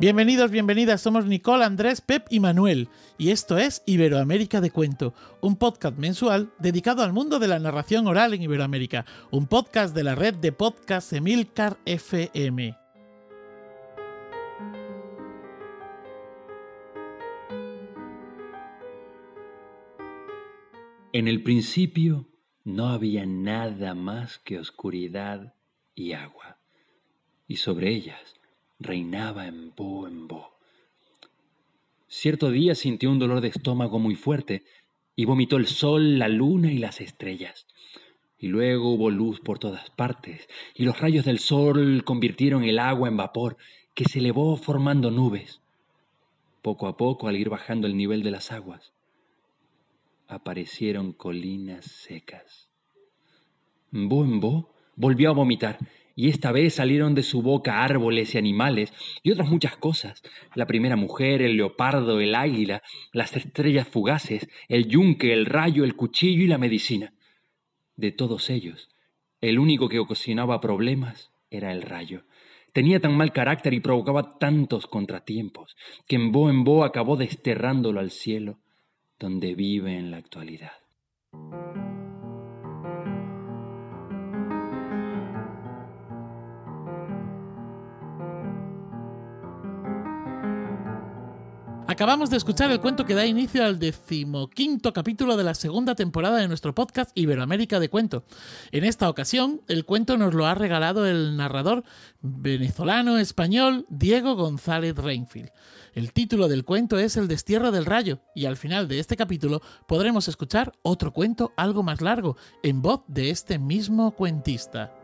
Bienvenidos, bienvenidas, somos Nicole, Andrés, Pep y Manuel, y esto es Iberoamérica de Cuento, un podcast mensual dedicado al mundo de la narración oral en Iberoamérica, un podcast de la red de podcasts Emilcar FM. En el principio no había nada más que oscuridad y agua, y sobre ellas reinaba en bo en bo. Cierto día sintió un dolor de estómago muy fuerte y vomitó el sol, la luna y las estrellas. Y luego hubo luz por todas partes, y los rayos del sol convirtieron el agua en vapor que se elevó formando nubes. Poco a poco, al ir bajando el nivel de las aguas, aparecieron colinas secas. Bo en Bo volvió a vomitar y esta vez salieron de su boca árboles y animales y otras muchas cosas. La primera mujer, el leopardo, el águila, las estrellas fugaces, el yunque, el rayo, el cuchillo y la medicina. De todos ellos, el único que ocasionaba problemas era el rayo. Tenía tan mal carácter y provocaba tantos contratiempos que en Bo en Bo acabó desterrándolo al cielo, donde vive en la actualidad. Acabamos de escuchar el cuento que da inicio al decimoquinto capítulo de la segunda temporada de nuestro podcast Iberoamérica de Cuento. En esta ocasión, el cuento nos lo ha regalado el narrador venezolano-español Diego González Reinfield. El título del cuento es El destierro del rayo y al final de este capítulo podremos escuchar otro cuento algo más largo en voz de este mismo cuentista.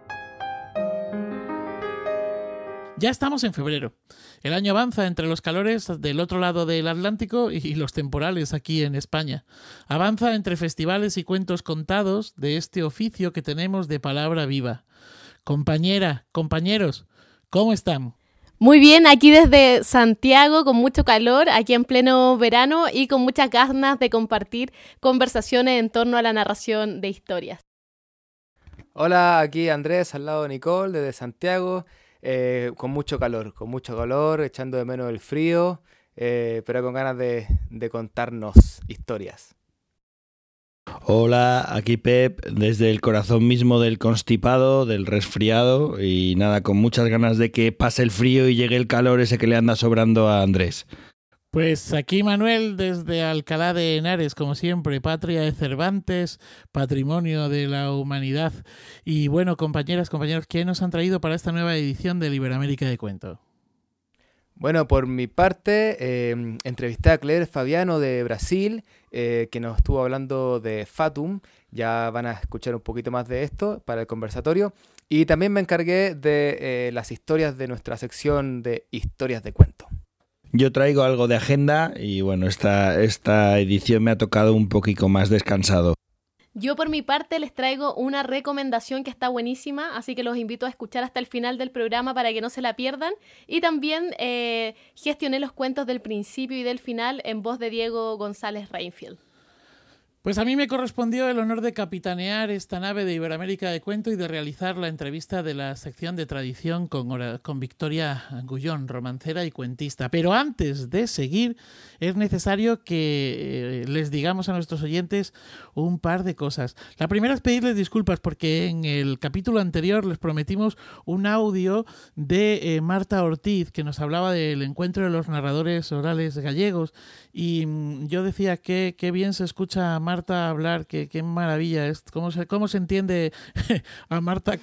Ya estamos en febrero. El año avanza entre los calores del otro lado del Atlántico y los temporales aquí en España. Avanza entre festivales y cuentos contados de este oficio que tenemos de palabra viva. Compañera, compañeros, ¿cómo están? Muy bien, aquí desde Santiago, con mucho calor, aquí en pleno verano y con muchas ganas de compartir conversaciones en torno a la narración de historias. Hola, aquí Andrés, al lado de Nicole, desde Santiago. Eh, con mucho calor, con mucho calor, echando de menos el frío, eh, pero con ganas de, de contarnos historias. Hola, aquí Pep, desde el corazón mismo del constipado, del resfriado y nada, con muchas ganas de que pase el frío y llegue el calor ese que le anda sobrando a Andrés. Pues aquí Manuel desde Alcalá de Henares, como siempre, patria de Cervantes, patrimonio de la humanidad. Y bueno, compañeras, compañeros, ¿qué nos han traído para esta nueva edición de Iberoamérica de Cuento? Bueno, por mi parte, eh, entrevisté a Claire Fabiano de Brasil, eh, que nos estuvo hablando de Fatum. Ya van a escuchar un poquito más de esto para el conversatorio. Y también me encargué de eh, las historias de nuestra sección de historias de cuento. Yo traigo algo de agenda y bueno, esta, esta edición me ha tocado un poquito más descansado. Yo por mi parte les traigo una recomendación que está buenísima, así que los invito a escuchar hasta el final del programa para que no se la pierdan. Y también eh, gestioné los cuentos del principio y del final en voz de Diego González Reinfield. Pues a mí me correspondió el honor de capitanear esta nave de Iberoamérica de Cuento y de realizar la entrevista de la sección de tradición con, con Victoria Gullón, romancera y cuentista. Pero antes de seguir, es necesario que eh, les digamos a nuestros oyentes un par de cosas. La primera es pedirles disculpas porque en el capítulo anterior les prometimos un audio de eh, Marta Ortiz que nos hablaba del encuentro de los narradores orales gallegos y mm, yo decía que qué bien se escucha Marta hablar, que qué maravilla es, cómo se, cómo se entiende a Marta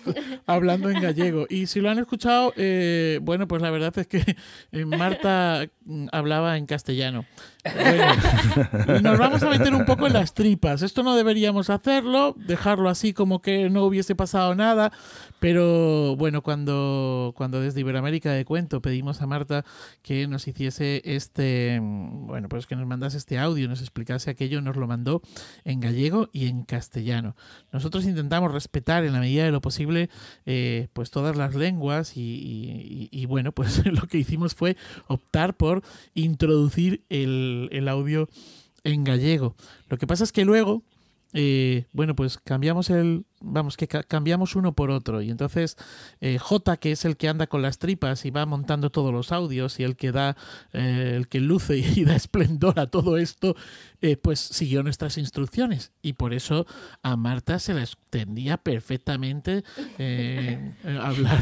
hablando en gallego. Y si lo han escuchado, eh, bueno, pues la verdad es que eh, Marta mm, hablaba en castellano. Nos vamos a meter un poco en las tripas. Esto no deberíamos hacerlo, dejarlo así como que no hubiese pasado nada, pero bueno, cuando, cuando desde Iberoamérica de Cuento pedimos a Marta que nos hiciese este, bueno, pues que nos mandase este audio, nos explicase aquello, nos lo mandó en gallego y en castellano. Nosotros intentamos respetar en la medida de lo posible eh, pues todas las lenguas y, bueno, pues lo que hicimos fue optar por introducir el, el audio en gallego. Lo que pasa es que luego, eh, bueno, pues cambiamos el, vamos, que cambiamos uno por otro. Y entonces eh, J, que es el que anda con las tripas y va montando todos los audios y el que da, eh, el que luce y da esplendor a todo esto, eh, pues siguió nuestras instrucciones. Y por eso a Marta se le extendía perfectamente hablar.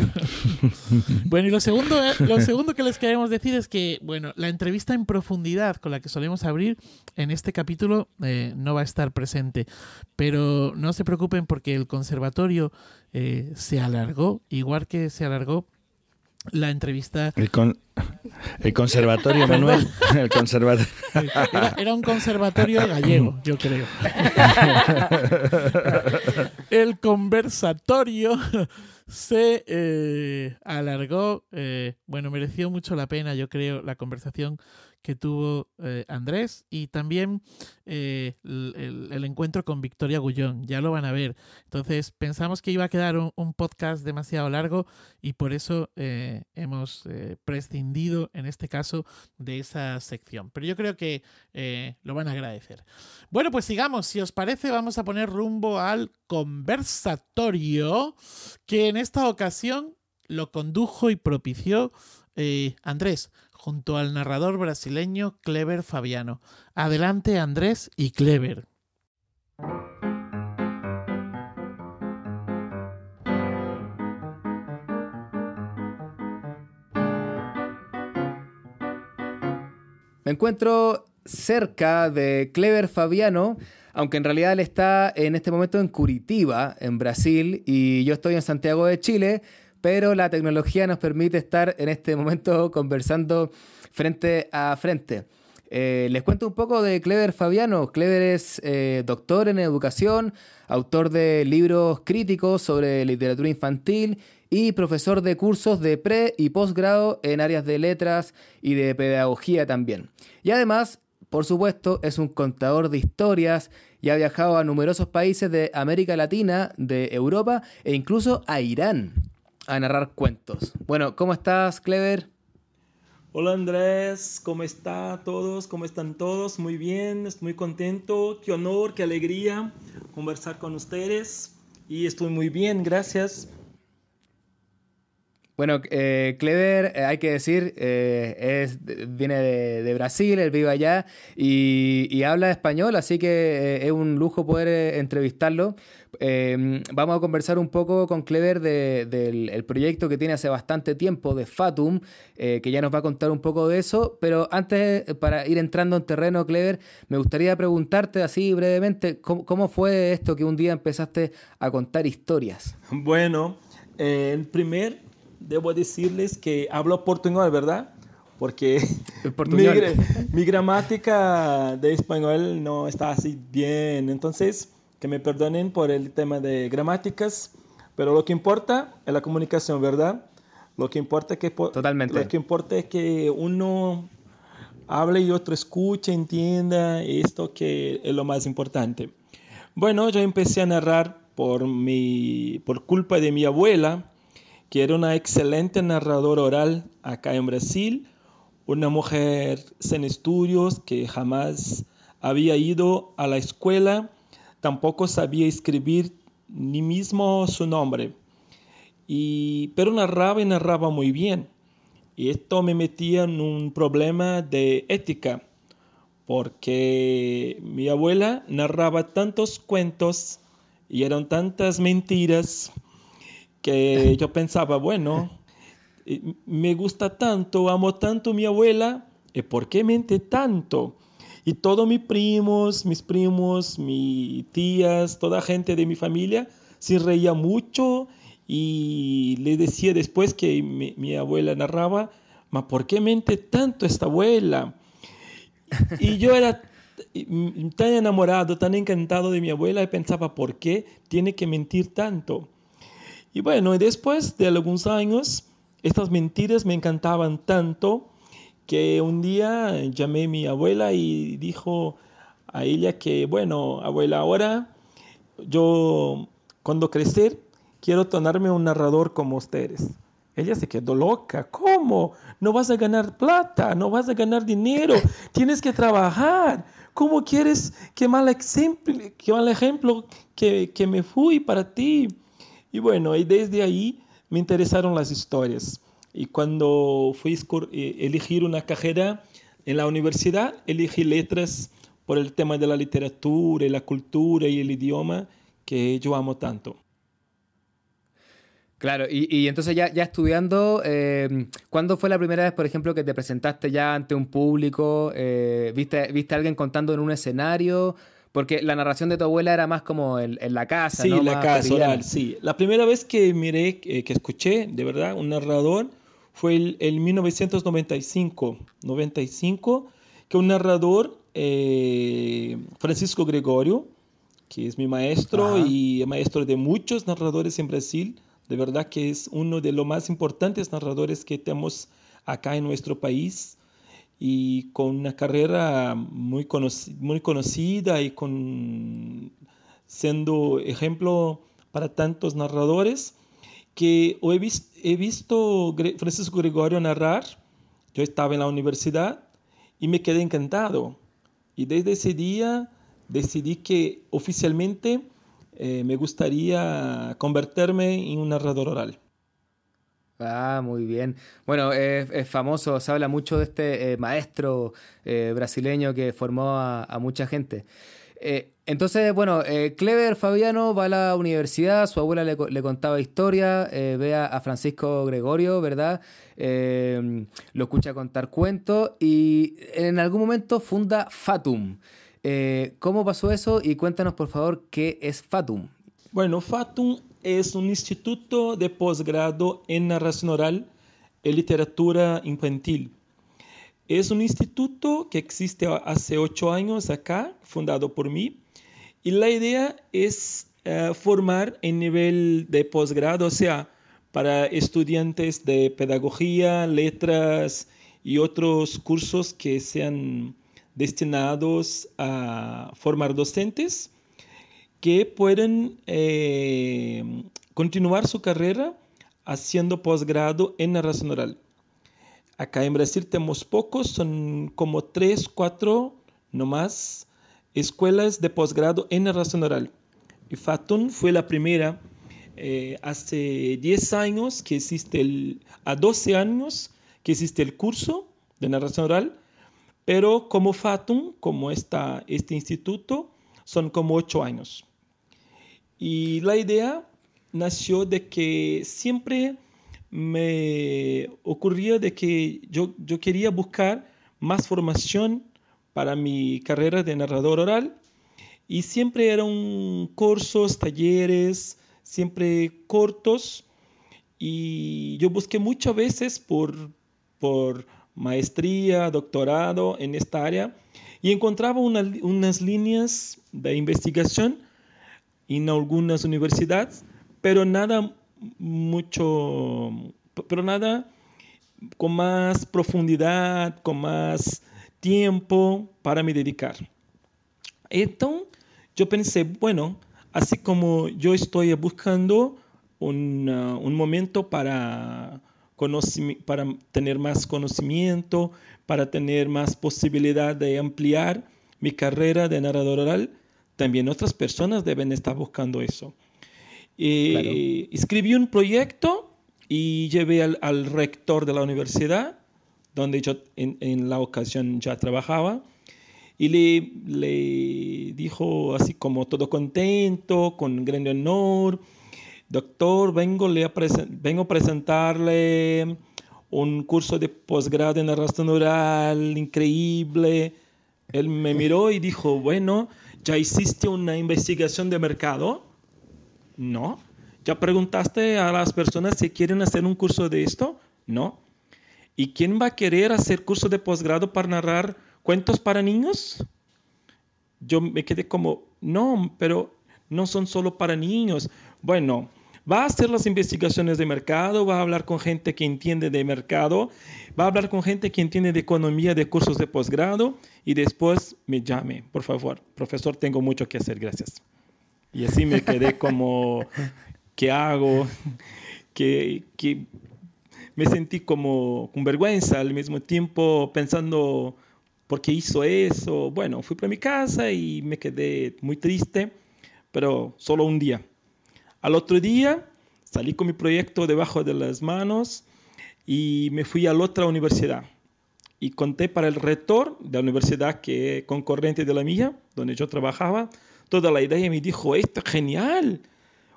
bueno, y lo segundo, lo segundo que les queremos decir es que, bueno, la entrevista en profundidad con la que solemos abrir en este capítulo no va a estar presente. Pero no se preocupen porque el conservatorio eh, se alargó, igual que se alargó la entrevista. El, el conservatorio, Manuel. El conservatorio. Era, un conservatorio gallego, yo creo. El conversatorio se eh, alargó. Eh, bueno, mereció mucho la pena, yo creo, la conversación que tuvo eh, Andrés y también eh, el, encuentro con Victoria Gullón. Ya lo van a ver. Entonces pensamos que iba a quedar un, podcast demasiado largo y por eso eh, hemos prescindido en este caso de esa sección. Pero yo creo que lo van a agradecer. Bueno, pues sigamos. Si os parece, vamos a poner rumbo al conversatorio que en esta ocasión lo condujo y propició Andrés junto al narrador brasileño Clever Fabiano. Adelante Andrés y Clever. Me encuentro cerca de Clever Fabiano, aunque en realidad él está en este momento en Curitiba, en Brasil, y yo estoy en Santiago de Chile, pero la tecnología nos permite estar en este momento conversando frente a frente. Eh, les cuento un poco de Clever Fabiano. Clever es eh, doctor en educación, autor de libros críticos sobre literatura infantil y profesor de cursos de pre y posgrado en áreas de letras y de pedagogía también. Y además, por supuesto, es un contador de historias y ha viajado a numerosos países de América Latina, de Europa e incluso a Irán a narrar cuentos. Bueno, ¿cómo estás, Clever? Hola Andrés, ¿cómo está todos? ¿Cómo están todos? Muy bien, estoy muy contento, qué honor, qué alegría conversar con ustedes y estoy muy bien, gracias. Bueno, eh, Clever, eh, hay que decir, eh, es, viene de, Brasil, él vive allá y, habla español, así que es un lujo poder entrevistarlo. Em, vamos a conversar un poco con Clever del proyecto que tiene hace bastante tiempo de Fatum, que ya nos va a contar un poco de eso, pero antes, para ir entrando en terreno, Clever, me gustaría preguntarte así brevemente, ¿cómo, cómo fue esto que un día empezaste a contar historias? Bueno, el primer debo decirles que hablo portugués, ¿verdad? Porque mi, mi, gramática de español no está así bien. Entonces, que me perdonen por el tema de gramáticas, pero lo que importa es la comunicación, ¿verdad? Lo que importa es que, Totalmente. Lo que, importa es que uno hable y otro escuche, entienda, esto que es lo más importante. Bueno, yo empecé a narrar por, mi, por culpa de mi abuela, que era una excelente narradora oral acá en Brasil, una mujer sin estudios que jamás había ido a la escuela, tampoco sabía escribir ni mismo su nombre, y, pero narraba y narraba muy bien. Y esto me metía en un problema de ética, porque mi abuela narraba tantos cuentos y eran tantas mentiras que yo pensaba, bueno, me gusta tanto, amo tanto a mi abuela, ¿y por qué mente tanto? Y todos mis primos, mis primos, mis tías, toda gente de mi familia se reía mucho y le decía después que mi, abuela narraba, ¿ma por qué mente tanto esta abuela? Y yo era tan enamorado, tan encantado de mi abuela y pensaba, ¿por qué tiene que mentir tanto? Y bueno, después de algunos años, estas mentiras me encantaban tanto que un día llamé a mi abuela y dijo a ella que, bueno, abuela, ahora yo cuando crecer quiero tornarme un narrador como ustedes. Ella se quedó loca. ¿Cómo? No vas a ganar plata, no vas a ganar dinero, tienes que trabajar. ¿Cómo quieres que mal ejemplo, que, mal ejemplo que, que me fui para ti? Y bueno, y desde ahí me interesaron las historias. Y cuando fui a eh, elegir una carrera en la universidad, elegí letras por el tema de la literatura y la cultura y el idioma que yo amo tanto. Claro, y, entonces ya, ya estudiando, eh, ¿cuándo fue la primera vez, por ejemplo, que te presentaste ya ante un público? Eh, ¿viste, ¿Viste a alguien contando en un escenario? Porque la narración de tu abuela era más como en, la casa, sí, la casa oral, sí. La primera vez que miré, eh, que escuché, de verdad, un narrador fue el, el 1995, 95, que un narrador, Francisco Gregorio, que es mi maestro y maestro de muchos narradores en Brasil, de verdad que es uno de los más importantes narradores que tenemos acá en nuestro país y con una carrera muy, muy conocida y con siendo ejemplo para tantos narradores que he, visto, he visto Francisco Gregorio narrar. Yo estaba en la universidad y me quedé encantado. Y desde ese día decidí que oficialmente eh, me gustaría convertirme en un narrador oral. Ah, muy bien. Bueno, es, famoso, se habla mucho de este eh, maestro eh, brasileño que formó a, mucha gente. Entonces, bueno, Clever Fabiano va a la universidad, su abuela le, contaba historia, ve a, Francisco Gregorio, ¿verdad? lo escucha contar cuentos y en algún momento funda Fatum. Eh, ¿Cómo pasó eso? Y cuéntanos, por favor, qué es Fatum. Bueno, Fatum es un instituto de posgrado en narración oral y literatura infantil. Es un instituto que existe hace ocho años acá, fundado por mí, y la idea es eh, formar en nivel de posgrado, o sea, para estudiantes de pedagogía, letras y otros cursos que sean destinados a formar docentes que pueden eh, continuar su carrera haciendo posgrado en narración oral. Acá en Brasil tenemos pocos, son como tres, cuatro nomás escuelas de posgrado en narración oral. Y Fatum fue la primera eh, hace 10 años que existe el, a 12 años que existe el curso de narración oral pero como Fatum, como esta, este instituto, son como ocho años. Y la idea nació de que siempre me ocurría de que yo, yo quería buscar más formación para mi carrera de narrador oral y siempre eran cursos, talleres, siempre cortos y yo busqué muchas veces por, por maestría, doctorado en esta área y encontraba unas líneas de investigación en algunas universidades, pero nada mucho, pero nada con más profundidad, con más tiempo para me dedicar. Entonces, yo pensé, bueno, así como yo estoy buscando un, un momento para para tener más conocimiento, para tener más posibilidad de ampliar mi carrera de narrador oral, también otras personas deben estar buscando eso. Eh, escribí un proyecto y llevé al, rector de la universidad, donde yo en, la ocasión ya trabajaba, y le, le dijo así como todo contento, con gran honor, Doctor, vengo, a vengo a presentarle un curso de posgrado en narración oral increíble. Él me miró y dijo, bueno, ¿ya hiciste una investigación de mercado? No. ¿Ya preguntaste a las personas si quieren hacer un curso de esto? No. ¿Y quién va a querer hacer curso de posgrado para narrar cuentos para niños? Yo me quedé como, no, pero no son solo para niños. Bueno, va a hacer las investigaciones de mercado, va a hablar con gente que entiende de mercado, va a hablar con gente que entiende de economía de cursos de posgrado y después me llame, por favor, profesor, tengo mucho que hacer, gracias. Y así me quedé como, ¿qué hago? ¿Qué, qué, me sentí como con vergüenza al mismo tiempo pensando por qué hizo eso. Bueno, fui para mi casa y me quedé muy triste, pero solo un día. Al otro día salí con mi proyecto debajo de las manos y me fui a la otra universidad. Y conté para el rector de la universidad que concurrente de la mía, donde yo trabajaba, toda la idea y me dijo, esto es genial,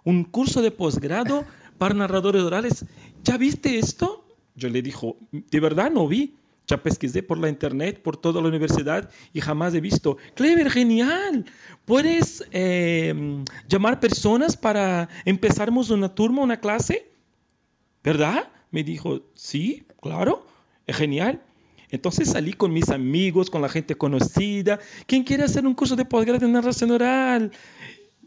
un curso de posgrado para narradores orales. ¿Ya viste esto? Yo le dijo, de verdad no vi. Ya pesquisé por la internet, por toda la universidad y jamás he visto. Clever, genial. ¿Puedes em, llamar personas para empezarmos una turma, una clase? ¿Verdad? Me dijo, sí, claro, es genial. Entonces salí con mis amigos, con la gente conocida. ¿Quién quiere hacer un curso de posgrado en narración oral?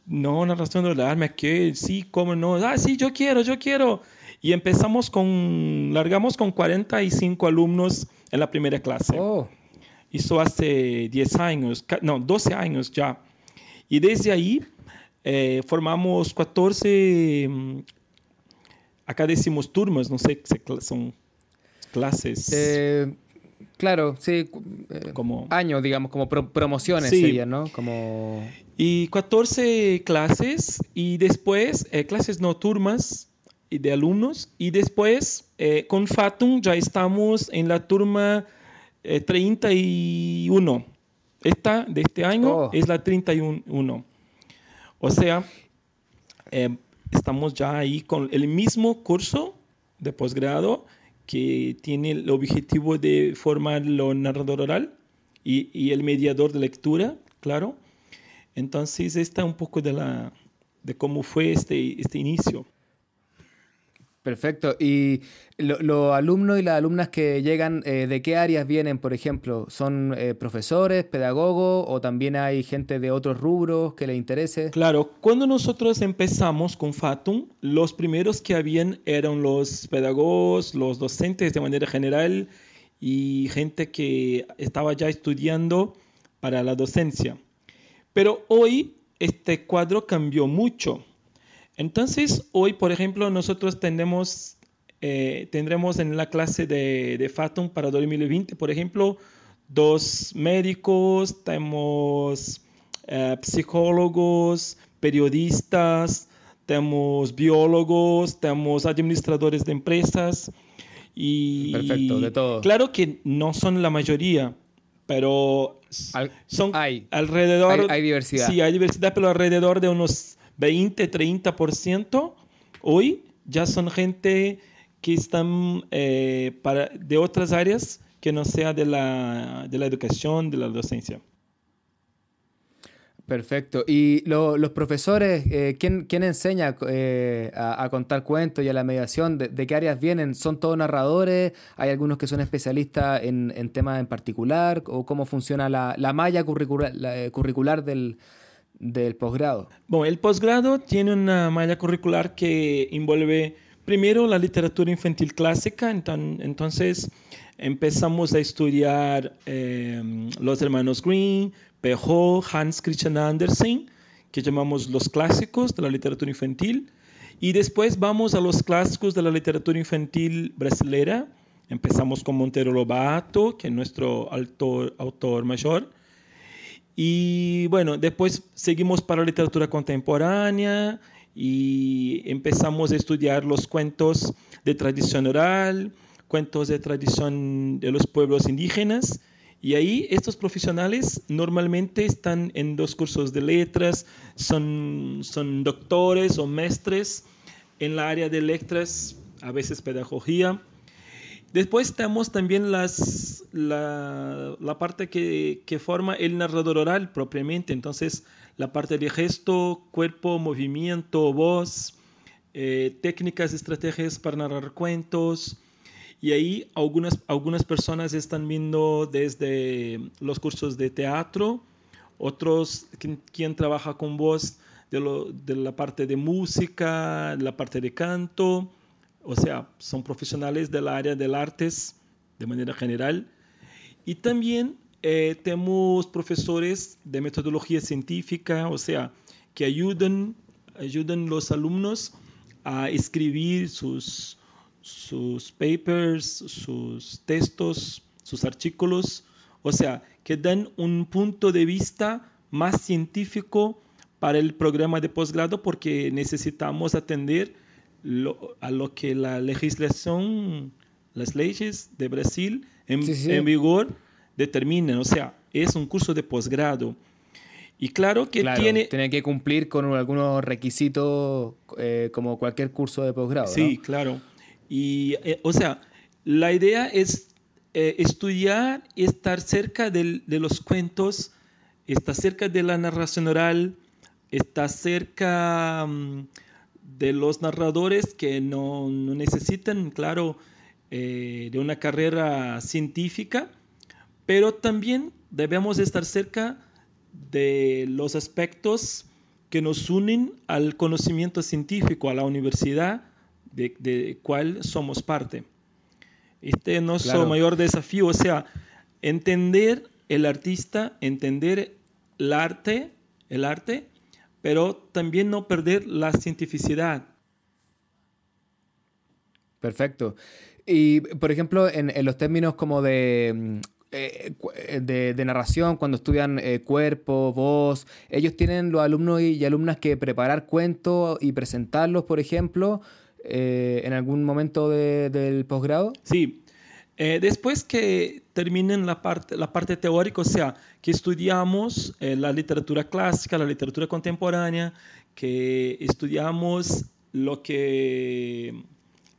No, narración oral, me quedé, sí, cómo no. Ah, sí, yo quiero, yo quiero. Y empezamos con, largamos con 45 alumnos en la primera clase. Oh, Eso hace 10 años, no, 12 años ya. Y desde ahí eh, formamos 14, mm, acá decimos turmas, no sé, son clases. eh, claro, sí. eh, Como- años, digamos, como pro- promociones Sí. serían, ¿no? Como... Y 14 clases y después, eh, clases no turmas y de alumnos. Y después, eh, con Fatum ya estamos en la turma eh, 31. Esta de este año Oh. es la 31. O sea, eh, estamos ya ahí con el mismo curso de posgrado que tiene el objetivo de formar lo narrador oral y, y el mediador de lectura, claro. Entonces, esta un poco de, la, de cómo fue este, este inicio. Perfecto. ¿Y lo- los alumnos y las alumnas que llegan, eh, de qué áreas vienen, por ejemplo? ¿Son eh, profesores, pedagogos o también hay gente de otros rubros que les interese? Claro, cuando nosotros empezamos con Fatum, los primeros que habían eran los pedagogos, los docentes de manera general y gente que estaba ya estudiando para la docencia. Pero hoy este cuadro cambió mucho. Entonces, hoy, por ejemplo, nosotros tendremos, eh, tendremos en la clase de, de Fatum para 2020, por ejemplo, dos médicos, tenemos eh, psicólogos, periodistas, tenemos biólogos, tenemos administradores de empresas. Y Perfecto, de todo. Claro que no son la mayoría, pero Al- son hay. alrededor. Hay- hay diversidad. Sí, hay diversidad, pero alrededor de unos 20, 30% hoy ya son gente que están eh, de otras áreas que no sea de la, de la educación, de la docencia. Perfecto. ¿Y lo- los profesores, eh, ¿quién, quién enseña eh, a, contar cuentos y a la mediación? ¿De, qué áreas vienen? ¿Son todos narradores? ¿Hay algunos que son especialistas en, en temas en particular? ¿O cómo funciona la, la malla curricular, la, curricular del, del posgrado? Bueno, el posgrado tiene una malla curricular que envuelve primero la literatura infantil clásica, enton- entonces empezamos a estudiar eh, los hermanos Green, Pejo, Hans Christian Andersen, que llamamos los clásicos de la literatura infantil, y después vamos a los clásicos de la literatura infantil brasilera. Empezamos con Monteiro Lobato, que es nuestro autor, autor mayor. Y bueno, después seguimos para la literatura contemporánea y empezamos a estudiar los cuentos de tradición oral, cuentos de tradición de los pueblos indígenas. Y ahí estos profesionales normalmente están en dos cursos de letras, son, son doctores o mestres en la área de letras, a veces pedagogía. Después tenemos también las, la, parte que, forma el narrador oral propiamente, entonces la parte de gesto, cuerpo, movimiento, voz, eh, técnicas, estrategias para narrar cuentos. Y ahí algunas, personas están viendo desde los cursos de teatro, otros quien, trabaja con voz de, de la parte de música, la parte de canto, o sea, son profesionales del área del artes de manera general. Y también eh, tenemos profesores de metodología científica, o sea, que ayudan, ayudan los alumnos a escribir sus, sus papers, sus textos, sus artículos, o sea, que dan un punto de vista más científico para el programa de posgrado porque necesitamos atender a lo que la legislación, las leyes de Brasil en, vigor determinan. O sea, es un curso de posgrado. Y claro que tiene... Tiene que cumplir con algunos requisitos eh, como cualquier curso de posgrado. Sí, claro. Y, eh, o sea, la idea es eh, estudiar y estar cerca de los cuentos, estar cerca de la narración oral, está cerca mm, de los narradores que no, necesitan, claro, eh, de una carrera científica, pero también debemos estar cerca de los aspectos que nos unen al conocimiento científico, a la universidad de, de cual somos parte. Este es nuestro mayor desafío, o sea, entender el artista, entender el arte, el arte pero también no perder la cientificidad. Perfecto. Y, por ejemplo, en, los términos como de, mm, eh, de, narración, cuando estudian eh, cuerpo, voz, ellos tienen los alumnos y, alumnas que preparar cuentos y presentarlos, por ejemplo, eh, en algún momento del posgrado. Sí, eh, después que terminen la parte, la teórica, o sea, que estudiamos eh, la literatura clásica, la literatura contemporánea, que estudiamos lo que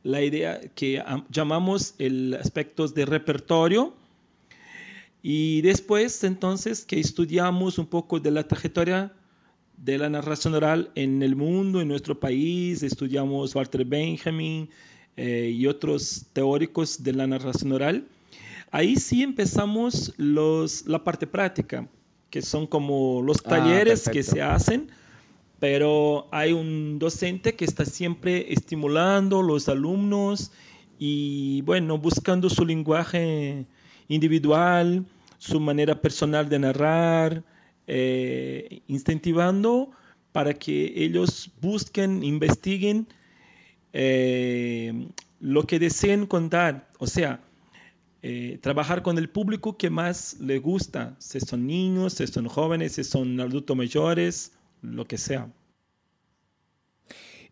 la idea que llamamos el aspectos de repertorio. Y después entonces que estudiamos un poco de la trayectoria de la narración oral en el mundo, en nuestro país, estudiamos Walter Benjamin, eh, y otros teóricos de la narración oral, ahí sí empezamos los, la parte práctica, que son como los ah, talleres que se hacen, pero hay un docente que está siempre estimulando los alumnos y bueno, buscando su lenguaje individual, su manera personal de narrar, eh, incentivando para que ellos busquen, investiguen eh, lo que deseen contar, o sea, eh, trabajar con el público que más le gusta, si son niños, si son jóvenes, si son adultos mayores, lo que sea.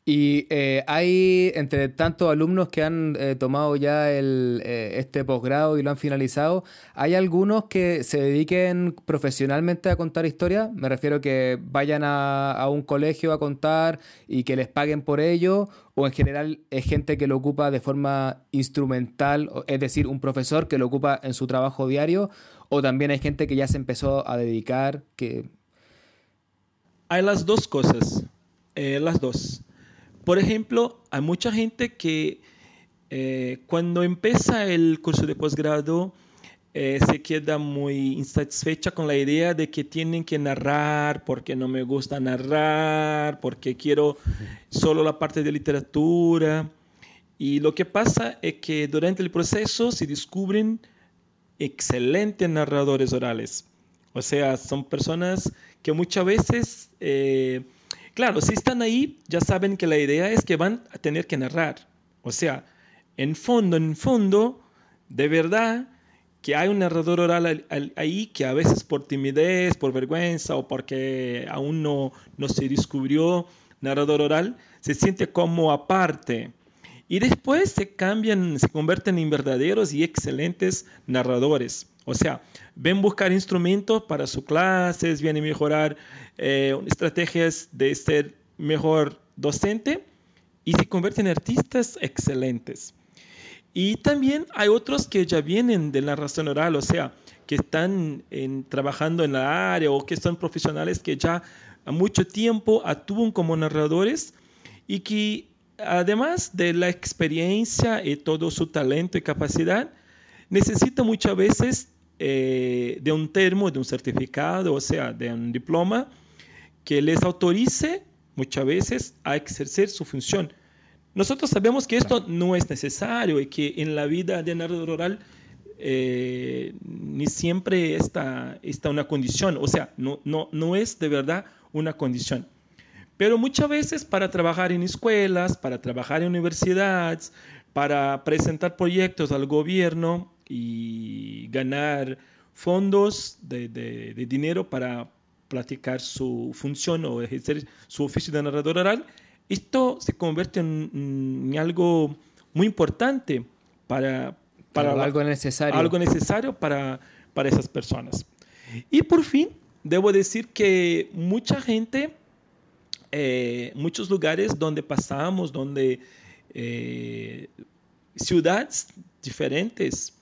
Y eh, hay entre tantos alumnos que han eh, tomado ya el, eh, este posgrado y lo han finalizado, ¿hay algunos que se dediquen profesionalmente a contar historias? Me refiero que vayan a, a, un colegio a contar y que les paguen por ello, o en general es gente que lo ocupa de forma instrumental, es decir, un profesor que lo ocupa en su trabajo diario, o también hay gente que ya se empezó a dedicar, que... Hay las dos cosas, las dos. Por ejemplo, hay mucha gente que eh, cuando empieza el curso de posgrado eh, se queda muy insatisfecha con la idea de que tienen que narrar porque no me gusta narrar, porque quiero solo la parte de literatura. Y lo que pasa es que durante el proceso se descubren excelentes narradores orales. O sea, son personas que muchas veces eh, Claro, si están ahí, ya saben que la idea es que van a tener que narrar. O sea, en fondo, en fondo, de verdad que hay un narrador oral ahí que a veces por timidez, por vergüenza o porque aún no, no se descubrió narrador oral, se siente como aparte. Y después se cambian, se convierten en verdaderos y excelentes narradores. O sea, ven buscar instrumentos para sus clases, vienen mejorar eh, estrategias de ser mejor docente y se convierten en artistas excelentes. Y también hay otros que ya vienen de la narración oral, o sea, que están trabajando en la área o que son profesionales que ya a mucho tiempo actúan como narradores y que además de la experiencia y todo su talento y capacidad, necesitan muchas veces eh, de un termo, de un certificado, o sea, de un diploma que les autorice muchas veces a ejercer su función. Nosotros sabemos que esto no es necesario y que en la vida de narrador oral eh, ni siempre está, está una condición, o sea, no, no, no es de verdad una condición. Pero muchas veces para trabajar en escuelas, para trabajar en universidades, para presentar proyectos al gobierno y ganar fondos de, de, dinero para practicar su función o ejercer su oficio de narrador oral, esto se convierte en, algo muy importante para, para algo necesario, algo necesario para, para esas personas. Y por fin, debo decir que mucha gente, eh, muchos lugares donde pasamos, donde eh, ciudades diferentes,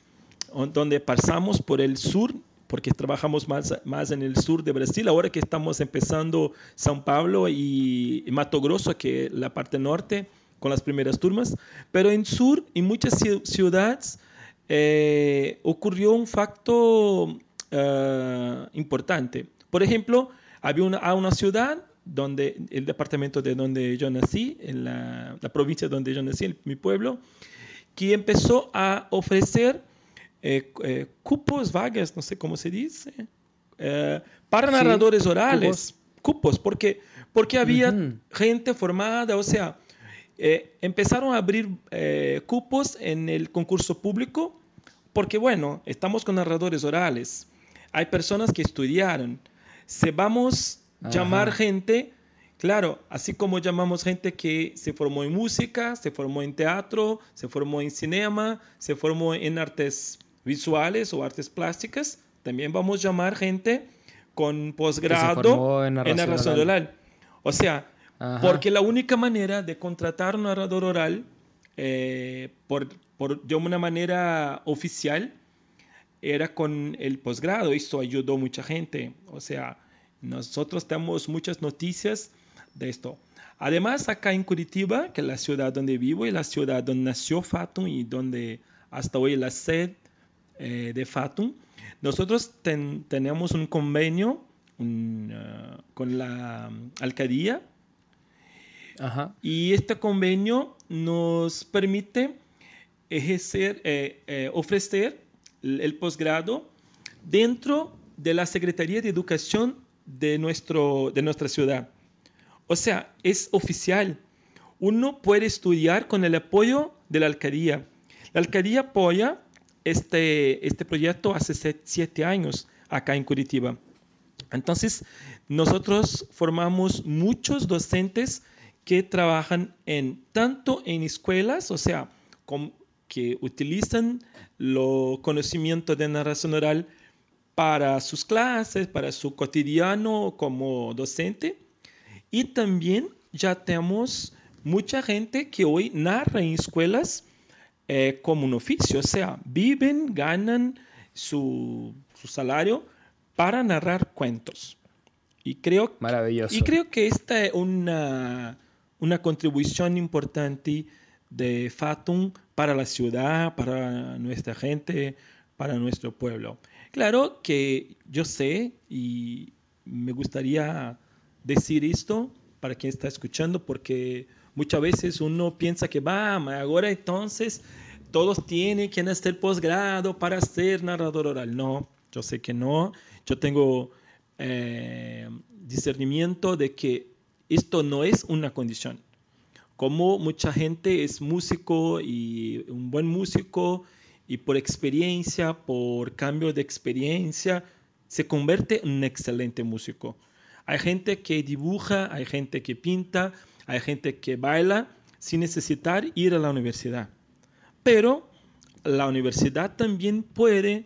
donde pasamos por el sur, porque trabajamos más, más en el sur de Brasil, ahora que estamos empezando São Paulo y Mato Grosso, que es la parte norte, con las primeras turmas, pero en sur, en muchas ciudades, eh, ocurrió un facto uh, importante. Por ejemplo, había una, una ciudad donde el departamento de donde yo nací, en la, la provincia donde yo nací, en mi pueblo, que empezó a ofrecer eh, eh, cupos, vagas, no sé cómo se dice, eh, para narradores orales, cupos, porque, porque había gente formada, o sea, empezaron a abrir cupos en el concurso público, porque bueno, estamos con narradores orales, hay personas que estudiaron, se vamos a llamar gente Claro, así como llamamos gente que se formó en música, se formó en teatro, se formó en cinema, se formó en artes visuales o artes plásticas, también vamos a llamar gente con posgrado en narración, oral. O sea, porque la única manera de contratar un narrador oral eh, por, por, de una manera oficial era con el posgrado. Esto ayudó a mucha gente. O sea, nosotros tenemos muchas noticias de esto. Además, acá en Curitiba, que es la ciudad donde vivo y la ciudad donde nació Fatum y donde hasta hoy la sede eh, de Fatum, nosotros tenemos un convenio uh, con la alcaldía y este convenio nos permite ejercer, eh, eh, ofrecer el posgrado dentro de la Secretaría de Educación de, nuestro, de nuestra ciudad. O sea, es oficial. Uno puede estudiar con el apoyo de la alcaldía. La alcaldía apoya este, este proyecto hace siete años acá en Curitiba. Entonces, nosotros formamos muchos docentes que trabajan en tanto en escuelas, o sea, que utilizan los conocimientos de narración oral para sus clases, para su cotidiano como docente, y también ya tenemos mucha gente que hoy narra en escuelas eh, como un oficio, o sea, viven, ganan su, su, salario para narrar cuentos. Y creo, Maravilloso. Y creo que esta es una, una contribución importante de Fatum para la ciudad, para nuestra gente, para nuestro pueblo. Claro que yo sé y me gustaría decir esto para quien está escuchando, porque muchas veces uno piensa que va, ahora entonces todos tienen que hacer posgrado para ser narrador oral. No, yo sé que no. Yo tengo eh, discernimiento de que esto no es una condición. Como mucha gente es músico y un buen músico y por experiencia, por cambio de experiencia, se convierte en un excelente músico. Hay gente que dibuja, hay gente que pinta, hay gente que baila sin necesitar ir a la universidad. Pero la universidad también puede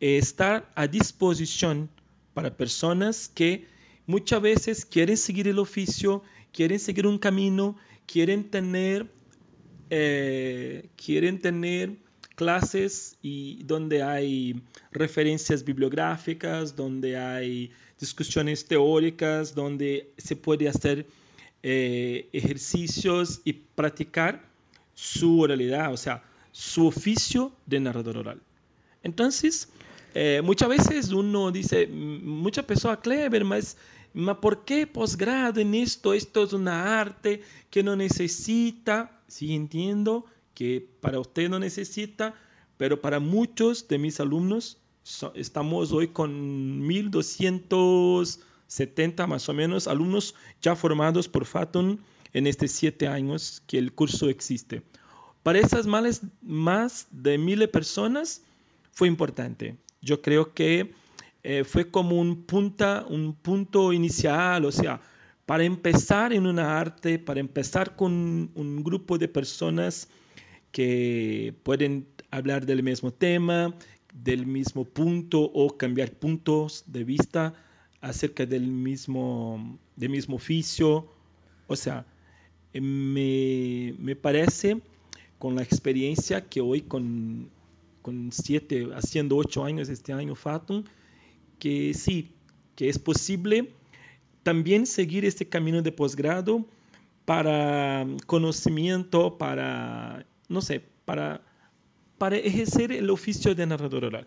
estar a disposición para personas que muchas veces quieren seguir el oficio, quieren seguir un camino, quieren tener, eh, quieren tener clases y donde hay referencias bibliográficas, donde hay discusiones teóricas, donde se puede hacer eh, ejercicios y practicar su oralidad, o sea, su oficio de narrador oral. Entonces, eh, muchas veces uno dice, mucha persona clever, mas, ¿por qué posgrado en esto? Esto es una arte que no necesita, sí entiendo que para usted no necesita, pero para muchos de mis alumnos estamos hoy con 1270 más o menos alumnos ya formados por Fatum en estos siete años que el curso existe. para esas males, más de de personas fue importante. Yo creo que eh, fue como un, punta, un punto inicial, o sea, para empezar en una arte, para empezar con un grupo de personas que pueden hablar del mismo tema, del mismo punto o cambiar puntos de vista acerca del mismo, del mismo oficio. O sea, me, me parece con la experiencia que hoy con, con siete, haciendo ocho años este año Fatum, que sí, que es posible también seguir este camino de posgrado para conocimiento, para, no sé, para, para ejercer el oficio de narrador oral.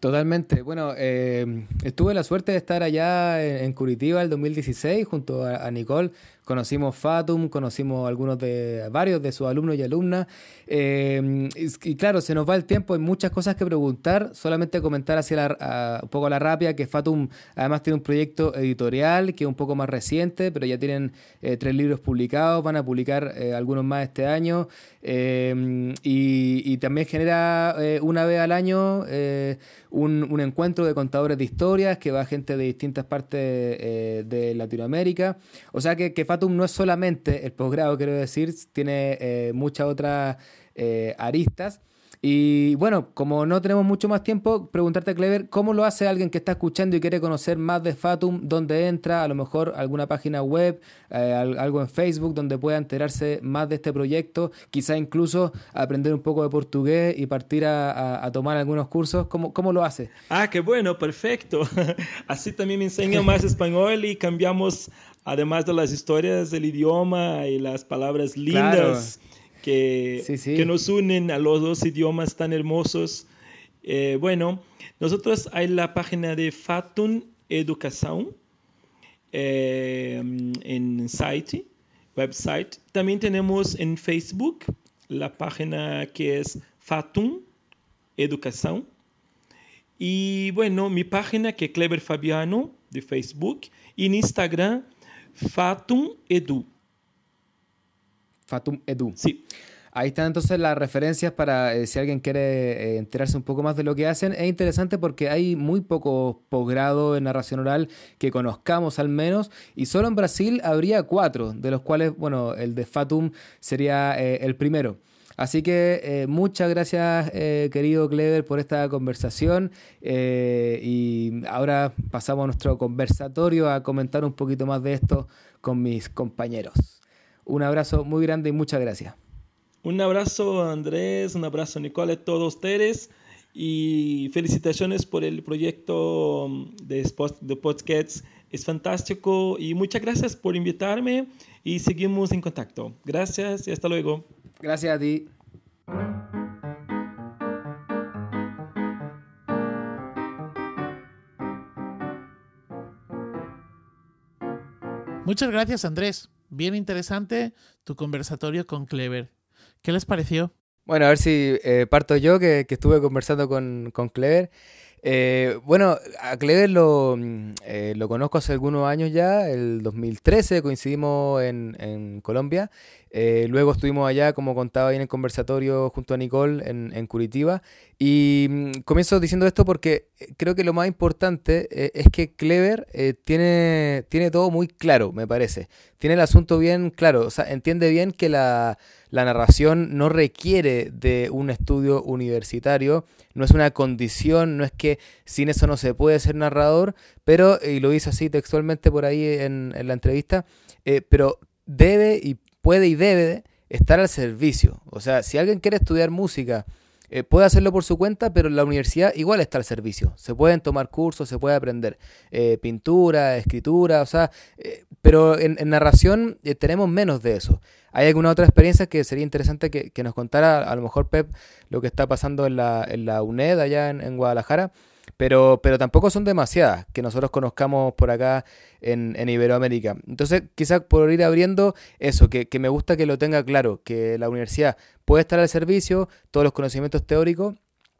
Totalmente. Bueno, eh, estuve la suerte de estar allá en, Curitiba el 2016 junto a Nicole Conocimos Fatum, conocimos algunos de varios de sus alumnos y alumnas. Eh, y, claro, se nos va el tiempo, hay muchas cosas que preguntar. Solamente comentar hacia la, un poco a la rápida que Fatum además tiene un proyecto editorial que es un poco más reciente, pero ya tienen eh, tres libros publicados, van a publicar eh, algunos más este año. Y, también genera una vez al año un, un, encuentro de contadores de historias que va gente de distintas partes de Latinoamérica. O sea que, que Fatum no es solamente el posgrado, quiero decir, tiene eh, muchas otras eh, aristas. Y bueno, como no tenemos mucho más tiempo, preguntarte, Clever, ¿cómo lo hace alguien que está escuchando y quiere conocer más de Fatum? ¿Dónde entra? A lo mejor alguna página web, eh, algo en Facebook donde pueda enterarse más de este proyecto, quizá incluso aprender un poco de portugués y partir a, tomar algunos cursos. ¿Cómo, ¿Cómo, lo hace? Ah, qué bueno, perfecto. Así también me enseño más español y cambiamos, además de las historias, del idioma y las palabras lindas que, que nos unen a los dos idiomas tan hermosos. Eh, bueno, nosotros hay la página de Fatun Educación eh, en site, website. También tenemos en Facebook la página que es Fatun Educación. Y bueno, mi página que es Clever Fabiano de Facebook. Y en Instagram, Fatum Edu. Fatum Edu. Sí. Ahí están entonces las referencias para eh, si alguien quiere eh, enterarse un poco más de lo que hacen. Es interesante porque hay muy poco posgrado en narración oral que conozcamos al menos y solo en Brasil habría cuatro, de los cuales, bueno, el de Fatum sería eh, el primero. Así que muchas gracias, querido Clever, por esta conversación. y ahora pasamos a nuestro conversatorio a comentar un poquito más de esto con mis compañeros. Un abrazo muy grande y muchas gracias. Un abrazo Andrés, un abrazo Nicole, a todos ustedes y felicitaciones por el proyecto de, de podcasts. Es fantástico y muchas gracias por invitarme y seguimos en contacto. Gracias y hasta luego. Gracias a ti. Muchas gracias Andrés bien interesante tu conversatorio con Clever. ¿Qué les pareció? Bueno, a ver si eh, parto yo, que, estuve conversando con, con Clever. Eh, bueno, a Clever lo, mm, eh, lo, conozco hace algunos años ya, el 2013 coincidimos en Colombia, eh, luego estuvimos allá, como contaba ahí en el conversatorio junto a Nicole en, en Curitiba, y mm, comienzo diciendo esto porque creo que lo más importante es que Clever tiene, tiene todo muy claro, me parece, tiene el asunto bien claro, o sea, entiende bien que la la narración no requiere de un estudio universitario, no es una condición, no es que sin eso no se puede ser narrador, pero, y lo dice así textualmente por ahí en, la entrevista, eh, pero debe y puede y debe estar al servicio. O sea, si alguien quiere estudiar música, eh, puede hacerlo por su cuenta, pero la universidad igual está al servicio. Se pueden tomar cursos, se puede aprender eh, pintura, escritura, o sea, pero en, en narración tenemos menos de eso. ¿Hay alguna otra experiencia que sería interesante que, nos contara, a lo mejor Pep, lo que está pasando en la, en la UNED allá en, Guadalajara? Pero, pero tampoco son demasiadas que nosotros conozcamos por acá en, Iberoamérica. Entonces, quizás por ir abriendo eso, que, me gusta que lo tenga claro, que la universidad puede estar al servicio, todos los conocimientos teóricos,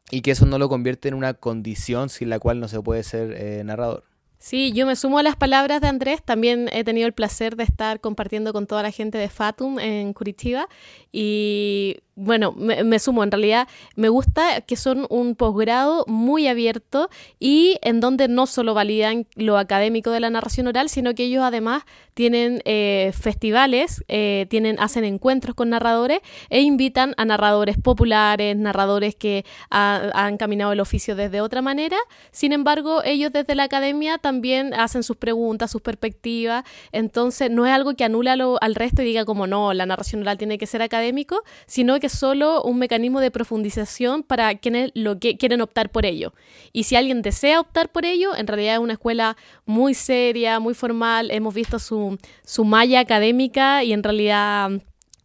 y que eso no lo convierte en una condición sin la cual no se puede ser eh, narrador. Sí, yo me sumo a las palabras de Andrés. También he tenido el placer de estar compartiendo con toda la gente de Fatum en Curitiba y bueno, me, sumo, en realidad me gusta que son un posgrado muy abierto y en donde no solo validan lo académico de la narración oral, sino que ellos además tienen eh, festivales, eh, tienen, hacen encuentros con narradores e invitan a narradores populares, narradores que han caminado el oficio desde otra manera. Sin embargo, ellos desde la academia también hacen sus preguntas, sus perspectivas, entonces no es algo que anula al resto y diga como no, la narración oral tiene que ser académico, sino que solo un mecanismo de profundización para quienes lo que quieren optar por ello. Y si alguien desea optar por ello, en realidad es una escuela muy seria, muy formal, hemos visto su, su malla académica y en realidad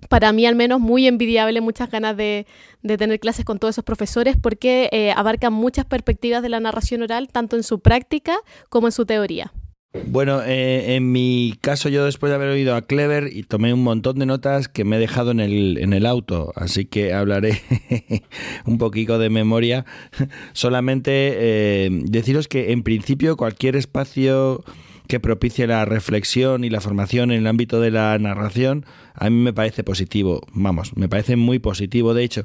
para mí al menos muy envidiable, muchas ganas de, de tener clases con todos esos profesores porque eh, abarcan muchas perspectivas de la narración oral, tanto en su práctica como en su teoría. Bueno, eh, en mi caso yo después de haber oído a Clever y tomé un montón de notas que me he dejado en el, en el auto, así que hablaré un poquito de memoria. Solamente eh, deciros que en principio cualquier espacio que propicie la reflexión y la formación en el ámbito de la narración, a mí me parece positivo, vamos, me parece muy positivo de hecho.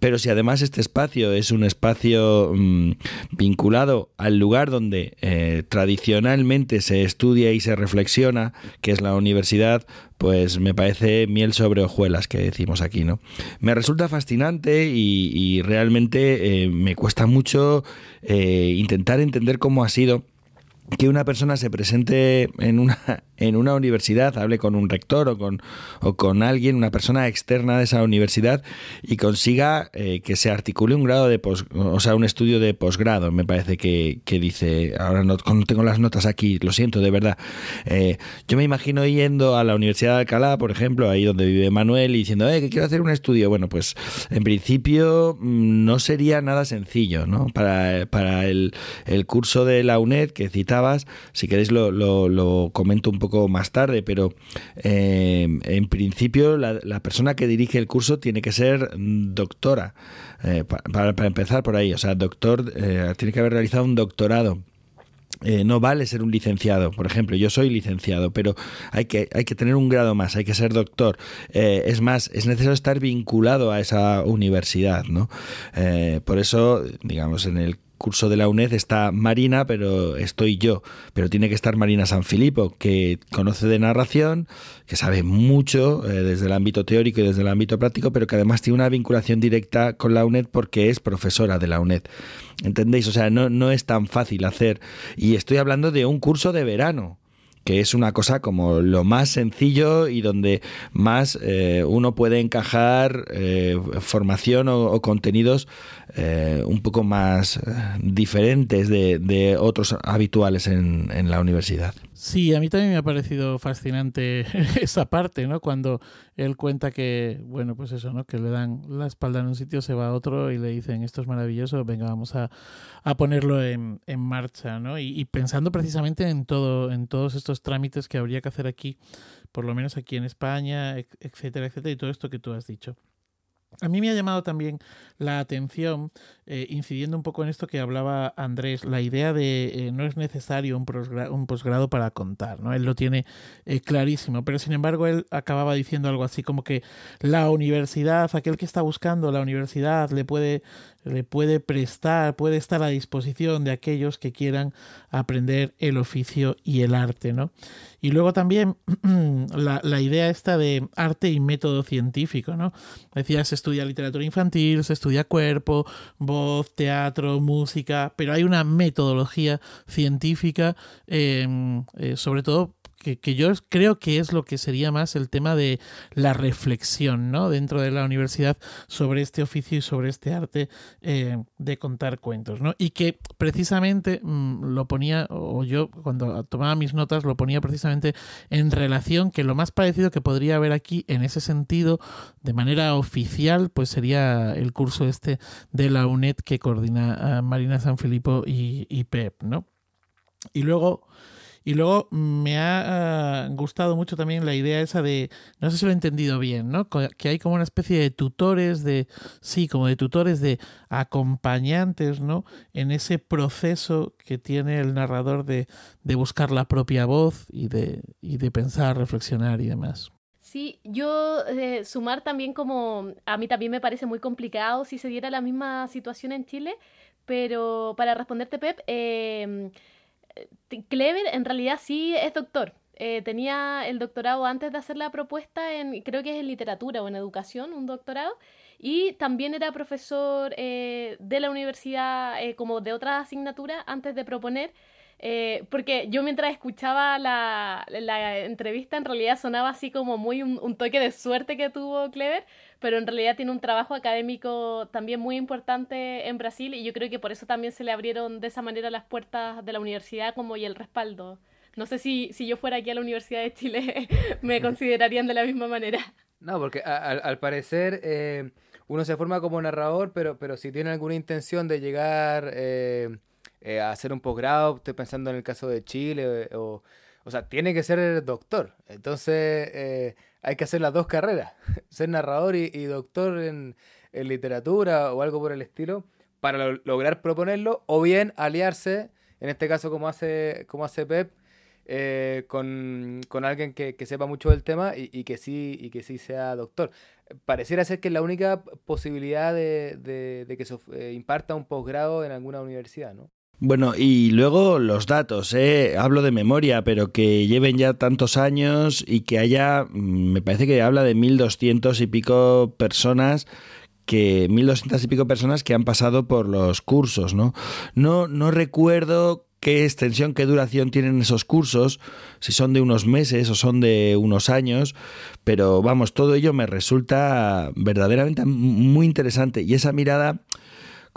Pero si además este espacio es un espacio mm, vinculado al lugar donde eh, tradicionalmente se estudia y se reflexiona, que es la universidad, pues me parece miel sobre hojuelas que decimos aquí, ¿no? Me resulta fascinante y, realmente eh, me cuesta mucho eh, intentar entender cómo ha sido que una persona se presente en una, en una universidad, hable con un rector o con, o con alguien, una persona externa de esa universidad y consiga eh, que se articule un grado de o sea, un estudio de posgrado, me parece que, dice, ahora no, tengo las notas aquí, lo siento, de verdad. Eh, yo me imagino yendo a la Universidad de Alcalá, por ejemplo, ahí donde vive Manuel, y diciendo, eh, que quiero hacer un estudio. Bueno, pues en principio mm, no sería nada sencillo, ¿no? Para, para el, el curso de la UNED que citaba si queréis lo, lo, comento un poco más tarde, pero eh, en principio la, persona que dirige el curso tiene que ser doctora, eh, para, empezar por ahí, o sea, doctor, eh, tiene que haber realizado un doctorado. no vale ser un licenciado, por ejemplo, yo soy licenciado, pero hay que, hay que tener un grado más, hay que ser doctor. es más, es necesario estar vinculado a esa universidad, ¿no? por eso, digamos, en el curso de la UNED está Marina, pero estoy yo. Pero tiene que estar Marina San Filipo, que conoce de narración, que sabe mucho eh, desde el ámbito teórico y desde el ámbito práctico, pero que además tiene una vinculación directa con la UNED porque es profesora de la UNED. ¿Entendéis? O sea, no es tan fácil hacer. Y estoy hablando de un curso de verano que es una cosa como lo más sencillo y donde más eh, uno puede encajar eh, formación o, contenidos eh, un poco más diferentes de, otros habituales en, en la universidad. Sí, a mí también me ha parecido fascinante esa parte, ¿no? Cuando él cuenta que, bueno, pues eso, ¿no? Que le dan la espalda en un sitio, se va a otro y le dicen, esto es maravilloso, venga, vamos a, a ponerlo en, en marcha, ¿no? Y, pensando precisamente en todo, en todos estos trámites que habría que hacer aquí, por lo menos aquí en España, etcétera, etcétera, y todo esto que tú has dicho. A mí me ha llamado también la atención, eh, incidiendo un poco en esto que hablaba Andrés, la idea de eh, no es necesario un, posgrado, para contar, ¿no? Él lo tiene eh, clarísimo, pero sin embargo él acababa diciendo algo así como que la universidad, aquel que está buscando la universidad, le puede le puede prestar, puede estar a disposición de aquellos que quieran aprender el oficio y el arte, ¿no? Y luego también la, la, idea esta de arte y método científico, ¿no? Decía, se estudia literatura infantil, se estudia cuerpo, voz, teatro, música, pero hay una metodología científica, em, eh, sobre todo que, yo creo que es lo que sería más el tema de la reflexión, ¿no? Dentro de la universidad sobre este oficio y sobre este arte eh, de contar cuentos, ¿no? Y que precisamente mm, lo ponía, o yo cuando tomaba mis notas lo ponía precisamente en relación que lo más parecido que podría haber aquí en ese sentido, de manera oficial, pues sería el curso este de la UNED que coordina Marina Sanfilippo y, y Pep, ¿no? Y luego Y luego me ha ah, gustado mucho también la idea esa de, no sé si lo he entendido bien, ¿no? Que hay como una especie de tutores, de, sí, como de tutores, de acompañantes, ¿no? En ese proceso que tiene el narrador de, de buscar la propia voz y de, y de pensar, reflexionar y demás. Sí, yo eh, sumar también como a mí también me parece muy complicado si se diera la misma situación en Chile, pero para responderte Pep, eh, Clever en realidad sí es doctor. Eh, tenía el doctorado antes de hacer la propuesta en, creo que es en literatura o en educación, un doctorado, y también era profesor de la universidad como de otra asignatura antes de proponer eh, porque yo mientras escuchaba la, la, entrevista en realidad sonaba así como muy un, toque de suerte que tuvo Clever, pero en realidad tiene un trabajo académico también muy importante en Brasil y yo creo que por eso también se le abrieron de esa manera las puertas de la universidad como y el respaldo. No sé si, si yo fuera aquí a la Universidad de Chile me considerarían de la misma manera. No, porque al parecer eh, uno se forma como narrador, pero, pero si tiene alguna intención de llegar... Eh eh, hacer un posgrado, estoy pensando en el caso de Chile, o, o sea, tiene que ser doctor. Entonces eh, hay que hacer las dos carreras, ser narrador y, doctor en, literatura o algo por el estilo, para lograr proponerlo, o bien aliarse, en este caso como hace, como hace Pep, con, alguien que, sepa mucho del tema y, que sí, y que sí sea doctor. Pareciera ser que es la única posibilidad de, de que se imparta un posgrado en alguna universidad, ¿no? Bueno, y luego los datos, ¿eh? hablo de memoria, pero que lleven ya tantos años y que haya, mm, me parece que habla de 1.200 y pico personas que 1200 y pico personas que han pasado por los cursos, ¿no? No no recuerdo qué extensión, qué duración tienen esos cursos, si son de unos meses o son de unos años, pero vamos, todo ello me resulta verdaderamente muy interesante y esa mirada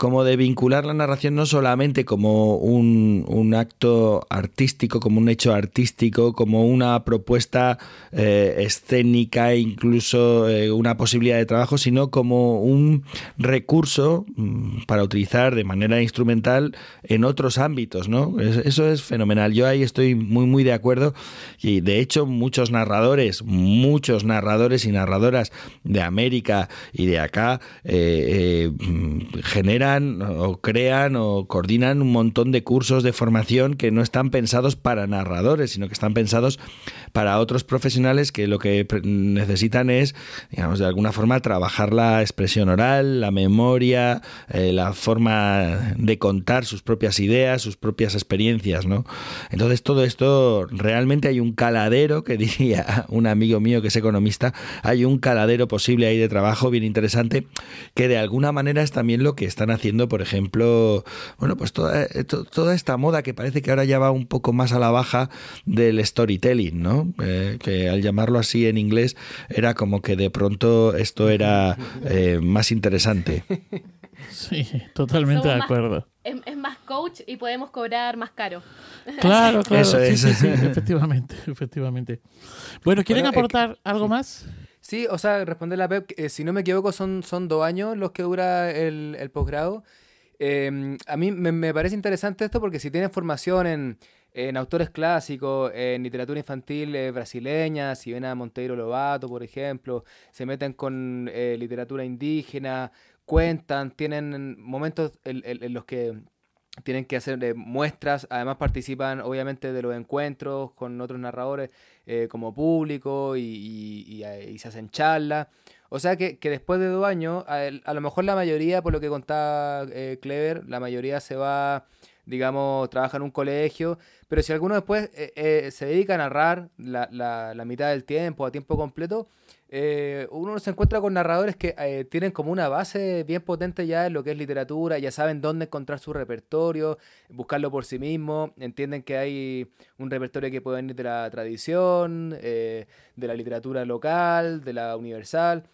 como de vincular la narración no solamente como un, un acto artístico, como un hecho artístico, como una propuesta eh, escénica incluso eh, una posibilidad de trabajo, sino como un recurso mm, para utilizar de manera instrumental en otros ámbitos, ¿no? Eso es fenomenal. Yo ahí estoy muy, muy de acuerdo y de hecho muchos narradores, muchos narradores y narradoras de América y de acá eh, generan o crean o coordinan un montón de cursos de formación que no están pensados para narradores, sino que están pensados para otros profesionales que lo que necesitan es, digamos, de alguna forma trabajar la expresión oral, la memoria, eh, la forma de contar sus propias ideas, sus propias experiencias, ¿no? Entonces todo esto realmente hay un caladero, que diría un amigo mío que es economista, hay un caladero posible ahí de trabajo bien interesante que de alguna manera es también lo que están haciendo, por ejemplo, bueno, pues toda, eh, toda esta moda que parece que ahora ya va un poco más a la baja del storytelling, ¿no? Eh, que al llamarlo así en inglés era como que de pronto esto era eh, más interesante. Sí, totalmente de acuerdo. es, más coach y podemos cobrar más caro. Claro, claro. Eso es. efectivamente, efectivamente. Bueno, ¿quieren aportar algo más? Sí, o sea, responder la Pep, eh, si no me equivoco, son, son dos años los que dura el, el posgrado. Em, a mí me, me, parece interesante esto porque si tienes formación en, en autores clásicos, en literatura infantil eh, brasileña, si ven a Monteiro Lobato, por ejemplo, se meten con eh, literatura indígena, cuentan, tienen momentos en, los que tienen que hacer eh, muestras, además participan obviamente de los encuentros con otros narradores como público y, se hacen charlas. O sea que, después de dos años, a, lo mejor la mayoría, por lo que contaba Clever, la mayoría se va digamos, trabaja en un colegio, pero si alguno después eh, eh, se dedica a narrar la, la, mitad del tiempo, a tiempo completo, eh, uno se encuentra con narradores que tienen como una base bien potente ya en lo que es literatura, ya saben dónde encontrar su repertorio, buscarlo por sí mismo, entienden que hay un repertorio que puede venir de la tradición, de la literatura local, de la universal,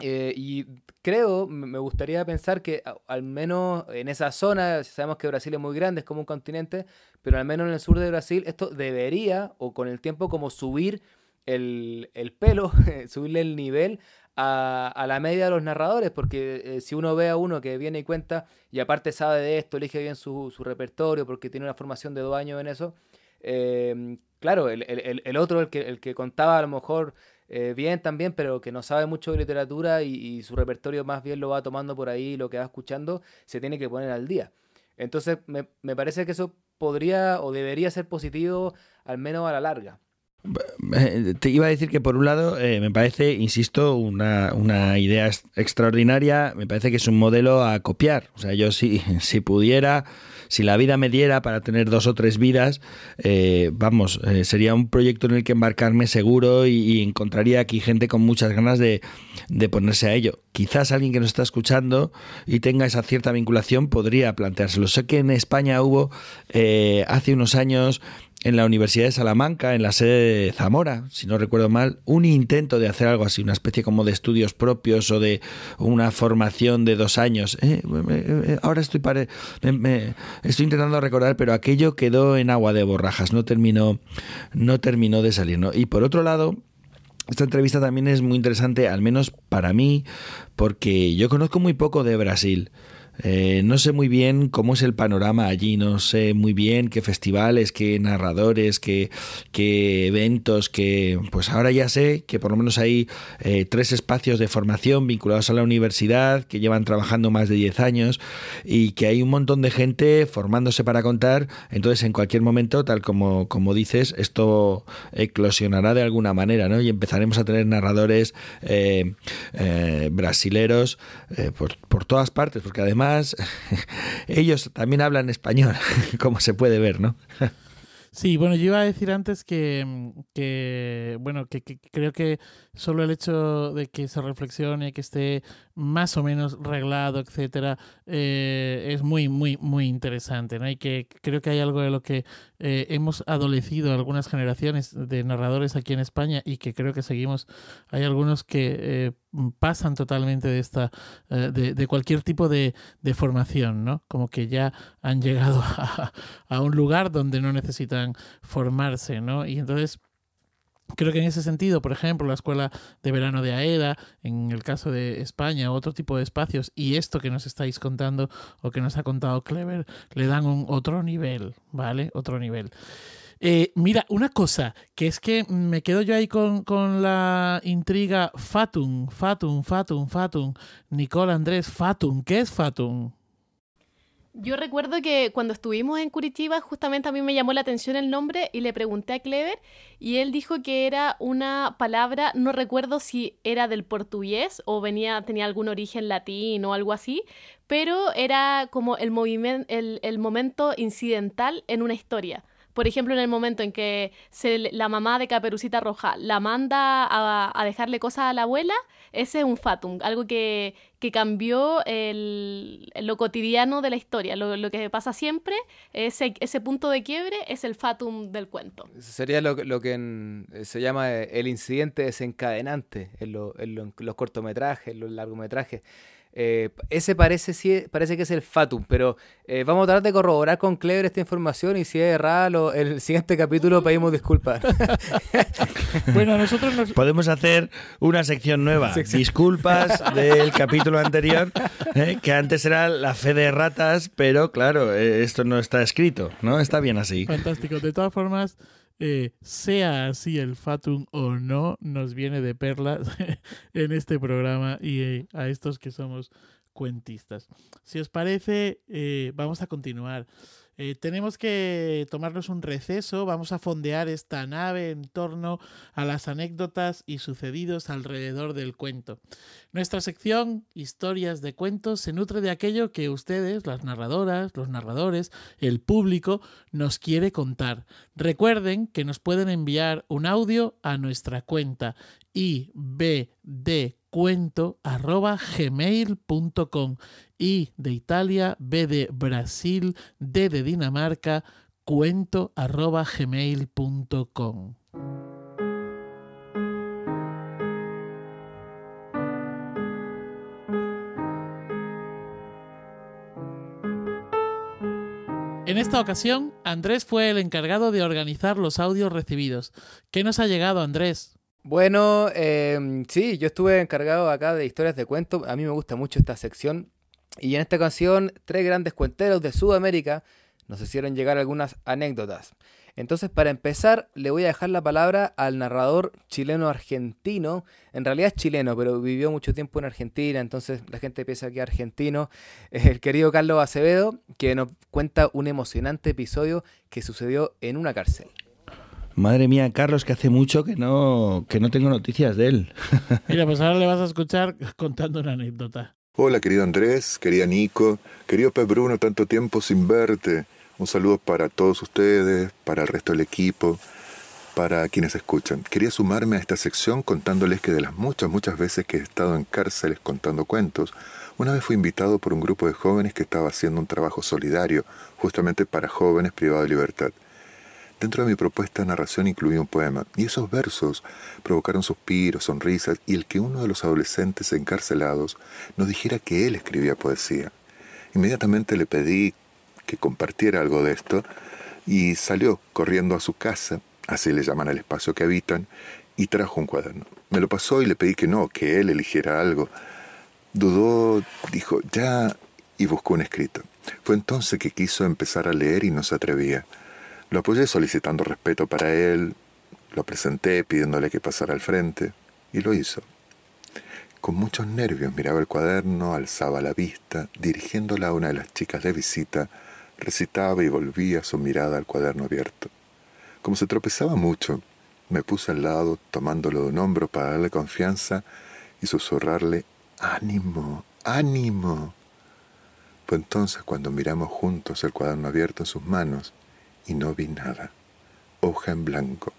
eh, y creo, me gustaría pensar que al menos en esa zona, sabemos que Brasil es muy grande, es como un continente, pero al menos en el sur de Brasil esto debería, o con el tiempo, como subir el, el pelo, subirle el nivel a, a, la media de los narradores, porque eh, si uno ve a uno que viene y cuenta, y aparte sabe de esto, elige bien su, su repertorio, porque tiene una formación de dos años en eso, eh, claro, el, el, el, otro, el que, el que contaba a lo mejor eh, bien también, pero que no sabe mucho de literatura y, y, su repertorio más bien lo va tomando por ahí, lo que va escuchando, se tiene que poner al día. Entonces, me, me parece que eso podría o debería ser positivo, al menos a la larga. Eh, te iba a decir que por un lado eh, me parece, insisto, una, una, idea extraordinaria, me parece que es un modelo a copiar. O sea, yo si, si pudiera, si la vida me diera para tener dos o tres vidas, eh, vamos, sería un proyecto en el que embarcarme seguro y, encontraría aquí gente con muchas ganas de, de, ponerse a ello. Quizás alguien que nos está escuchando y tenga esa cierta vinculación podría planteárselo. Sé que en España hubo hace unos años en la Universidad de Salamanca, en la sede de Zamora, si no recuerdo mal, un intento de hacer algo así, una especie como de estudios propios o de una formación de dos años. Eh, eh, ahora estoy, pare... me, estoy intentando recordar, pero aquello quedó en agua de borrajas, no terminó, no terminó de salir. Y por otro lado, esta entrevista también es muy interesante, al menos para mí, porque yo conozco muy poco de Brasil. Eh, no sé muy bien cómo es el panorama allí, no sé muy bien qué festivales, qué narradores, qué, qué eventos, que pues ahora ya sé que por lo menos hay eh, tres espacios de formación vinculados a la universidad que llevan trabajando más de 10 años y que hay un montón de gente formándose para contar, entonces en cualquier momento, tal como, como dices, esto eclosionará de alguna manera, ¿no? Y empezaremos a tener narradores eh, brasileros por, por todas partes, porque además ellos también hablan español, como se puede ver, ¿no? Sí, bueno, yo iba a decir antes que, bueno, que, que, creo que solo el hecho de que se reflexione, que esté más o menos reglado, etcétera, eh, es muy, muy, muy interesante, ¿no? Y que creo que hay algo de lo que eh, hemos adolecido algunas generaciones de narradores aquí en España y que creo que seguimos. Hay algunos que eh, pasan totalmente de esta, de, de, cualquier tipo de, de, formación, ¿no? Como que ya han llegado a, a un lugar donde no necesitan formarse, ¿no? Y entonces Creo que en ese sentido, por ejemplo, la escuela de verano de AEDA, en el caso de España, otro tipo de espacios, y esto que nos estáis contando o que nos ha contado Clever, le dan un otro nivel, ¿vale? Otro nivel. Eh, mira, una cosa, que es que me quedo yo ahí con, con la intriga Fatum, Fatum, Fatum, Fatum, Nicole Andrés, Fatum, ¿qué es Fatum? Yo recuerdo que cuando estuvimos en Curitiba, justamente a mí me llamó la atención el nombre y le pregunté a Clever y él dijo que era una palabra, no recuerdo si era del portugués o venía, tenía algún origen latín o algo así, pero era como el, el, el momento incidental en una historia. Por ejemplo, en el momento en que se, la mamá de Caperucita Roja la manda a, a, dejarle cosas a la abuela, ese es un fatum, algo que, que cambió el, lo cotidiano de la historia, lo, lo, que pasa siempre, ese, ese punto de quiebre es el fatum del cuento. Sería lo, lo que en, se llama el incidente desencadenante en, lo, en, en los cortometrajes, en los largometrajes. Eh, ese parece, sí, parece que es el Fatum, pero eh, vamos a tratar de corroborar con Clever esta información y si es errada, lo, el siguiente capítulo pedimos disculpas. bueno, nosotros nos... podemos hacer una sección nueva. Sección. Disculpas del capítulo anterior, eh, que antes era la fe de ratas, pero claro, eh, esto no está escrito, ¿no? Está bien así. Fantástico. De todas formas, eh, sea así el fatum o no, nos viene de perlas en este programa y eh, a estos que somos cuentistas. Si os parece, eh, vamos a continuar. Eh, tenemos que tomarnos un receso, vamos a fondear esta nave en torno a las anécdotas y sucedidos alrededor del cuento. Nuestra sección, historias de cuentos, se nutre de aquello que ustedes, las narradoras, los narradores, el público, nos quiere contar. Recuerden que nos pueden enviar un audio a nuestra cuenta ibdcuento.gmail.com I de Italia, B de Brasil, D de Dinamarca, cuento arroba gmail.com. En esta ocasión, Andrés fue el encargado de organizar los audios recibidos. ¿Qué nos ha llegado, Andrés? Bueno, eh, sí, yo estuve encargado acá de historias de cuentos. A mí me gusta mucho esta sección. Y en esta ocasión, tres grandes cuenteros de Sudamérica nos hicieron llegar algunas anécdotas. Entonces, para empezar, le voy a dejar la palabra al narrador chileno-argentino. En realidad es chileno, pero vivió mucho tiempo en Argentina, entonces la gente piensa que es argentino. El querido Carlos Acevedo, que nos cuenta un emocionante episodio que sucedió en una cárcel. Madre mía, Carlos, que hace mucho que no, que no tengo noticias de él. Mira, pues ahora le vas a escuchar contando una anécdota. Hola, querido Andrés, querida Nico, querido Pep Bruno, tanto tiempo sin verte. Un saludo para todos ustedes, para el resto del equipo, para quienes escuchan. Quería sumarme a esta sección contándoles que de las muchas, muchas veces que he estado en cárceles contando cuentos, una vez fui invitado por un grupo de jóvenes que estaba haciendo un trabajo solidario, justamente para jóvenes privados de libertad. Dentro de mi propuesta de narración incluí un poema, y esos versos provocaron suspiros, sonrisas, y el que uno de los adolescentes encarcelados nos dijera que él escribía poesía. Inmediatamente le pedí que compartiera algo de esto, y salió corriendo a su casa, así le llaman al espacio que habitan, y trajo un cuaderno. Me lo pasó y le pedí que no, que él eligiera algo. Dudó, dijo, ya, y buscó un escrito. Fue entonces que quiso empezar a leer y no se atrevía. Lo apoyé solicitando respeto para él, lo presenté pidiéndole que pasara al frente, y lo hizo. Con muchos nervios miraba el cuaderno, alzaba la vista, dirigiéndola a una de las chicas de visita, recitaba y volvía su mirada al cuaderno abierto. Como se tropezaba mucho, me puse al lado, tomándolo de un hombro para darle confianza y susurrarle ánimo, ánimo. Fue entonces cuando miramos juntos el cuaderno abierto en sus manos y no vi nada. Hoja en blanco.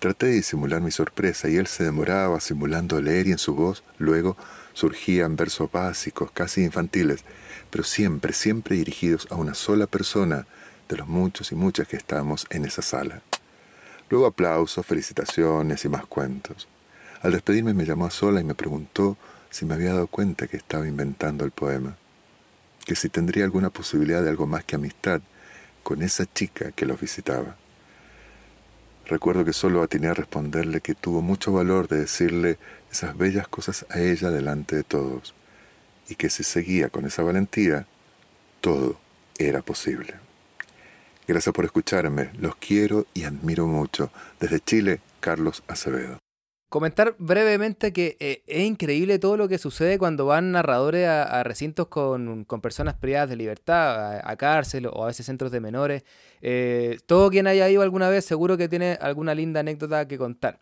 Traté de disimular mi sorpresa y él se demoraba simulando leer y en su voz luego surgían versos básicos, casi infantiles, pero siempre, siempre dirigidos a una sola persona de los muchos y muchas que estábamos en esa sala. Luego aplausos, felicitaciones y más cuentos. Al despedirme me llamó a sola y me preguntó si me había dado cuenta que estaba inventando el poema, que si tendría alguna posibilidad de algo más que amistad con esa chica que los visitaba. Recuerdo que solo atiné a responderle que tuvo mucho valor de decirle esas bellas cosas a ella delante de todos, y que si seguía con esa valentía, todo era posible. Gracias por escucharme, los quiero y admiro mucho. Desde Chile, Carlos Acevedo comentar brevemente que eh, es increíble todo lo que sucede cuando van narradores a, recintos con, personas privadas de libertad, a, cárcel o a veces centros de menores. Eh, todo quien haya ido alguna vez seguro que tiene alguna linda anécdota que contar.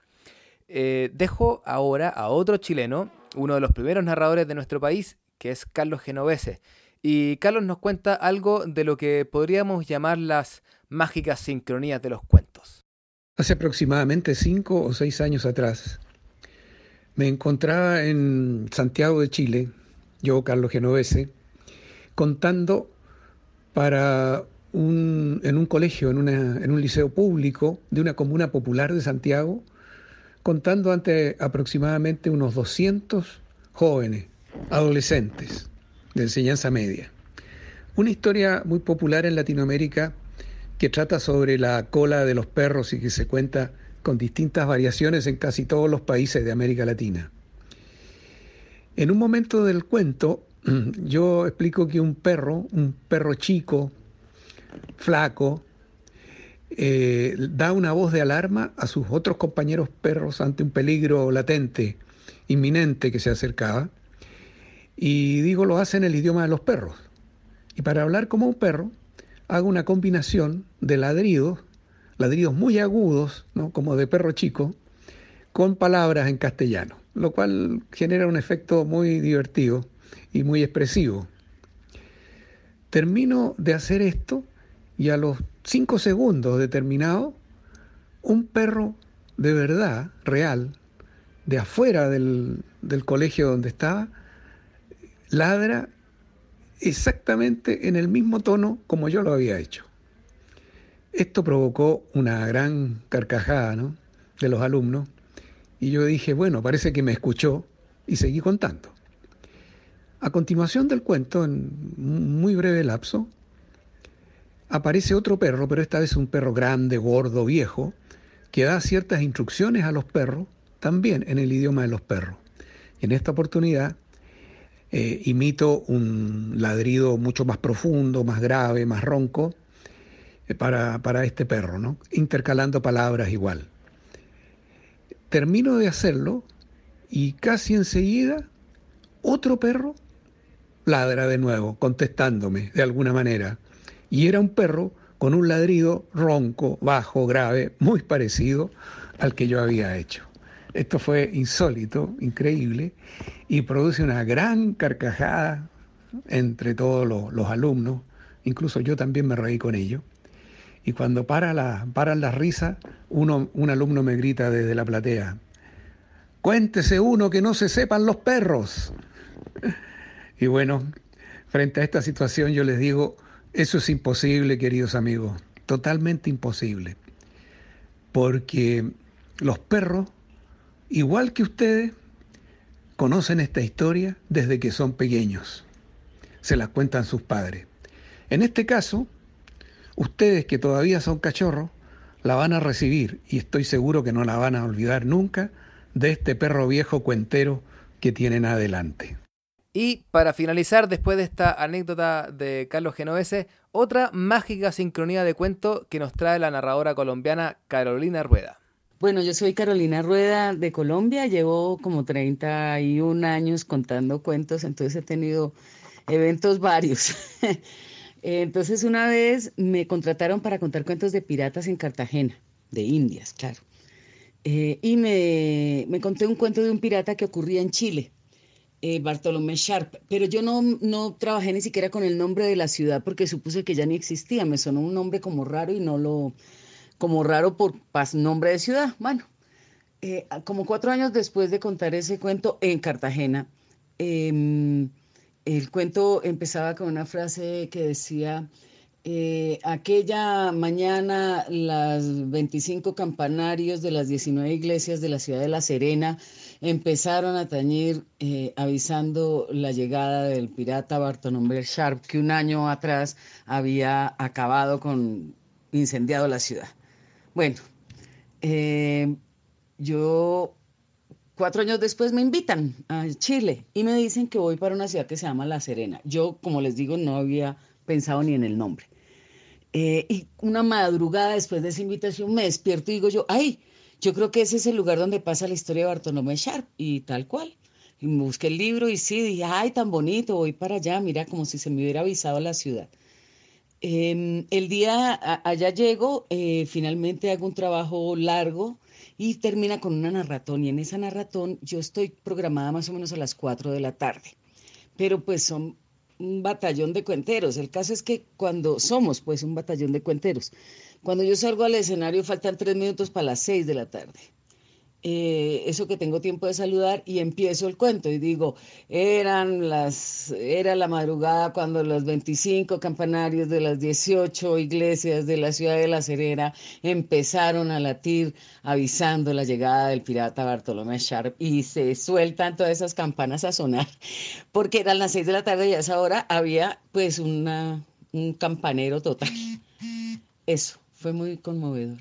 Eh, dejo ahora a otro chileno, uno de los primeros narradores de nuestro país, que es Carlos Genovese. Y Carlos nos cuenta algo de lo que podríamos llamar las mágicas sincronías de los cuentos. Hace aproximadamente cinco o seis años atrás, me encontraba en Santiago de Chile, yo, Carlos Genovese, contando para un, en un colegio, en, en un liceo público de una comuna popular de Santiago, contando ante aproximadamente unos 200 jóvenes, adolescentes de enseñanza media. Una historia muy popular en Latinoamérica que trata sobre la cola de los perros y que se cuenta con distintas variaciones en casi todos los países de América Latina. En un momento del cuento, yo explico que un perro, un perro chico, flaco, eh, da una voz de alarma a sus otros compañeros perros ante un peligro latente, inminente que se acercaba. Y digo, lo hace en el idioma de los perros. Y para hablar como un perro, hago una combinación de ladridos, ladridos muy agudos, ¿no? como de perro chico, con palabras en castellano, lo cual genera un efecto muy divertido y muy expresivo. Termino de hacer esto y a los cinco segundos de terminado, un perro de verdad, real, de afuera del, del colegio donde estaba, ladra exactamente en el mismo tono como yo lo había hecho. Esto provocó una gran carcajada de los alumnos y yo dije, bueno, parece que me escuchó y seguí contando. A continuación del cuento, en muy breve lapso, aparece otro perro, pero esta vez un perro grande, gordo, viejo, que da ciertas instrucciones a los perros, también en el idioma de los perros. Y en esta oportunidad eh, imito un ladrido mucho más profundo, más grave, más ronco, para, para este perro, ¿no? intercalando palabras igual. Termino de hacerlo y casi enseguida otro perro ladra de nuevo, contestándome de alguna manera. Y era un perro con un ladrido ronco, bajo, grave, muy parecido al que yo había hecho. Esto fue insólito, increíble, y produce una gran carcajada entre todos los, alumnos, incluso yo también me reí con ello. Y cuando para la, paran las risas, un alumno me grita desde la platea, cuéntese uno que no se sepan los perros. Y bueno, frente a esta situación yo les digo, eso es imposible, queridos amigos, totalmente imposible. Porque los perros, igual que ustedes, conocen esta historia desde que son pequeños. Se las cuentan sus padres. En este caso, ustedes que todavía son cachorros, la van a recibir y estoy seguro que no la van a olvidar nunca de este perro viejo cuentero que tienen adelante. Y para finalizar, después de esta anécdota de Carlos Genovese, otra mágica sincronía de cuento que nos trae la narradora colombiana Carolina Rueda. Bueno, yo soy Carolina Rueda de Colombia, llevo como 31 años contando cuentos, entonces he tenido eventos varios. Entonces una vez me contrataron para contar cuentos de piratas en Cartagena, de Indias, claro. Eh, y me, me conté un cuento de un pirata que ocurría en Chile eh, Bartolomé Sharp, pero yo no, no trabajé ni siquiera con el nombre de la ciudad porque supuse que ya ni existía, me sonó un nombre como raro y no lo, como raro por nombre de ciudad. Bueno, eh, como cuatro años después de contar ese cuento en Cartagena, em, el cuento empezaba con una frase que decía, eh, aquella mañana las 25 campanarios de las 19 iglesias de la ciudad de La Serena empezaron a tañir eh, avisando la llegada del pirata Bartolomé Sharp, que un año atrás había acabado con, incendiado la ciudad. Bueno, eh, yo cuatro años después me invitan a Chile y me dicen que voy para una ciudad que se llama La Serena. Yo, como les digo, no había pensado ni en el nombre. Eh, y una madrugada después de esa invitación me despierto y digo yo, ay, yo creo que ese es el lugar donde pasa la historia de Bartolomé Sharp y tal cual. Y me busqué el libro y sí, dije, ay, tan bonito, voy para allá, mira, como si se me hubiera avisado la ciudad. Em, el día allá llego, eh, finalmente hago un trabajo largo y termina con una narratón. Y en esa narratón yo estoy programada más o menos a las 4 de la tarde. Pero pues son un batallón de cuenteros. El caso es que cuando somos pues un batallón de cuenteros, cuando yo salgo al escenario faltan tres minutos para las seis de la tarde. Eh, eso que tengo tiempo de saludar y empiezo el cuento y digo, eran las, era la madrugada cuando los 25 campanarios de las 18 iglesias de la ciudad de La Serena empezaron a latir avisando la llegada del pirata Bartolomé Sharp y se sueltan todas esas campanas a sonar porque eran las 6 de la tarde y a esa hora había pues una, un campanero total. Eso. Fue muy conmovedor.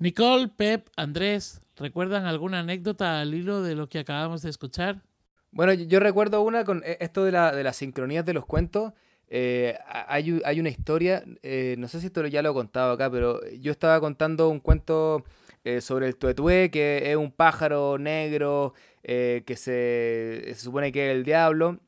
Nicole, Pep, Andrés, ¿recuerdan alguna anécdota al hilo de lo que acabamos de escuchar? Bueno, yo, recuerdo una con eh, esto de, la, de las sincronías de los cuentos. Eh, hay, hay, una historia, eh, no sé si esto ya lo he contado acá, pero yo estaba contando un cuento sobre el tuetué, que es un pájaro negro que se, supone que es el diablo,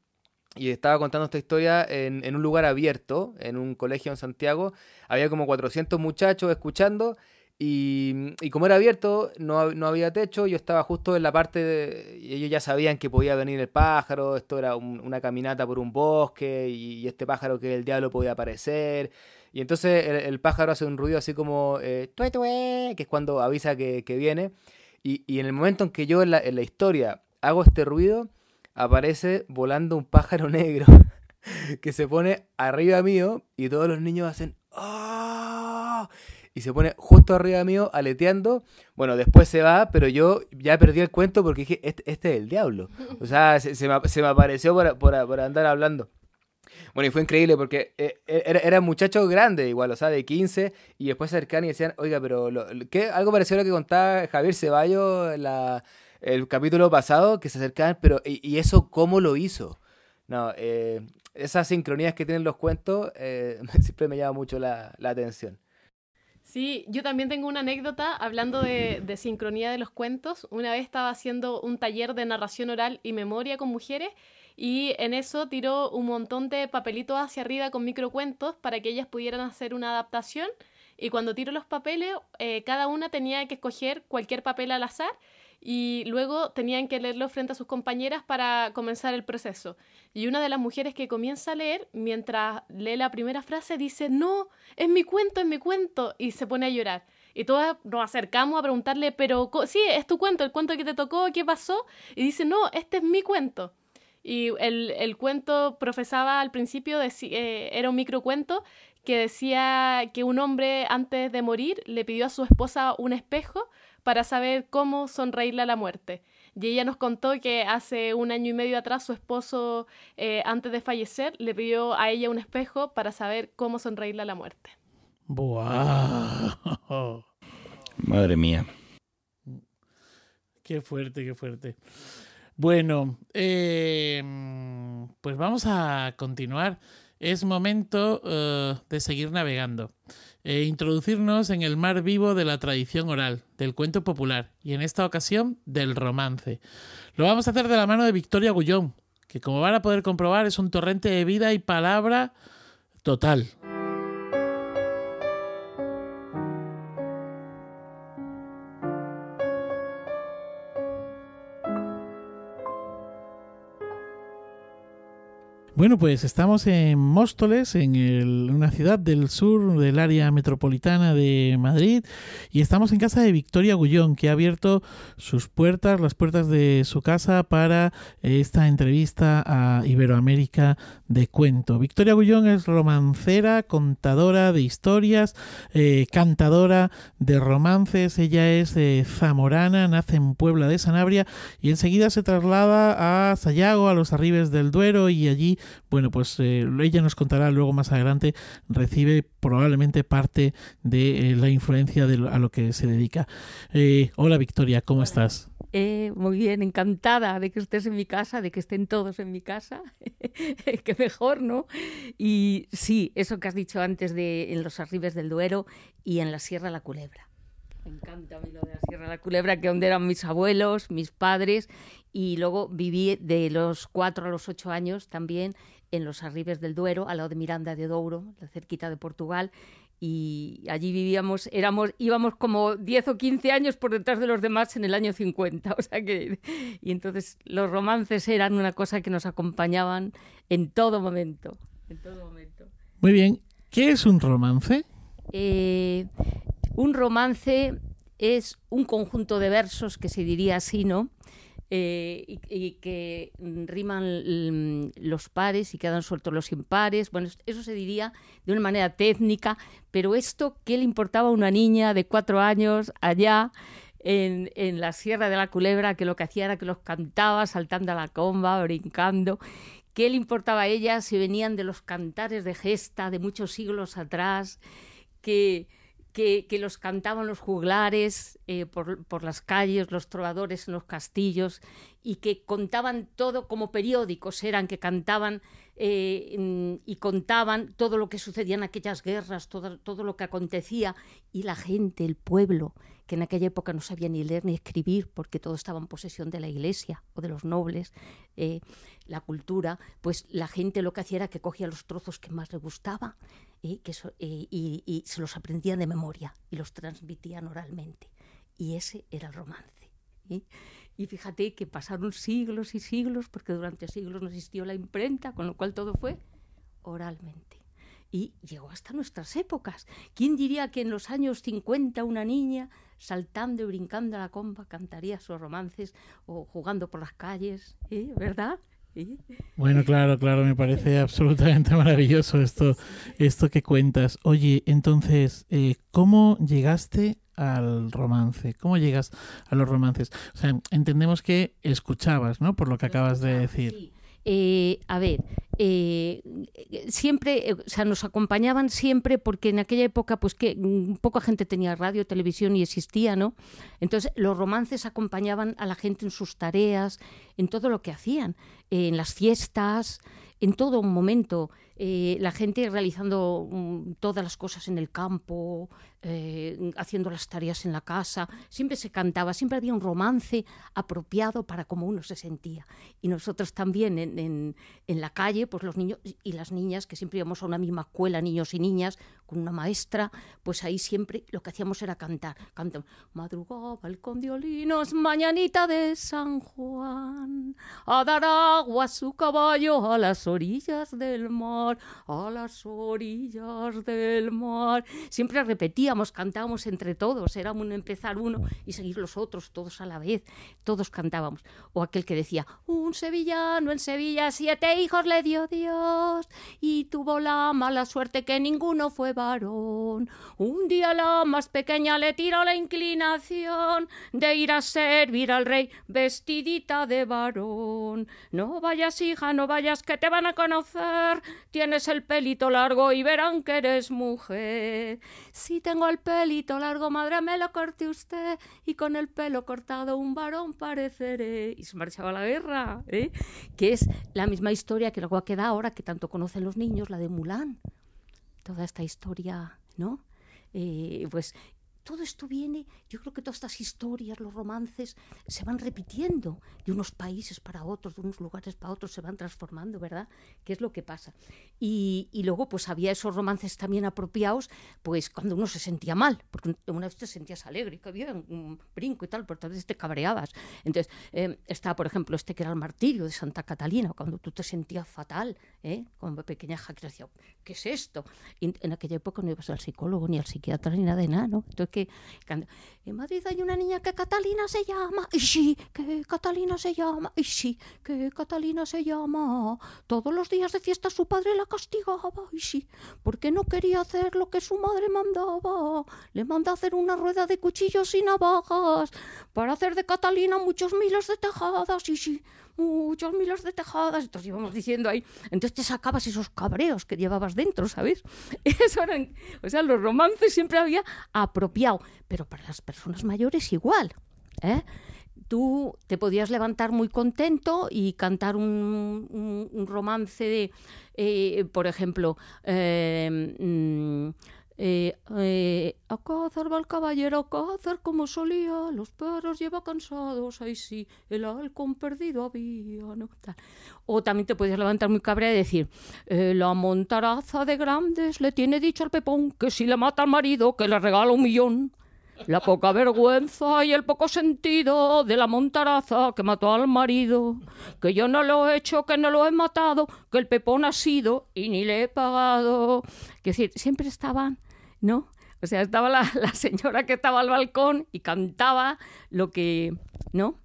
y estaba contando esta historia en, en, un lugar abierto, en un colegio en Santiago. Había como 400 muchachos escuchando y, como era abierto, no, no, había techo, yo estaba justo en la parte de... Ellos ya sabían que podía venir el pájaro, esto era una caminata por un bosque y, este pájaro que el diablo podía aparecer. Y entonces el, pájaro hace un ruido así como eh, tue, que es cuando avisa que, que viene. Y, y, en el momento en que yo en la, en la historia hago este ruido, aparece volando un pájaro negro que se pone arriba mío y todos los niños hacen ¡Oh! Y se pone justo arriba mío aleteando. Bueno, después se va, pero yo ya perdí el cuento porque dije, este, este es el diablo. O sea, se, me, apareció por, andar hablando. Bueno, y fue increíble porque eh, era, era muchacho grande igual, o sea, de 15, y después se acercan y decían, oiga, pero lo, ¿qué? algo pareció a lo que contaba Javier Ceballos, la, el capítulo pasado que se acercaban, pero ¿y, eso cómo lo hizo? No, eh, esas sincronías que tienen los cuentos eh, siempre me llama mucho la, atención. Sí, yo también tengo una anécdota hablando de, sincronía de los cuentos. Una vez estaba haciendo un taller de narración oral y memoria con mujeres y en eso tiró un montón de papelitos hacia arriba con microcuentos para que ellas pudieran hacer una adaptación. Y cuando tiró los papeles, eh, cada una tenía que escoger cualquier papel al azar y luego tenían que leerlo frente a sus compañeras para comenzar el proceso. Y una de las mujeres que comienza a leer, mientras lee la primera frase, dice, no, es mi cuento, es mi cuento, y se pone a llorar. Y todas nos acercamos a preguntarle, pero sí, es tu cuento, el cuento que te tocó, ¿qué pasó? Y dice, no, este es mi cuento. Y el, el cuento profesaba al principio, de, eh, era un microcuento que decía que un hombre antes de morir le pidió a su esposa un espejo para saber cómo sonreírle a la muerte. Y ella nos contó que hace un año y medio atrás su esposo, eh, antes de fallecer, le pidió a ella un espejo para saber cómo sonreírle a la muerte. ¡Buah! Madre mía. Qué fuerte, qué fuerte. Bueno, eh, pues vamos a continuar. Es momento uh, de seguir navegando e introducirnos en el mar vivo de la tradición oral, del cuento popular y en esta ocasión del romance. Lo vamos a hacer de la mano de Victoria Gullón, que como van a poder comprobar es un torrente de vida y palabra total. Bueno, pues estamos en Móstoles, en una ciudad del sur del área metropolitana de Madrid, y estamos en casa de Victoria Gullón, que ha abierto sus puertas, las puertas de su casa para esta entrevista a Iberoamérica de Cuento. Victoria Gullón es romancera, contadora de historias, eh, cantadora de romances. Ella es zamorana, nace en Puebla de Sanabria y enseguida se traslada a Sayago, a los Arribes del Duero, y allí bueno, pues eh, ella nos contará luego más adelante, recibe probablemente parte de eh, la influencia de a lo que se dedica. Eh, hola Victoria, ¿cómo estás? muy bien, encantada de que estés en mi casa, de que estén todos en mi casa. Qué mejor, ¿no? Y sí, eso que has dicho antes de en los arribes del Duero y en la Sierra La Culebra. Me encanta a mí lo de la Sierra de la Culebra, que donde eran mis abuelos, mis padres, y luego viví de los cuatro a los ocho años también en los Arribes del Duero, al lado de Miranda de Douro, la cerquita de Portugal, y allí vivíamos, éramos, íbamos como 10 o 15 años por detrás de los demás en el año 50, o sea que, y entonces los romances eran una cosa que nos acompañaban en todo momento, en todo momento. Muy bien, ¿qué es un romance? Eh, un romance es un conjunto de versos que se diría así, ¿no? Eh, y, que riman los pares y quedan sueltos los impares. Bueno, eso se diría de una manera técnica, pero esto, ¿qué le importaba a una niña de cuatro años allá? En, en, la Sierra de la Culebra, que lo que hacía era que los cantaba saltando a la comba, brincando. ¿Qué le importaba a ella si venían de los cantares de gesta de muchos siglos atrás? Que, que, los cantaban los juglares eh, por, por, las calles, los trovadores en los castillos, y que contaban todo como periódicos eran, que cantaban eh, y contaban todo lo que sucedía en aquellas guerras, todo, todo lo que acontecía, y la gente, el pueblo, que en aquella época no sabía ni leer ni escribir porque todo estaba en posesión de la iglesia o de los nobles, eh, la cultura, pues la gente lo que hacía era que cogía los trozos que más le gustaba eh, que eh, y, se los aprendían de memoria y los transmitían oralmente. Y ese era el romance. Y fíjate que pasaron siglos y siglos, porque durante siglos no existió la imprenta, con lo cual todo fue oralmente y llegó hasta nuestras épocas. ¿Quién diría que en los años 50 una niña saltando y brincando a la comba cantaría sus romances o jugando por las calles? ¿Eh? ¿Verdad? ¿Eh? Bueno, claro, claro, me parece absolutamente maravilloso esto, esto que cuentas. Oye, entonces, eh, ¿cómo llegaste al romance? ¿Cómo llegas a los romances? O sea, entendemos que escuchabas, ¿no? Por lo que acabas de decir. Eh, a ver, eh, siempre, eh, o sea, nos acompañaban siempre porque en aquella época, pues que mm, poca gente tenía radio, televisión y existía, ¿no? Entonces, los romances acompañaban a la gente en sus tareas, en todo lo que hacían, en las fiestas, en todo momento, la gente realizando mm, todas las cosas en el campo, eh, haciendo las tareas en la casa, siempre se cantaba, siempre había un romance apropiado para cómo uno se sentía. Y nosotros también en, en, en la calle, pues los niños y las niñas, que siempre íbamos a una misma escuela, niños y niñas, con una maestra, pues ahí siempre lo que hacíamos era cantar. Cantam, madrugaba el condiolinos, mañanita de San Juan, a dar agua a su caballo a las orillas del mar, a las orillas del mar. Siempre repetíamos, cantábamos entre todos, era un empezar uno y seguir los otros, todos a la vez, todos cantábamos. O aquel que decía, un sevillano en Sevilla, siete hijos le dio Dios, y tuvo la mala suerte que ninguno fue varón. Un día la más pequeña le tiró la inclinación de ir a servir al rey vestidita de varón. No vayas, hija, no vayas, que te van a conocer. Tienes el pelito largo y verán que eres mujer. Si tengo el pelito largo, madre, me lo corte usted, y con el pelo cortado un varón pareceré. Y se marchaba a la guerra, ¿eh? que es la misma historia que luego queda ahora que tanto conocen los niños, la de Mulan. Toda esta historia, ¿no? Eh, pues todo esto viene, yo creo que todas estas historias, los romances, se van repitiendo de unos países para otros, de unos lugares para otros, se van transformando, ¿verdad? ¿Qué es lo que pasa? Y, y luego, pues había esos romances también apropiados, pues cuando uno se sentía mal, porque una vez te sentías alegre, que bien, un brinco y tal, pero otras veces te cabreabas. Entonces, eh, está, por ejemplo, este que era el martirio de Santa Catalina, cuando tú te sentías fatal, ¿eh? Como pequeña que decía, ¿qué es esto? En aquella época no ibas al psicólogo, ni al psiquiatra, ni nada de nada, ¿no? Entonces, que en Madrid hay una niña que Catalina se llama, y sí, que Catalina se llama, y sí, que Catalina se llama. Todos los días de fiesta su padre la castigaba, y sí, porque no quería hacer lo que su madre mandaba. Le manda hacer una rueda de cuchillos y navajas para hacer de Catalina muchos miles de tejadas, y sí, muchos miles de tejadas. Entonces íbamos diciendo ahí. Entonces te sacabas esos cabreos que llevabas dentro, ¿sabes? Eso o sea, los romances siempre había apropiado, pero para las personas mayores igual. ¿eh? Tú te podías levantar muy contento y cantar un romance de, eh, por ejemplo, eh, mm, eh, eh, a cazar va el caballero, a cazar como solía, los perros lleva cansados, ahí sí, el halcón perdido había. O también te podías levantar muy cabrea y decir, eh, la montaraza de grandes le tiene dicho al pepón que si le mata al marido, que le regala un millón. La poca vergüenza y el poco sentido de la montaraza que mató al marido. Que yo no lo he hecho, que no lo he matado, que el pepón ha sido y ni le he pagado. Es decir, siempre estaban ¿no? O sea, estaba la, la, señora que estaba al balcón y cantaba lo que, ¿no?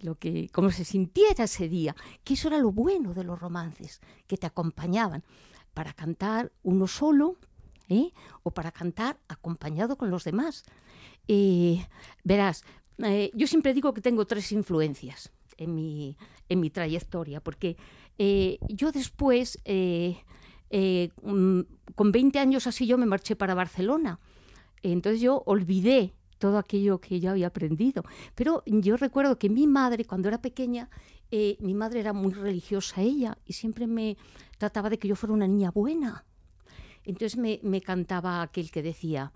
Lo que, como se sintiera ese día, que eso era lo bueno de los romances, que te acompañaban para cantar uno solo, ¿eh? o para cantar acompañado con los demás. Eh, verás, eh, yo siempre digo que tengo tres influencias en mi, en mi trayectoria, porque eh, yo después eh, con 20 años así yo me marché para Barcelona. Entonces yo olvidé todo aquello que yo había aprendido. Pero yo recuerdo que mi madre, cuando era pequeña, eh, mi madre era muy religiosa ella y siempre me trataba de que yo fuera una niña buena. Entonces me, me cantaba aquel que decía,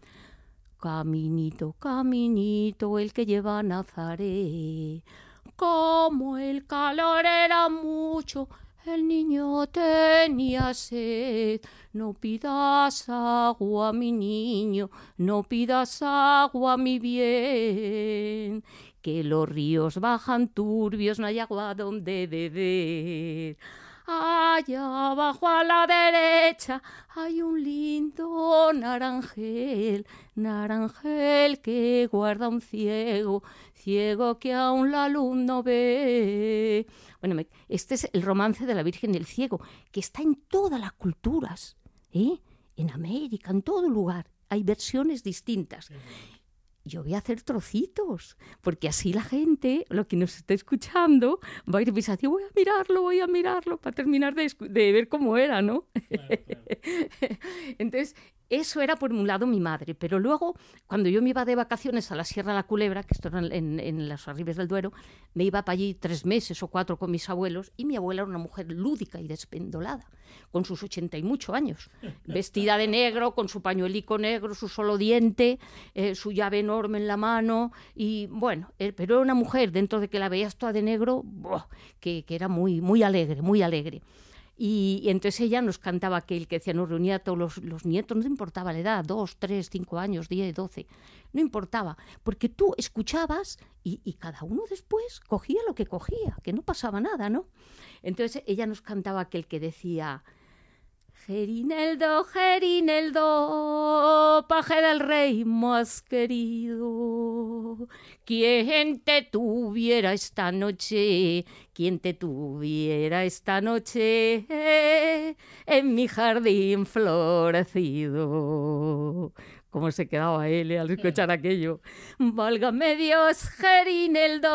Caminito, caminito, el que lleva a Nazaret. Como el calor era mucho, el niño tenía sed. No pidas agua, mi niño, no pidas agua, mi bien. Que los ríos bajan turbios, no hay agua donde beber. Allá abajo a la derecha hay un lindo naranjel, naranjel que guarda un ciego, ciego que aún la luz no ve. Bueno, este es el romance de la Virgen del Ciego, que está en todas las culturas, ¿eh? en América, en todo lugar. Hay versiones distintas yo voy a hacer trocitos, porque así la gente, lo que nos está escuchando, va a ir pensando, voy a mirarlo, voy a mirarlo, para terminar de, de ver cómo era, ¿no? Claro, claro. Entonces, eso era por un lado mi madre, pero luego cuando yo me iba de vacaciones a la Sierra de la Culebra, que esto era en, en las Arribes del Duero, me iba para allí tres meses o cuatro con mis abuelos y mi abuela era una mujer lúdica y despendolada, con sus ochenta y muchos años, vestida de negro, con su pañuelico negro, su solo diente, eh, su llave enorme en la mano y bueno, eh, pero era una mujer dentro de que la veías toda de negro, que, que era muy, muy alegre, muy alegre. Y, entonces ella nos cantaba aquel que decía, nos reunía a todos los, nietos, no importaba la edad, dos, tres, cinco años, diez, doce, no importaba, porque tú escuchabas y, y, cada uno después cogía lo que cogía, que no pasaba nada, ¿no? Entonces ella nos cantaba aquel que decía, Gerineldo, Gerineldo, paje del rey más querido, quien te tuviera esta noche, quien te tuviera esta noche en mi jardín florecido cómo se quedaba él eh, al escuchar aquello. Válgame Dios, Gerineldo,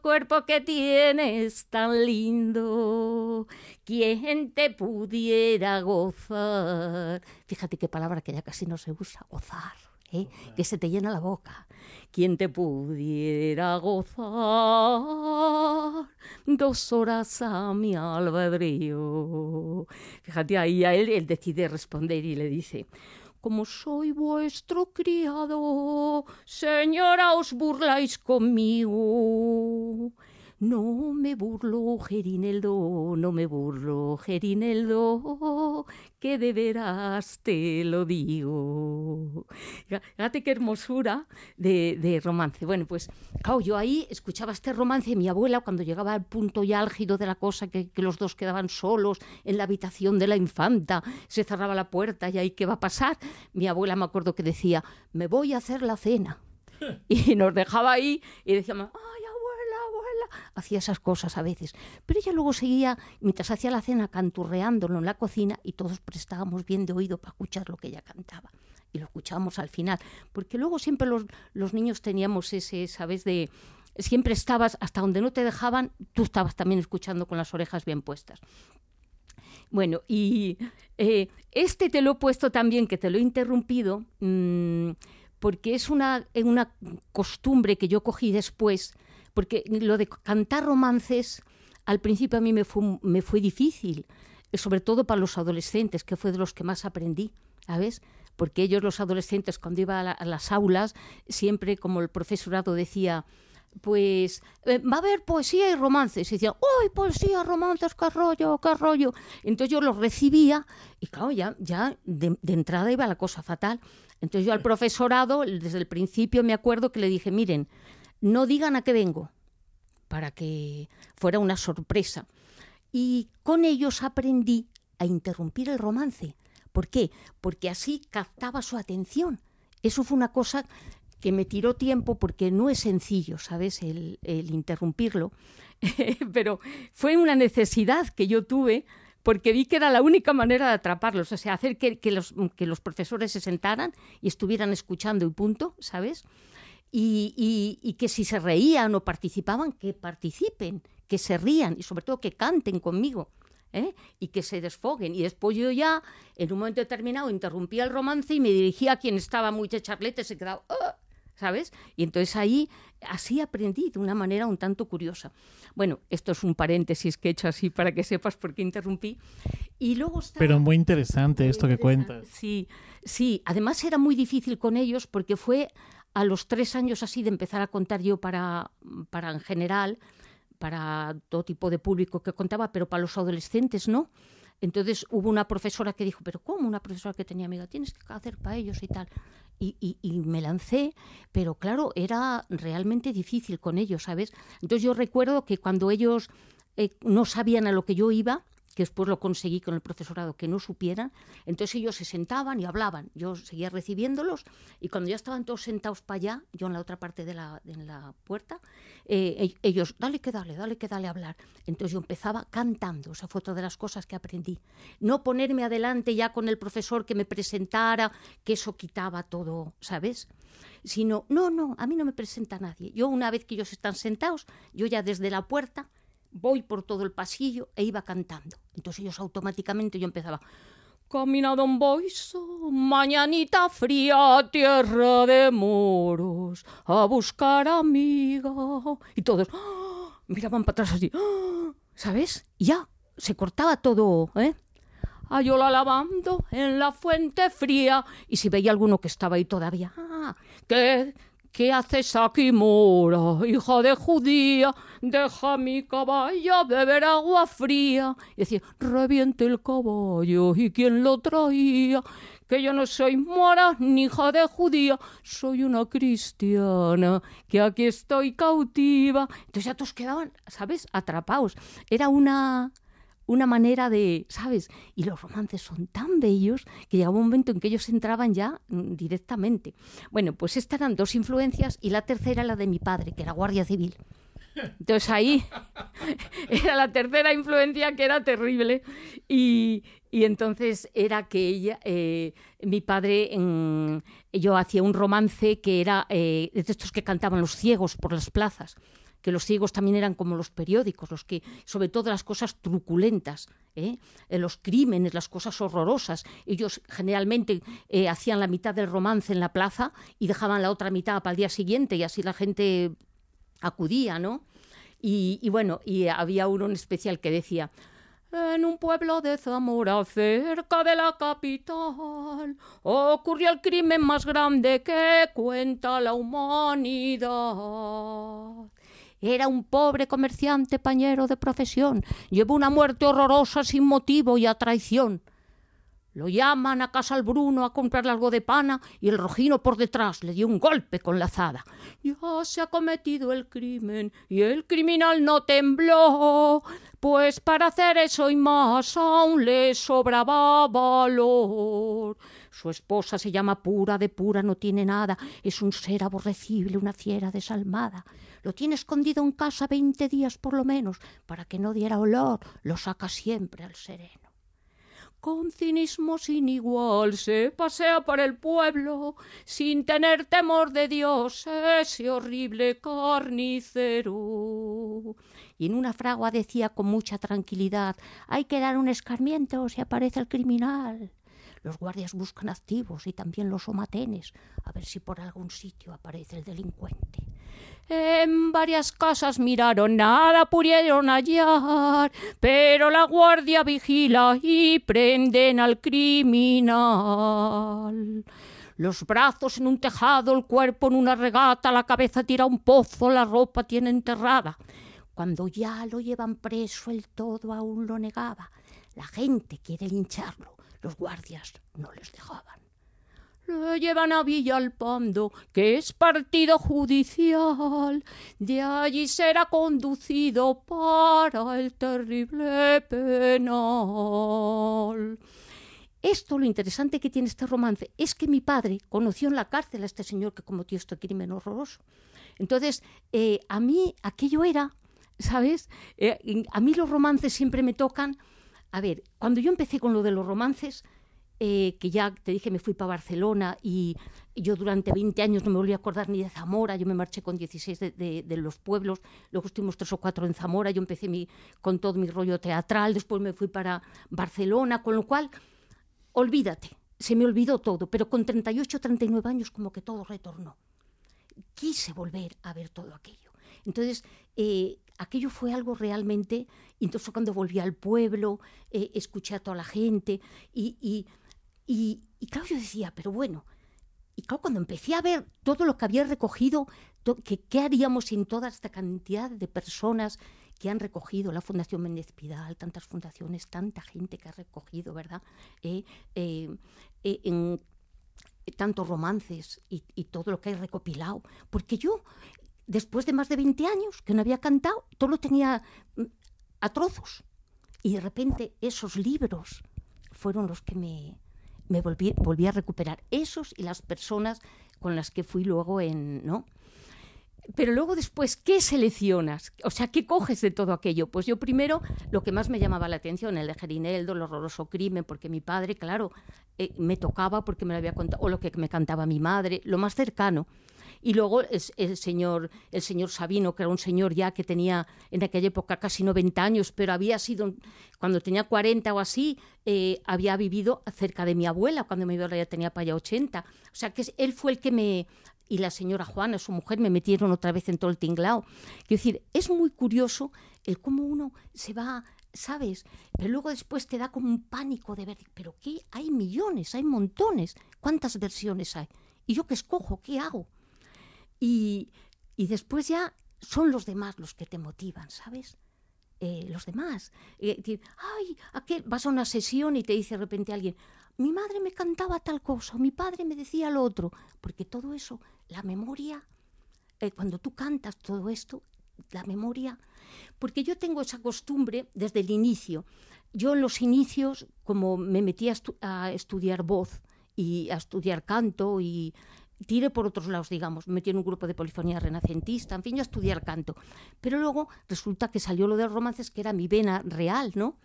cuerpo que tienes tan lindo, quien te pudiera gozar. Fíjate qué palabra que ya casi no se usa, gozar. ¿eh? que se te llena la boca. Quien te pudiera gozar dos horas a mi albedrío. Fíjate ahí a él, él decide responder y le dice, como soy vuestro criado, señora, os burláis conmigo. No me burlo, Gerineldo, no me burlo, Gerineldo, que de veras te lo digo. Fíjate qué hermosura de, romance. Bueno, pues, claro, yo ahí escuchaba este romance de mi abuela cuando llegaba al punto ya álgido de la cosa, que, que los dos quedaban solos en la habitación de la infanta, se cerraba la puerta y ahí qué va a pasar. Mi abuela me acuerdo que decía, me voy a hacer la cena. Y nos dejaba ahí y decíamos, ay, hacía esas cosas a veces. Pero ella luego seguía, mientras hacía la cena, canturreándolo en la cocina y todos prestábamos bien de oído para escuchar lo que ella cantaba. Y lo escuchábamos al final. Porque luego siempre los, los niños teníamos ese, ¿sabes? De, siempre estabas, hasta donde no te dejaban, tú estabas también escuchando con las orejas bien puestas. Bueno, y eh, este te lo he puesto también, que te lo he interrumpido, mmm, porque es una, una costumbre que yo cogí después porque lo de cantar romances al principio a mí me fue, me difícil, eh, sobre todo para los adolescentes, que fue de los que más aprendí, ¿sabes? Porque ellos, los adolescentes, cuando iba a, las aulas, siempre, como el profesorado decía, pues eh, va a haber poesía y romances. Y decían, ¡ay, poesía, romances, qué rollo! Entonces yo los recibía y claro, ya, ya de, de, entrada iba la cosa fatal. Entonces yo al profesorado, desde el principio me acuerdo que le dije, miren, no digan a qué vengo, para que fuera una sorpresa. Y con ellos aprendí a interrumpir el romance. ¿Por qué? Porque así captaba su atención. Eso fue una cosa que me tiró tiempo porque no es sencillo, ¿sabes? El, interrumpirlo. Pero fue una necesidad que yo tuve porque vi que era la única manera de atraparlos, o sea, hacer que los profesores se sentaran y estuvieran escuchando y punto, ¿sabes? Y, que si se reían o participaban, que participen, que se rían y sobre todo que canten conmigo. ¿eh? y que se desfoguen. Y después yo ya, en un momento determinado, interrumpía el romance y me dirigía a quien estaba muy checharlete, se quedaba, ¡ah! ¿sabes? Y entonces ahí, así aprendí de una manera un tanto curiosa. Bueno, esto es un paréntesis que he hecho así para que sepas por qué interrumpí. Y luego Pero muy interesante esto que cuentas. Sí, sí. Además era muy difícil con ellos porque fue a los tres años así de empezar a contar yo para, para en general, para todo tipo de público que contaba, pero para los adolescentes no. Entonces hubo una profesora que dijo, pero ¿cómo una profesora que tenía amiga? Tienes que hacer para ellos y tal. Y, y, me lancé, pero claro, era realmente difícil con ellos, ¿sabes? Entonces yo recuerdo que cuando ellos eh, no sabían a lo que yo iba, que después lo conseguí con el profesorado, que no supieran. Entonces ellos se sentaban y hablaban. Yo seguía recibiéndolos y cuando ya estaban todos sentados para allá, yo en la otra parte de la, la puerta, eh, ellos, dale que dale, dale que dale a hablar. Entonces yo empezaba cantando. Esa fue otra de las cosas que aprendí. No ponerme adelante ya con el profesor que me presentara, que eso quitaba todo, ¿sabes? Sino, no, no, a mí no me presenta nadie. Yo una vez que ellos están sentados, yo ya desde la puerta voy por todo el pasillo e iba cantando. Entonces ellos automáticamente yo empezaba, Camina don Boiso, mañanita fría, tierra de moros, a buscar amiga. Y todos ¡ah! miraban para atrás así, ¡ah! ¿sabes? Ya, se cortaba todo, ¿eh? A yo la lavando en la fuente fría. Y si veía alguno que estaba ahí todavía, ¡ah! ¿Qué, ¿Qué haces aquí, mora, hija de judía? Deja mi caballo beber agua fría. Y decía, reviente el caballo, ¿y quién lo traía? Que yo no soy mora ni hija de judía, soy una cristiana, que aquí estoy cautiva. Entonces ya todos quedaban, ¿sabes?, atrapados. Era una una manera de, ¿sabes? Y los romances son tan bellos que llegaba un momento en que ellos entraban ya mm, directamente. Bueno, pues estas eran dos influencias y la tercera la de mi padre, que era guardia civil. Entonces ahí era la tercera influencia que era terrible y, entonces era que ella, eh, mi padre, yo hacía un romance que era eh, de estos que cantaban los ciegos por las plazas que los ciegos también eran como los periódicos, los que, sobre todo las cosas truculentas, ¿eh? Eh, los crímenes, las cosas horrorosas. Ellos generalmente eh, hacían la mitad del romance en la plaza y dejaban la otra mitad para el día siguiente y así la gente acudía, ¿no? Y, y bueno, y había uno en especial que decía, en un pueblo de Zamora, cerca de la capital, ocurrió el crimen más grande que cuenta la humanidad. Era un pobre comerciante pañero de profesión. Llevó una muerte horrorosa sin motivo y a traición. Lo llaman a casa al Bruno a comprarle algo de pana y el rojino por detrás le dio un golpe con la azada. Ya se ha cometido el crimen y el criminal no tembló, pues para hacer eso y más aún le sobraba valor. Su esposa se llama pura, de pura no tiene nada, es un ser aborrecible, una fiera desalmada. Lo tiene escondido en casa veinte días por lo menos, para que no diera olor, lo saca siempre al sereno. Con cinismo sin igual se pasea por el pueblo, sin tener temor de Dios, ese horrible carnicero. Y en una fragua decía con mucha tranquilidad hay que dar un escarmiento si aparece el criminal. Los guardias buscan activos y también los somatenes, a ver si por algún sitio aparece el delincuente. En varias casas miraron, nada pudieron hallar, pero la guardia vigila y prenden al criminal. Los brazos en un tejado, el cuerpo en una regata, la cabeza tira un pozo, la ropa tiene enterrada. Cuando ya lo llevan preso, el todo aún lo negaba. La gente quiere lincharlo los guardias no les dejaban. Lo llevan a Villalpando, que es partido judicial. De allí será conducido para el terrible penal. Esto, lo interesante que tiene este romance, es que mi padre conoció en la cárcel a este señor que cometió este crimen horroroso. Entonces, eh, a mí aquello era, ¿sabes? Eh, a mí los romances siempre me tocan a ver, cuando yo empecé con lo de los romances, eh, que ya te dije me fui para Barcelona y, yo durante 20 años no me volví a acordar ni de Zamora, yo me marché con 16 de, los pueblos, luego estuvimos tres o cuatro en Zamora, yo empecé mi, con todo mi rollo teatral, después me fui para Barcelona, con lo cual, olvídate, se me olvidó todo, pero con 38 39 años como que todo retornó. Quise volver a ver todo aquello. Entonces, eh, aquello fue algo realmente, entonces cuando volví al pueblo, eh, escuché a toda la gente y, y, y, claro, yo decía, pero bueno, y claro, cuando empecé a ver todo lo que había recogido, que, qué haríamos sin toda esta cantidad de personas que han recogido la Fundación Méndez Pidal, tantas fundaciones, tanta gente que ha recogido, ¿verdad? Eh, eh, en tantos romances y, y, todo lo que hay recopilado. Porque yo después de más de 20 años que no había cantado, todo lo tenía mm, a trozos. Y de repente esos libros fueron los que me, me volví, volví, a recuperar. Esos y las personas con las que fui luego en... ¿no? Pero luego después, ¿qué seleccionas? O sea, ¿qué coges de todo aquello? Pues yo primero, lo que más me llamaba la atención, el de Gerineldo, el horroroso crimen, porque mi padre, claro, eh, me tocaba porque me lo había contado, o lo que me cantaba mi madre, lo más cercano. Y luego el, el, señor, el señor Sabino, que era un señor ya que tenía en aquella época casi 90 años, pero había sido, cuando tenía 40 o así, eh, había vivido cerca de mi abuela, cuando mi abuela ya tenía para allá 80. O sea que él fue el que me, y la señora Juana, su mujer, me metieron otra vez en todo el tinglao. Quiero decir, es muy curioso el cómo uno se va, ¿sabes? Pero luego después te da como un pánico de ver, pero ¿qué? Hay millones, hay montones. ¿Cuántas versiones hay? ¿Y yo qué escojo? ¿Qué hago? Y, y después ya son los demás los que te motivan, ¿sabes? Eh, los demás. Eh, ay, aquel, vas a una sesión y te dice de repente alguien, mi madre me cantaba tal cosa, mi padre me decía lo otro, porque todo eso, la memoria, eh, cuando tú cantas todo esto, la memoria, porque yo tengo esa costumbre desde el inicio. Yo en los inicios, como me metí a, estudiar voz y a estudiar canto y tiré por otros lados, digamos, me metí en un grupo de polifonía renacentista, en fin, yo a estudiar canto. Pero luego resulta que salió lo de los romances, que era mi vena real, ¿no?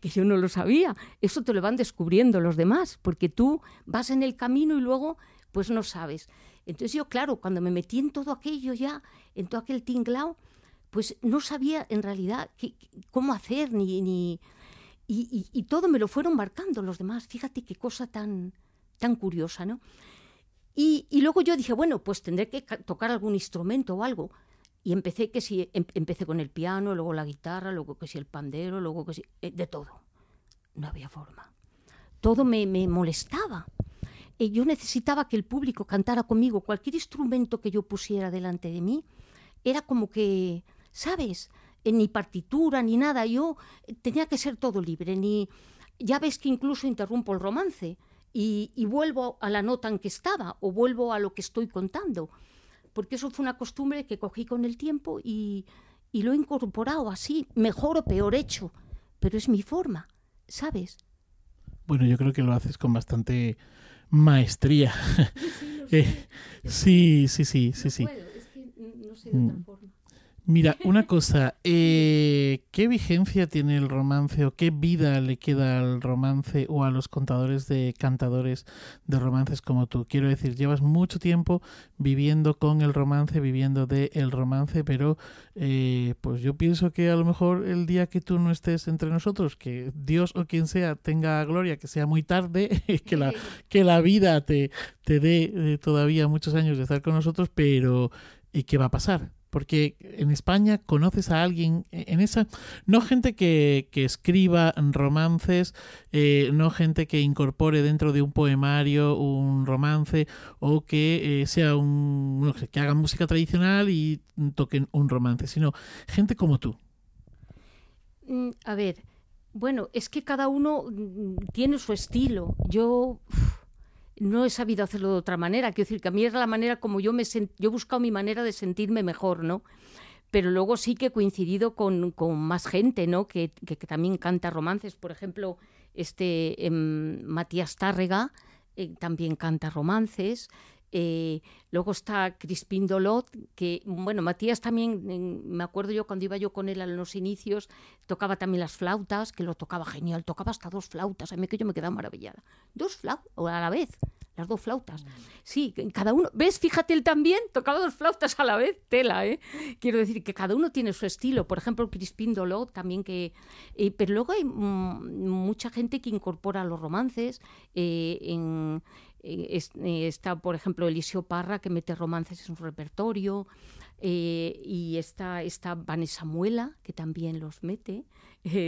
que yo no lo sabía. Eso te lo van descubriendo los demás, porque tú vas en el camino y luego pues no sabes. Entonces yo, claro, cuando me metí en todo aquello ya, en todo aquel tinglao, pues no sabía en realidad cómo hacer ni... ni y, todo me lo fueron marcando los demás. Fíjate qué cosa tan, tan curiosa, ¿no? Y, luego yo dije, bueno, pues tendré que tocar algún instrumento o algo. Y empecé que si em, empecé con el piano, luego la guitarra, luego que si el pandero, luego que si eh, de todo. No había forma. Todo me, me molestaba. Y yo necesitaba que el público cantara conmigo. Cualquier instrumento que yo pusiera delante de mí era como que, ¿sabes? En ni partitura ni nada. Yo tenía que ser todo libre. Ni ya ves que incluso interrumpo el romance y, y vuelvo a la nota en que estaba o vuelvo a lo que estoy contando porque eso fue una costumbre que cogí con el tiempo y, lo he incorporado así, mejor o peor hecho, pero es mi forma, ¿sabes? Bueno, yo creo que lo haces con bastante maestría. Sí, sí, sí, sí, sí. no sé de otra mm. forma. Mira, una cosa, eh, ¿qué vigencia tiene el romance o qué vida le queda al romance o a los contadores de cantadores de romances como tú? Quiero decir, llevas mucho tiempo viviendo con el romance, viviendo de el romance, pero eh, pues yo pienso que a lo mejor el día que tú no estés entre nosotros, que Dios o quien sea tenga gloria, que sea muy tarde, que la, que la vida te, te dé eh, todavía muchos años de estar con nosotros, pero ¿y qué va a pasar? Porque en España conoces a alguien, e, en esa, no gente que, que escriba romances, eh, no gente que incorpore dentro de un poemario un romance o que eh, sea un, no sé, que haga música tradicional y toquen un romance, sino gente como tú. Mm, a ver, bueno, es que cada uno mm, tiene su estilo. Yo no he sabido hacerlo de otra manera. Quiero decir que a mí era la manera como yo me yo he buscado mi manera de sentirme mejor, ¿no? Pero luego sí que he coincidido con, más gente, ¿no? Que, que, también canta romances. Por ejemplo, este em, Matías Tárrega eh, también canta romances. Eh, luego está Crispín Dolot, que, bueno, Matías también, me acuerdo yo cuando iba yo con él en los inicios, tocaba también las flautas, que lo tocaba genial, tocaba hasta dos flautas, a mí que yo me quedaba maravillada. Dos flautas, a la vez, las dos flautas. Sí, cada uno, ¿ves? Fíjate, él también tocaba dos flautas a la vez, tela, ¿eh? Quiero decir que cada uno tiene su estilo, por ejemplo, Crispín Dolot también que... Eh, pero luego hay mm, mucha gente que incorpora los romances eh, en eh, eh, está, por ejemplo, Eliseo Parra, que mete romances en su repertorio, eh, y está, está Vanessa Muela, que también los mete,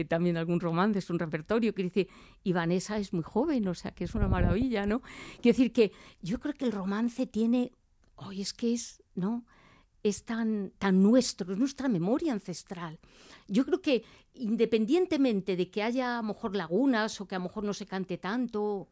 también algún romance en su repertorio, que dice, y Vanessa es muy joven, o sea, que es una maravilla, ¿no? Quiero decir que yo creo que el romance tiene, hoy es que es, ¿no? es tan, tan nuestro, es nuestra memoria ancestral. Yo creo que independientemente de que haya a lo mejor lagunas o que a lo mejor no se cante tanto,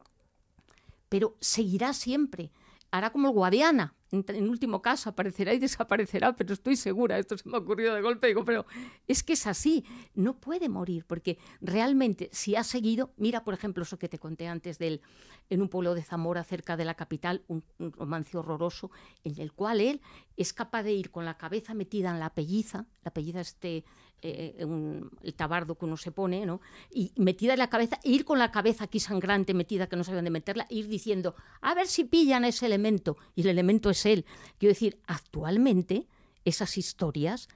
pero seguirá siempre. Hará como el Guadiana, en, último caso, aparecerá y desaparecerá, pero estoy segura, esto se me ha ocurrido de golpe, digo, pero es que es así, no puede morir, porque realmente si ha seguido, mira por ejemplo eso que te conté antes del, en un pueblo de Zamora, cerca de la capital, un, romance horroroso, en el cual él es capaz de ir con la cabeza metida en la pelliza, la pelliza este eh, un- el tabardo que uno se pone, ¿no? Y metida en la cabeza, e ir con la cabeza aquí sangrante metida que no sabían de meterla, ir diciendo, a ver si pillan ese elemento, y el elemento es él. Quiero decir, actualmente esas historias,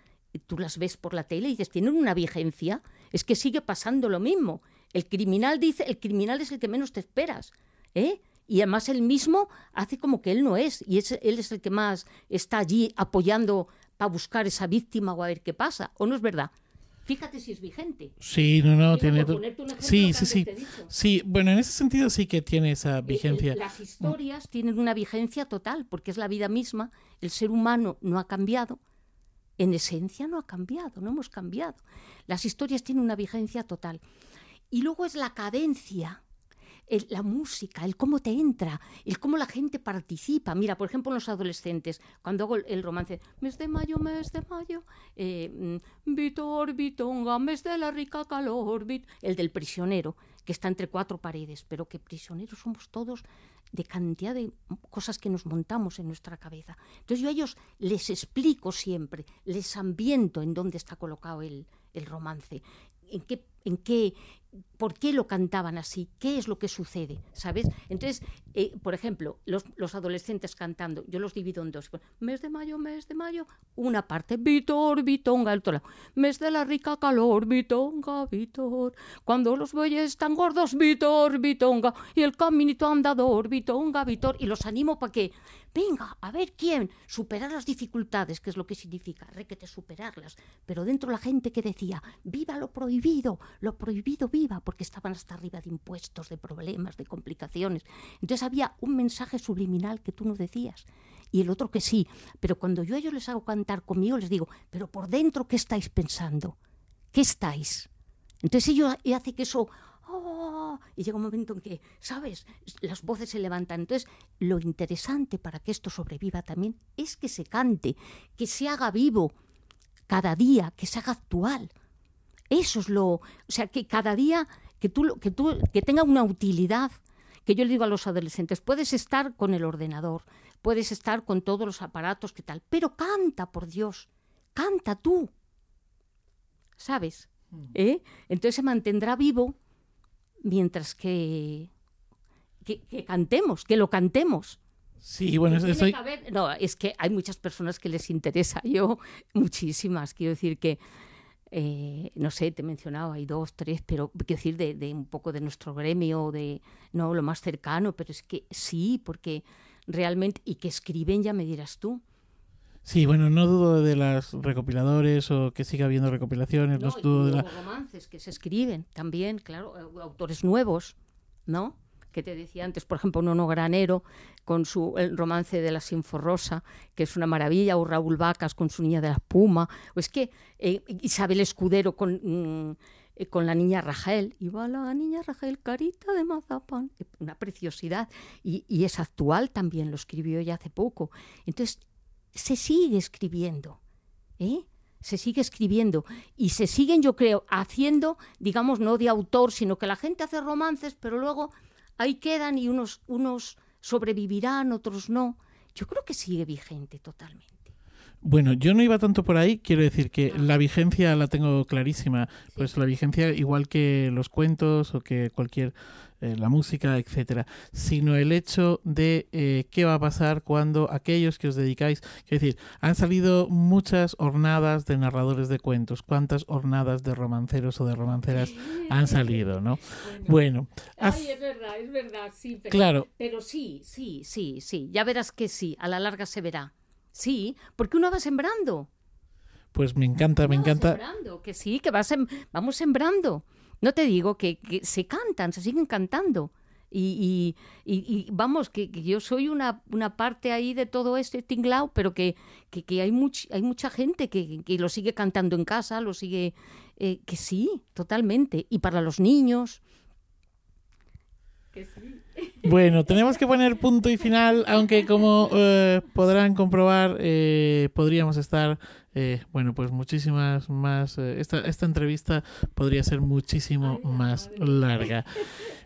tú las ves por la tele y dices, tienen una vigencia, es que sigue pasando lo mismo. El criminal dice, el criminal es el que menos te esperas, ¿eh? Y además él mismo hace como que él no es, y es, él es el que más está allí apoyando para buscar esa víctima o a ver qué pasa, ¿o no es verdad? Fíjate si es vigente. Sí, no, no, tiene... un Sí, sí, sí. Sí, bueno, en ese sentido sí que tiene esa El- el- vigencia. las historias tienen una vigencia total, porque es la vida misma, el ser humano no ha cambiado, en esencia no ha cambiado, no hemos cambiado. Las historias tienen una vigencia total. Y luego es la cadencia, la música, el cómo te entra, el cómo la gente participa. Mira, por ejemplo, los adolescentes, cuando hago el, el romance, mes de mayo, mes de mayo, eh, mm, Vitor, Vitonga, mes de la rica calor, Vit- el del prisionero, que está entre cuatro paredes, pero que prisioneros somos todos de cantidad de cosas que nos montamos en nuestra cabeza. Entonces yo a ellos les explico siempre, les ambiento en dónde está colocado el, el romance, en qué, en qué, por qué lo cantaban así, qué es lo que sucede, ¿sabes? Entonces, eh, por ejemplo, los, los adolescentes cantando, yo los divido en dos. Pues, mes de mayo, mes de mayo, una parte, Vitor, Vitonga, el otro lado. Mes de la rica calor, Vitonga, Vitor. Cuando los bueyes están gordos, Vitor, Vitonga. Y el caminito andador, Vitonga, Vitor. Y los animo para que, venga, a ver quién, superar las dificultades, que es lo que significa, requete superarlas. Pero dentro la gente que decía, viva lo prohibido, lo prohibido viva, porque estaban hasta arriba de impuestos, de problemas, de complicaciones. Entonces había un mensaje subliminal que tú no decías y el otro que sí. Pero cuando yo a ellos les hago cantar conmigo, les digo, pero por dentro, ¿qué estáis pensando? ¿Qué estáis? Entonces ellos hace que eso... ¡oh! y llega un momento en que, ¿sabes? Las voces se levantan. Entonces, lo interesante para que esto sobreviva también es que se cante, que se haga vivo cada día, que se haga actual. Eso es lo, o sea, que cada día que tú lo- que tú que tenga una utilidad, que yo le digo a los adolescentes, puedes estar con el ordenador, puedes estar con todos los aparatos que tal, pero canta, por Dios, canta tú. ¿Sabes? ¿Eh? Entonces se mantendrá vivo mientras que que, que cantemos, que lo cantemos. Sí, bueno, haber- no, es que hay muchas personas que les interesa, yo muchísimas, quiero decir que, eh, no sé, te he mencionado, hay dos, tres, pero quiero decir de, de un poco de nuestro gremio, de no lo más cercano, pero es que sí, porque realmente, y que escriben, ya me dirás tú. Sí, bueno, no dudo de las recopiladores o que siga habiendo recopilaciones, no, No, y dudo de la... luego romances que se escriben también, claro, eh, autores nuevos, ¿no? Que te decía antes, por ejemplo, Nono Granero con su el romance de la Sinforrosa, que es una maravilla, o Raúl Vacas con su Niña de la Espuma, o es que eh, Isabel Escudero con, mm, eh, con la niña Rachel, y va la niña Rachel, carita de mazapán, eh, una preciosidad, y, y es actual también, lo escribió ya hace poco. Entonces, se sigue escribiendo, ¿eh? se sigue escribiendo y se siguen, yo creo, haciendo, digamos, no de autor, sino que la gente hace romances, pero luego ahí quedan y unos, unos sobrevivirán, otros no. Yo creo que sigue vigente totalmente. Bueno, yo no iba tanto por ahí, quiero decir que la vigencia la tengo clarísima, pues la vigencia igual que los cuentos o que cualquier eh, la música, etcétera, sino el hecho de eh, qué va a pasar cuando aquellos que os dedicáis, quiero decir, han salido muchas hornadas de narradores de cuentos, cuántas hornadas de romanceros o de romanceras han salido, ¿no? Bueno, Ay, es verdad, es verdad, sí. Pero, Claro. Pero sí, sí, sí, sí. Ya verás que sí, a la larga se verá. Sí, porque uno va sembrando. pues me encanta, me Uno encanta. sembrando, que sí, que va sem- vamos sembrando. No te digo que, que se cantan, se siguen cantando. Y, y- y- y vamos, que, que yo soy una, una parte ahí de todo este tinglao, pero que, que, que hay, much- hay mucha gente que, que lo sigue cantando en casa, lo sigue... eh, que sí, totalmente. Y para los niños. Que sí. Bueno, tenemos que poner punto y final, aunque como eh, podrán comprobar, eh, podríamos estar, eh, bueno, pues muchísimas más, eh, esta, esta entrevista podría ser muchísimo más larga.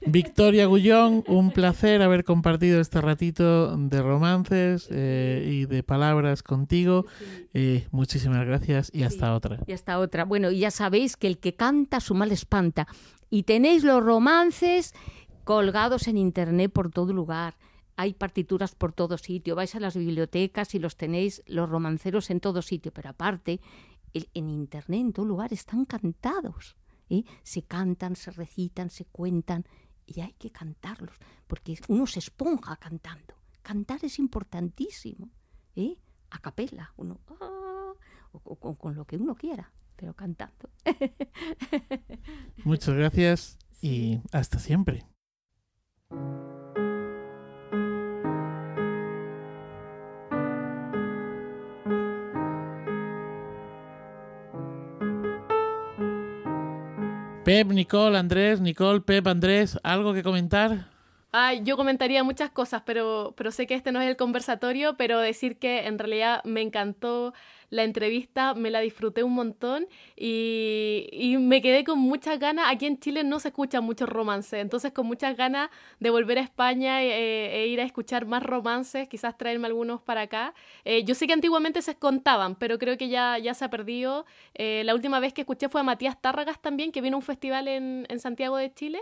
Victoria Gullón, un placer haber compartido este ratito de romances eh, y de palabras contigo. Eh, muchísimas gracias y hasta otra. Y hasta otra. Bueno, y ya sabéis que el que canta su mal espanta. Y tenéis los romances colgados en internet por todo lugar. Hay partituras por todo sitio. Vais a las bibliotecas y los tenéis, los romanceros en todo sitio. Pero aparte, el- en internet, en todo lugar, están cantados. ¿eh? Se cantan, se recitan, se cuentan. Y hay que cantarlos. Porque uno se esponja cantando. Cantar es importantísimo. ¿eh? A capela. Uno. ah, o, o con- con lo que uno quiera, pero cantando. Muchas gracias y hasta siempre. Pep, Nicole, Andrés, Nicole, Pep, Andrés, ¿algo que comentar? Yo comentaría muchas cosas, pero, pero sé que este no es el conversatorio, pero decir que en realidad me encantó la entrevista, me la disfruté un montón y, y me quedé con muchas ganas. Aquí en Chile no se escucha mucho romance, entonces con muchas ganas de volver a España e, e ir a escuchar más romances, quizás traerme algunos para acá. Eh, yo sé que antiguamente se contaban, pero creo que ya, ya se ha perdido. Eh, la última vez que escuché fue a Matías Tárragas también, que vino a un festival en, en Santiago de Chile.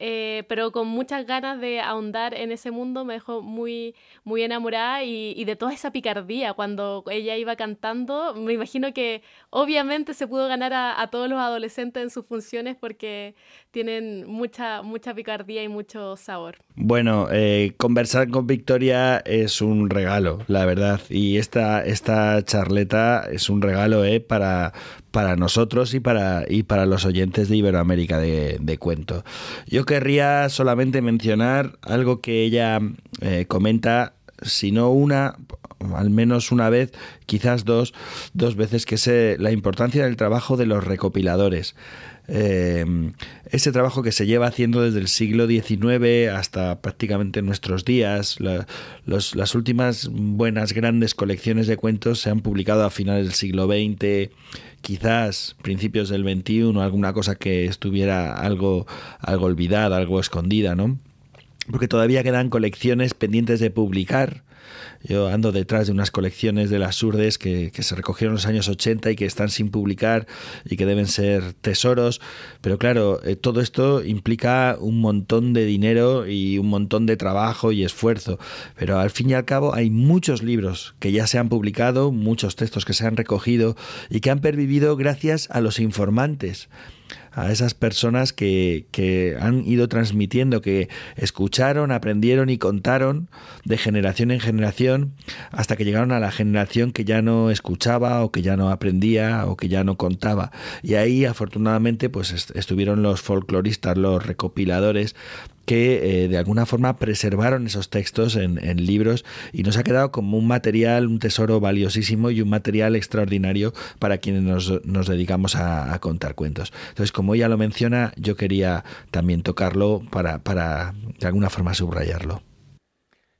Eh, pero con muchas ganas de ahondar en ese mundo, me dejó muy, muy enamorada y, y de toda esa picardía cuando ella iba cantando. Me imagino que obviamente se pudo ganar a, a todos los adolescentes en sus funciones porque tienen mucha, mucha picardía y mucho sabor. Bueno, eh, conversar con Victoria es un regalo, la verdad. Y esta, esta charleta es un regalo eh, para, para nosotros y para, y para los oyentes de Iberoamérica de, Cuento. Yo querría solamente mencionar algo que ella eh, comenta, si no una, al menos una vez, quizás dos, dos veces, que es eh, la importancia del trabajo de los recopiladores. Eh, ese trabajo que se lleva haciendo desde el siglo XIX hasta prácticamente nuestros días. Las últimas buenas grandes colecciones de cuentos se han publicado a finales del siglo XX, quizás principios del XXI, alguna cosa que estuviera algo, algo olvidada, algo escondida, ¿no? Porque todavía quedan colecciones pendientes de publicar. Yo ando detrás de unas colecciones de las Surdes que, que, se recogieron en los años 80 y que están sin publicar y que deben ser tesoros. Pero claro, eh, todo esto implica un montón de dinero y un montón de trabajo y esfuerzo. Pero al fin y al cabo hay muchos libros que ya se han publicado, muchos textos que se han recogido y que han pervivido gracias a los informantes a esas personas que, que, han ido transmitiendo, que escucharon, aprendieron y contaron de generación en generación hasta que llegaron a la generación que ya no escuchaba o que ya no aprendía o que ya no contaba. Y ahí afortunadamente pues est estuvieron los folcloristas, los recopiladores que eh, de alguna forma preservaron esos textos en, libros y nos ha quedado como un material, un tesoro valiosísimo y un material extraordinario para quienes nos, nos dedicamos a, a, contar cuentos. Entonces, como ella lo menciona, yo quería también tocarlo para, para de alguna forma subrayarlo.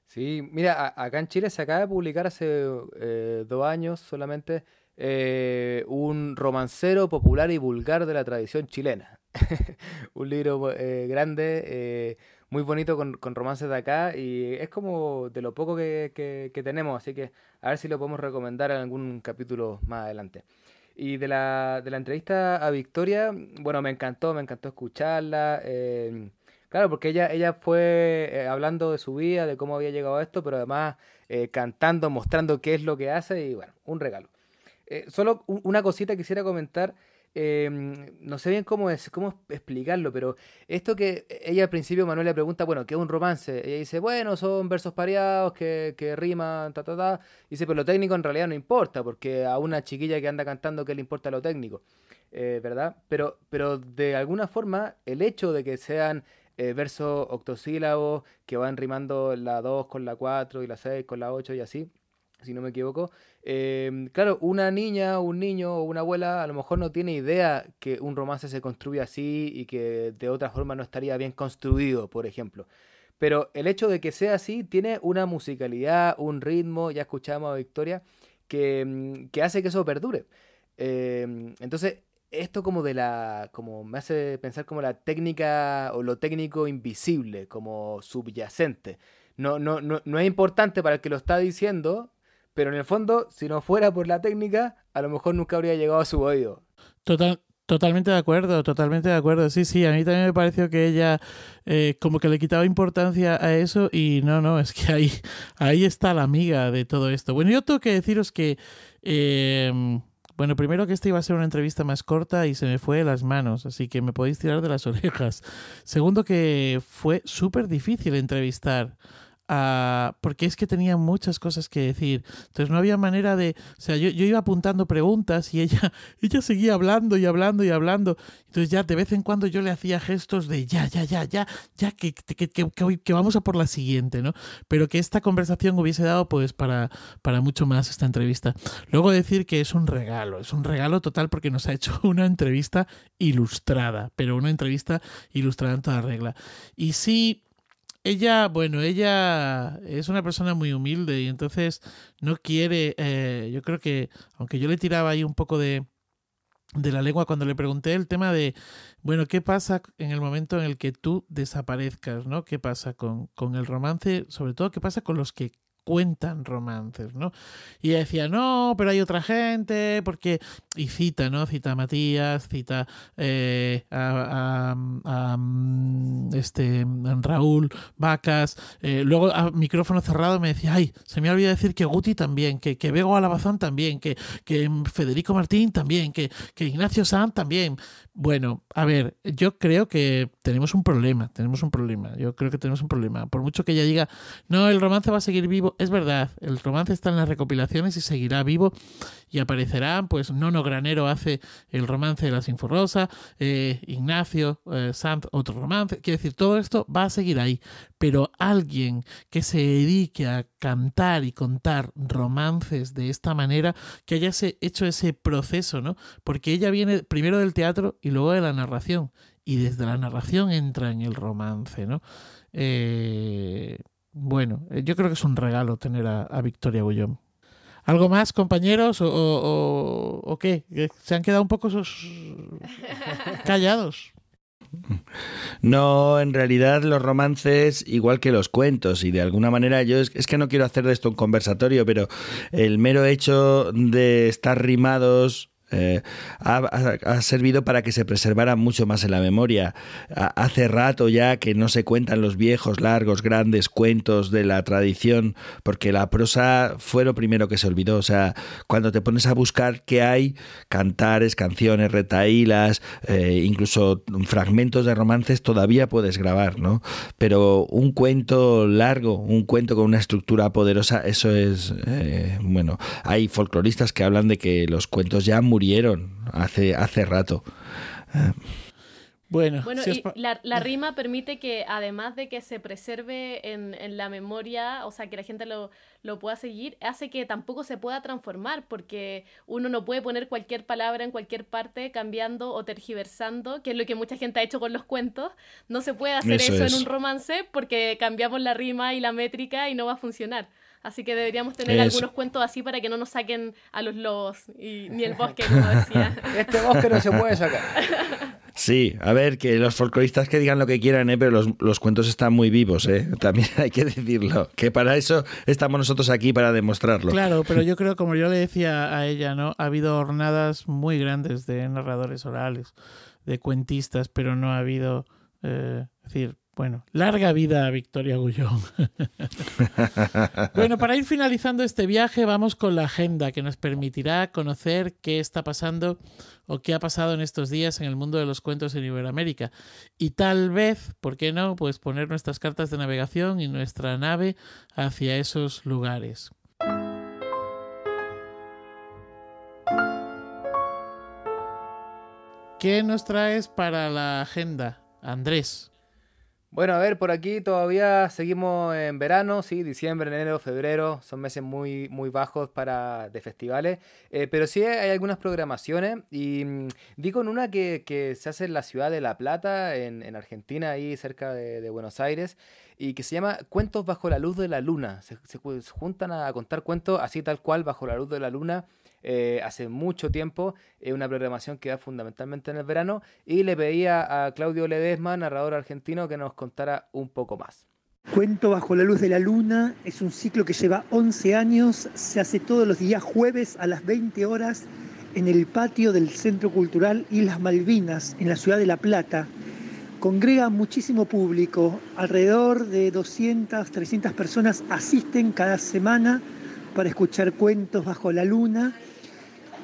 Sí, mira, acá en Chile se acaba de publicar hace eh, dos años solamente eh, un romancero popular y vulgar de la tradición chilena. un libro eh, grande, eh, muy bonito con, romances de acá y es como de lo poco que, que, tenemos, así que a ver si lo podemos recomendar en algún capítulo más adelante. Y de la, de la entrevista a Victoria, bueno, me encantó, me encantó escucharla. Eh, claro, porque ella, ella fue hablando de su vida, de cómo había llegado a esto, pero además cantando, mostrando qué es lo que hace y bueno, un regalo. solo una cosita quisiera comentar eh, no sé bien cómo es, cómo explicarlo, pero esto que ella al principio Manuel le pregunta, bueno, ¿qué es un romance? Ella dice, bueno, son versos pareados que, que riman, ta, ta, ta. Dice, pero lo técnico en realidad no importa, porque a una chiquilla que anda cantando, ¿qué le importa lo técnico? Eh, ¿Verdad? Pero, pero de alguna forma, el hecho de que sean eh, versos octosílabos que van rimando la 2 con la 4 y la 6 con la 8 y así, si no me equivoco. Eh, claro, una niña, un niño o una abuela a lo mejor no tiene idea que un romance se construye así y que de otra forma no estaría bien construido, por ejemplo. Pero el hecho de que sea así tiene una musicalidad, un ritmo, ya escuchamos a Victoria, que, mm, que hace que eso perdure. Eh, entonces, esto como de la, como me hace pensar como la técnica o lo técnico invisible, como subyacente. No, no, no, no es importante para el que lo está diciendo, pero en el fondo, si no fuera por la técnica, a lo mejor nunca habría llegado a su oído. Total, Totalmente de acuerdo, totalmente de acuerdo. Sí, sí, a mí también me pareció que ella eh, como que le quitaba importancia a eso y no, no, es que ahí, ahí está la amiga de todo esto. Bueno, yo tengo que deciros que, eh, bueno, primero que esta iba a ser una entrevista más corta y se me fue de las manos, así que me podéis tirar de las orejas. Segundo que fue súper difícil entrevistar porque es que tenía muchas cosas que decir. Entonces no había manera de... O sea, yo, yo, iba apuntando preguntas y ella, ella seguía hablando y hablando y hablando. Entonces ya de vez en cuando yo le hacía gestos de ya, ya, ya, ya, ya, que, que, que, que, vamos a por la siguiente, ¿no? Pero que esta conversación hubiese dado pues para, para mucho más esta entrevista. Luego decir que es un regalo, es un regalo total porque nos ha hecho una entrevista ilustrada, pero una entrevista ilustrada en toda regla. Y sí ella, bueno, ella es una persona muy humilde y entonces no quiere, eh, yo creo que, aunque yo le tiraba ahí un poco de, de la lengua cuando le pregunté el tema de, bueno, ¿qué pasa en el momento en el que tú desaparezcas, ¿no? ¿Qué pasa con, con el romance? Sobre todo, ¿qué pasa con los que cuentan romances, ¿no? Y decía, no, pero hay otra gente, porque... Y cita, ¿no? Cita a Matías, cita eh, a, mm, este, Raúl, Vacas. Eh, luego, a micrófono cerrado, me decía, ay, se me olvidado decir que Guti también, que, que Bego Alabazán también, que, que Federico Martín también, que, que Ignacio Sanz también. Bueno, a ver, yo creo que tenemos un problema, tenemos un problema, yo creo que tenemos un problema. Por mucho que ella diga, no, el romance va a seguir vivo, es verdad, el romance está en las recopilaciones y seguirá vivo y aparecerá, pues Nono Granero hace el romance de la Sinforosa, eh, Ignacio eh, Sanz otro romance, quiere decir, todo esto va a seguir ahí, pero alguien que se dedique a cantar y contar romances de esta manera, que haya hecho ese proceso, ¿no? Porque ella viene primero del teatro y luego de la narración, y desde la narración entra en el romance, ¿no? Eh, bueno, yo creo que es un regalo tener a, a Victoria Gullón. ¿Algo más, compañeros? ¿O, o, qué? ¿Se han quedado un poco callados? No, en realidad los romances, igual que los cuentos, y de alguna manera yo es, que no quiero hacer de esto un conversatorio, pero el mero hecho de estar rimados eh, ha, servido para que se preservara mucho más en la memoria. hace rato ya que no se cuentan los viejos, largos, grandes cuentos de la tradición, porque la prosa fue lo primero que se olvidó. O sea, cuando te pones a buscar qué hay, cantares, canciones, retaílas, eh, incluso fragmentos de romances, todavía puedes grabar, ¿no? Pero un cuento largo, un cuento con una estructura poderosa, eso es, eh, bueno, hay folcloristas que hablan de que los cuentos ya han murieron hace, hace rato. Bueno, y la, rima permite que además de que se preserve en, la memoria, o sea, que la gente lo, lo, pueda seguir, hace que tampoco se pueda transformar, porque uno no puede poner cualquier palabra en cualquier parte cambiando o tergiversando, que es lo que mucha gente ha hecho con los cuentos. No se puede hacer eso, en un romance porque cambiamos la rima y la métrica y no va a funcionar. Así que deberíamos tener algunos cuentos así para que no nos saquen a los lobos y ni el bosque, como decía. Este bosque no se puede sacar. Sí, a ver, que los folcloristas que digan lo que quieran, ¿eh? pero los, los, cuentos están muy vivos, ¿eh? también hay que decirlo, que para eso estamos nosotros aquí, para demostrarlo. Claro, pero yo creo, como yo le decía a ella, ¿no? Ha habido jornadas muy grandes de narradores orales, de cuentistas, pero no ha habido, eh, es decir, bueno, larga vida a Victoria Gullón. bueno, para ir finalizando este viaje, vamos con la agenda que nos permitirá conocer qué está pasando o qué ha pasado en estos días en el mundo de los cuentos en Iberoamérica. Y tal vez, ¿por qué no? Pues poner nuestras cartas de navegación y nuestra nave hacia esos lugares. ¿Qué nos traes para la agenda, Andrés? Bueno, a ver, por aquí todavía seguimos en verano, sí, diciembre, enero, febrero, son meses muy, muy bajos para de festivales, eh, pero sí hay algunas programaciones y mm, vi con una que, que, se hace en la ciudad de La Plata, en, en Argentina, ahí cerca de, Buenos Aires, y que se llama Cuentos bajo la luz de la luna. Se juntan a contar cuentos así tal cual bajo la luz de la luna eh, hace mucho tiempo, es una programación que da fundamentalmente en el verano, y le pedía a Claudio Ledesma, narrador argentino, que nos contara un poco más. Cuento bajo la luz de la luna es un ciclo que lleva 11 años, se hace todos los días jueves a las 20 horas en el patio del Centro Cultural Islas Malvinas, en la ciudad de La Plata. Congrega muchísimo público, alrededor de 200, 300 personas asisten cada semana para escuchar cuentos bajo la luna.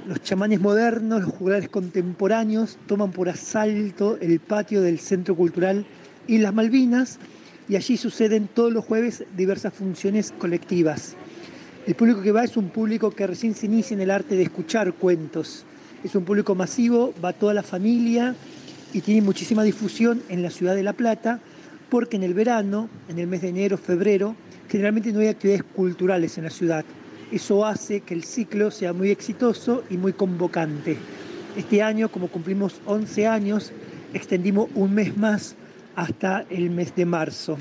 Los chamanes modernos, los juglares contemporáneos toman por asalto el patio del Centro Cultural Islas Malvinas y allí suceden todos los jueves diversas funciones colectivas. El público que va es un público que recién se inicia en el arte de escuchar cuentos. Es un público masivo, va toda la familia y tiene muchísima difusión en la ciudad de La Plata porque en el verano, en el mes de enero, febrero, generalmente no hay actividades culturales en la ciudad. Eso hace que el ciclo sea muy exitoso y muy convocante. Este año, como cumplimos 11 años, extendimos un mes más hasta el mes de marzo.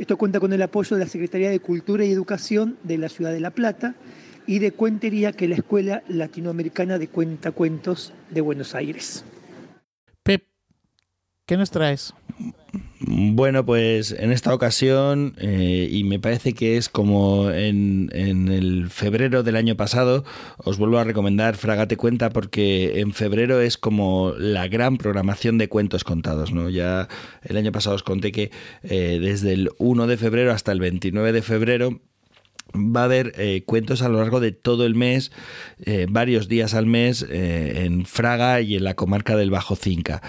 Esto cuenta con el apoyo de la Secretaría de Cultura y Educación de la Ciudad de La Plata y de Cuentería, que es la Escuela Latinoamericana de Cuentacuentos de Buenos Aires. Pep, ¿qué nos traes? Bueno, pues en esta ocasión, eh, y me parece que es como en, en, el febrero del año pasado, os vuelvo a recomendar Fragate Cuenta porque en febrero es como la gran programación de cuentos contados. ¿no? Ya el año pasado os conté que eh, desde el 1 de febrero hasta el 29 de febrero va a haber eh, cuentos a lo largo de todo el mes, eh, varios días al mes, eh, en Fraga y en la comarca del Bajo Cinca.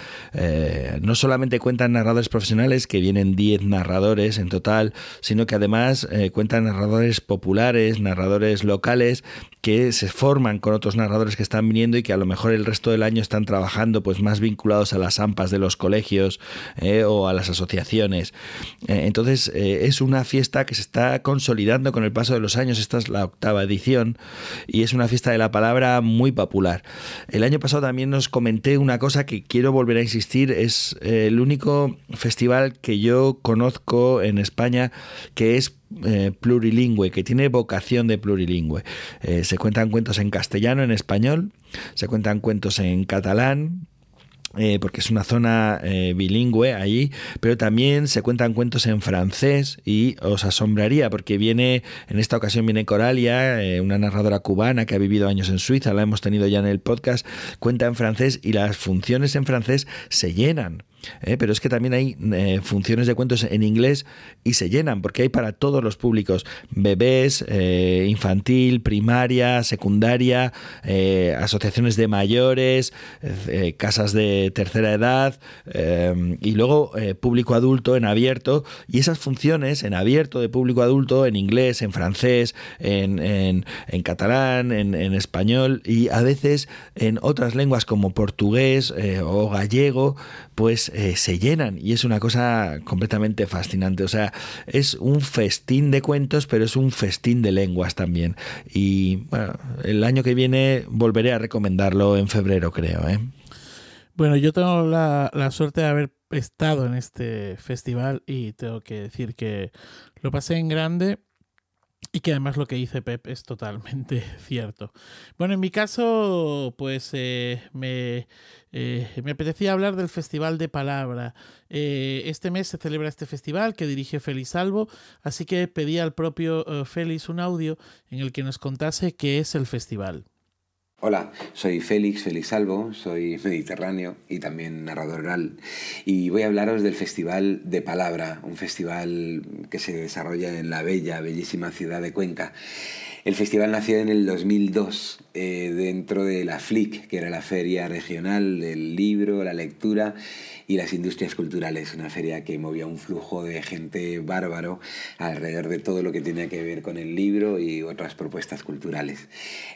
No solamente cuentan narradores profesionales, que vienen 10 narradores en total, sino que además cuentan narradores populares, narradores locales, que se forman con otros narradores que están viniendo y que a lo mejor el resto del año están trabajando pues más vinculados a las AMPAs de los colegios o a las asociaciones. Entonces es una fiesta que se está consolidando con el paso de los años. Esta es la octava edición y es una fiesta de la palabra muy popular. El año pasado también nos comenté una cosa que quiero volver a insistir. Es el único festival que yo conozco en España que es eh, plurilingüe, que tiene vocación de plurilingüe. Eh, se cuentan cuentos en castellano, en español, se cuentan cuentos en catalán, eh, porque es una zona eh, bilingüe allí, pero también se cuentan cuentos en francés y os asombraría porque viene, en esta ocasión viene Coralia, eh, una narradora cubana que ha vivido años en Suiza, la hemos tenido ya en el podcast, cuenta en francés y las funciones en francés se llenan. ¿Eh? pero es que también hay eh, funciones de cuentos en inglés y se llenan porque hay para todos los públicos bebés eh, infantil primaria secundaria asociaciones de mayores casas de tercera edad y luego público adulto en abierto y esas funciones en abierto de público adulto en inglés en francés en, en, catalán en, español y a veces en otras lenguas como portugués o gallego pues se llenan y es una cosa completamente fascinante. O sea, es un festín de cuentos, pero es un festín de lenguas también. Y bueno, el año que viene volveré a recomendarlo en febrero, creo. ¿eh? Bueno, yo tengo la, la suerte de haber estado en este festival y tengo que decir que lo pasé en grande y que además lo que dice Pep es totalmente cierto. Bueno, en mi caso, pues eh, me, eh, me apetecía hablar del Festival de Palabra. Eh, este mes se celebra este festival que dirige Félix Salvo, así que pedí al propio uh, Félix un audio en el que nos contase qué es el festival. Hola, soy Félix, Félix Salvo, soy mediterráneo y también narrador oral y voy a hablaros del Festival de Palabra, un festival que se desarrolla en la bella, bellísima ciudad de Cuenca. El festival nació en el 2002 eh, dentro de la FLIC, que era la feria regional del libro, la lectura y las industrias culturales, una feria que movía un flujo de gente bárbaro alrededor de todo lo que tenía que ver con el libro y otras propuestas culturales.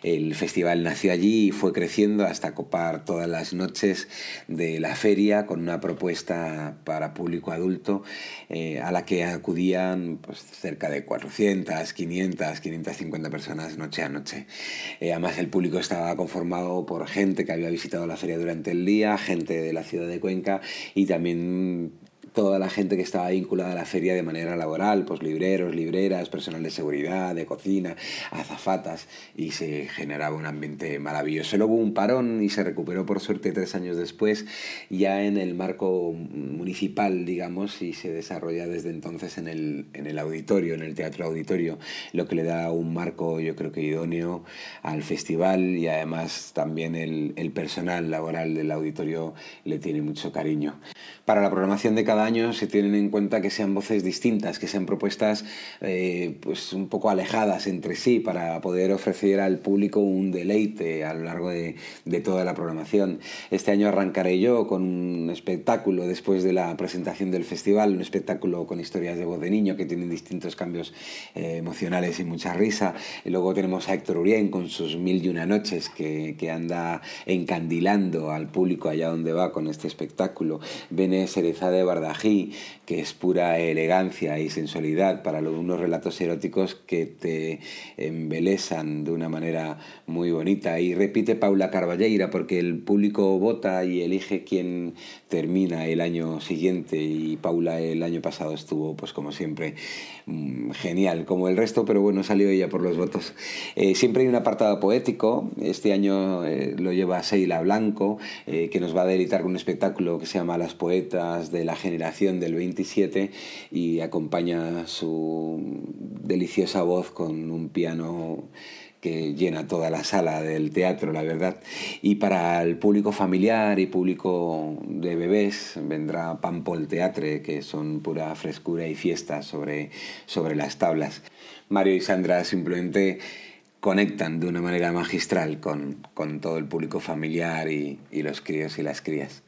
El festival nació allí y fue creciendo hasta copar todas las noches de la feria con una propuesta para público adulto eh, a la que acudían pues, cerca de 400, 500, 550 personas noche a noche. Eh, además el público estaba conformado por gente que había visitado la feria durante el día, gente de la ciudad de Cuenca y también toda la gente que estaba vinculada a la feria de manera laboral, pues libreros, libreras, personal de seguridad, de cocina, azafatas, y se generaba un ambiente maravilloso. Luego hubo un parón y se recuperó por suerte tres años después, ya en el marco municipal, digamos, y se desarrolla desde entonces en el, en el auditorio, en el teatro auditorio, lo que le da un marco, yo creo que idóneo al festival y además también el, el personal laboral del auditorio le tiene mucho cariño. Para la programación de cada año se tienen en cuenta que sean voces distintas, que sean propuestas eh, pues un poco alejadas entre sí para poder ofrecer al público un deleite a lo largo de, de toda la programación. Este año arrancaré yo con un espectáculo después de la presentación del festival, un espectáculo con historias de voz de niño que tienen distintos cambios eh, emocionales y mucha risa. Y luego tenemos a Héctor Urien con sus Mil y una noches que, que encandilando al público allá donde va con este espectáculo. Viene Cereza de Que es pura elegancia y sensualidad para unos relatos eróticos que te embelesan de una manera muy bonita. Y repite Paula Carballeira, porque el público vota y elige quién termina el año siguiente. Y Paula el año pasado estuvo, pues como siempre, mm, genial, como el resto, pero bueno, salió ella por los votos. Eh, siempre hay un apartado poético. Este año eh, lo lleva Seila Blanco, eh, que nos va a deleitar con un espectáculo que se llama Las Poetas de la Generación del 27 y acompaña su deliciosa voz con un piano que llena toda la sala del teatro, la verdad. Y para el público familiar y público de bebés vendrá Pampol Teatre, que son pura frescura y fiesta sobre, sobre las tablas. Mario y Sandra simplemente conectan de una manera magistral con, todo el público familiar y, los críos y las crías.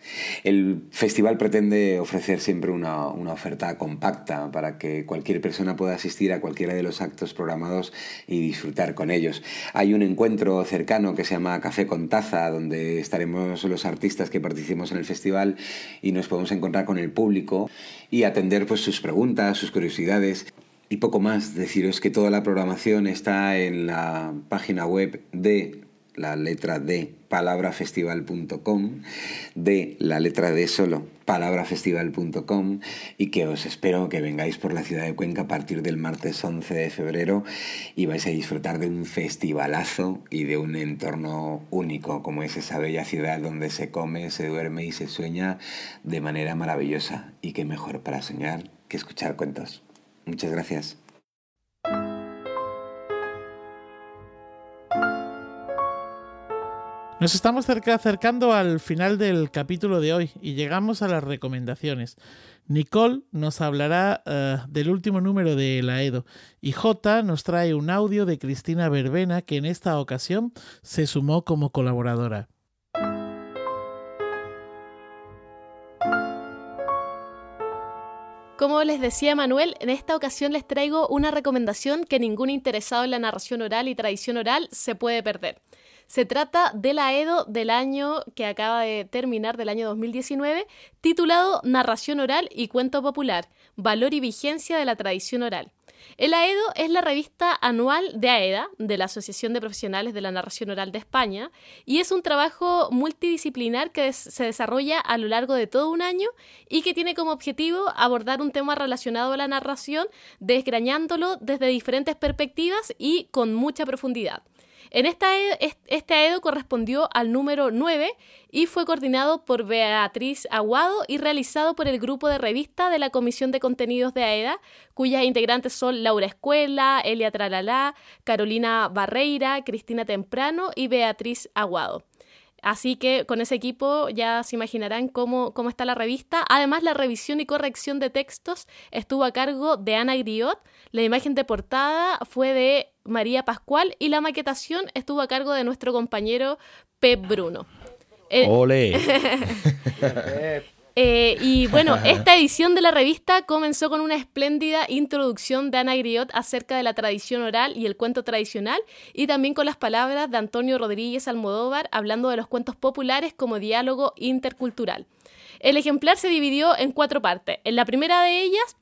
El festival pretende ofrecer siempre una, oferta compacta para que cualquier persona pueda asistir a cualquiera de los actos programados y disfrutar con ellos. Hay un encuentro cercano que se llama Café con Taza, donde estaremos los artistas que participemos en el festival y nos podemos encontrar con el público y atender pues, sus preguntas, sus curiosidades. Y poco más, deciros que toda la programación está en la página web de la letra D, palabrafestival.com, de la letra D solo, palabrafestival.com, y que os espero que vengáis por la ciudad de Cuenca a partir del martes 11 de febrero y vais a disfrutar de un festivalazo y de un entorno único, como es esa bella ciudad donde se come, se duerme y se sueña de manera maravillosa. Y qué mejor para soñar que escuchar cuentos. Muchas gracias. Nos estamos acercando al final del capítulo de hoy y llegamos a las recomendaciones. Nicole nos hablará eh, del último número de la Edo y J nos trae un audio de Cristina Verbena que en esta ocasión se sumó como colaboradora. Como les decía Manuel, en esta ocasión les traigo una recomendación que ningún interesado en la narración oral y tradición oral se puede perder. Se trata de la Edo del año que acaba de terminar, del año 2019, titulado Narración oral y cuento popular, valor y vigencia de la tradición oral. El AEDO es la revista anual de AEDA, de la Asociación de Profesionales de la Narración Oral de España, y es un trabajo multidisciplinar que se desarrolla a lo largo de todo un año y que tiene como objetivo abordar un tema relacionado a la narración, desgrañándolo desde diferentes perspectivas y con mucha profundidad. En esta, e, este AEDO correspondió al número 9 y fue coordinado por Beatriz Aguado y realizado por el grupo de revista de la Comisión de Contenidos de AEDA, cuyas integrantes son Laura Escuela, Elia Tralalá, Carolina Barreira, Cristina Temprano y Beatriz Aguado. Así que con ese equipo ya se imaginarán cómo, cómo, está la revista. Además, la revisión y corrección de textos estuvo a cargo de Ana Griot. La imagen de portada fue de María Pascual y la maquetación estuvo a cargo de nuestro compañero Pep Bruno. ¡Ole! Eh, y bueno, esta edición de la revista comenzó con una espléndida introducción de Ana Griot acerca de la tradición oral y el cuento tradicional, y también con las palabras de Antonio Rodríguez Almodóvar hablando de los cuentos populares como diálogo intercultural. El ejemplar se dividió en cuatro partes. En la primera de ellas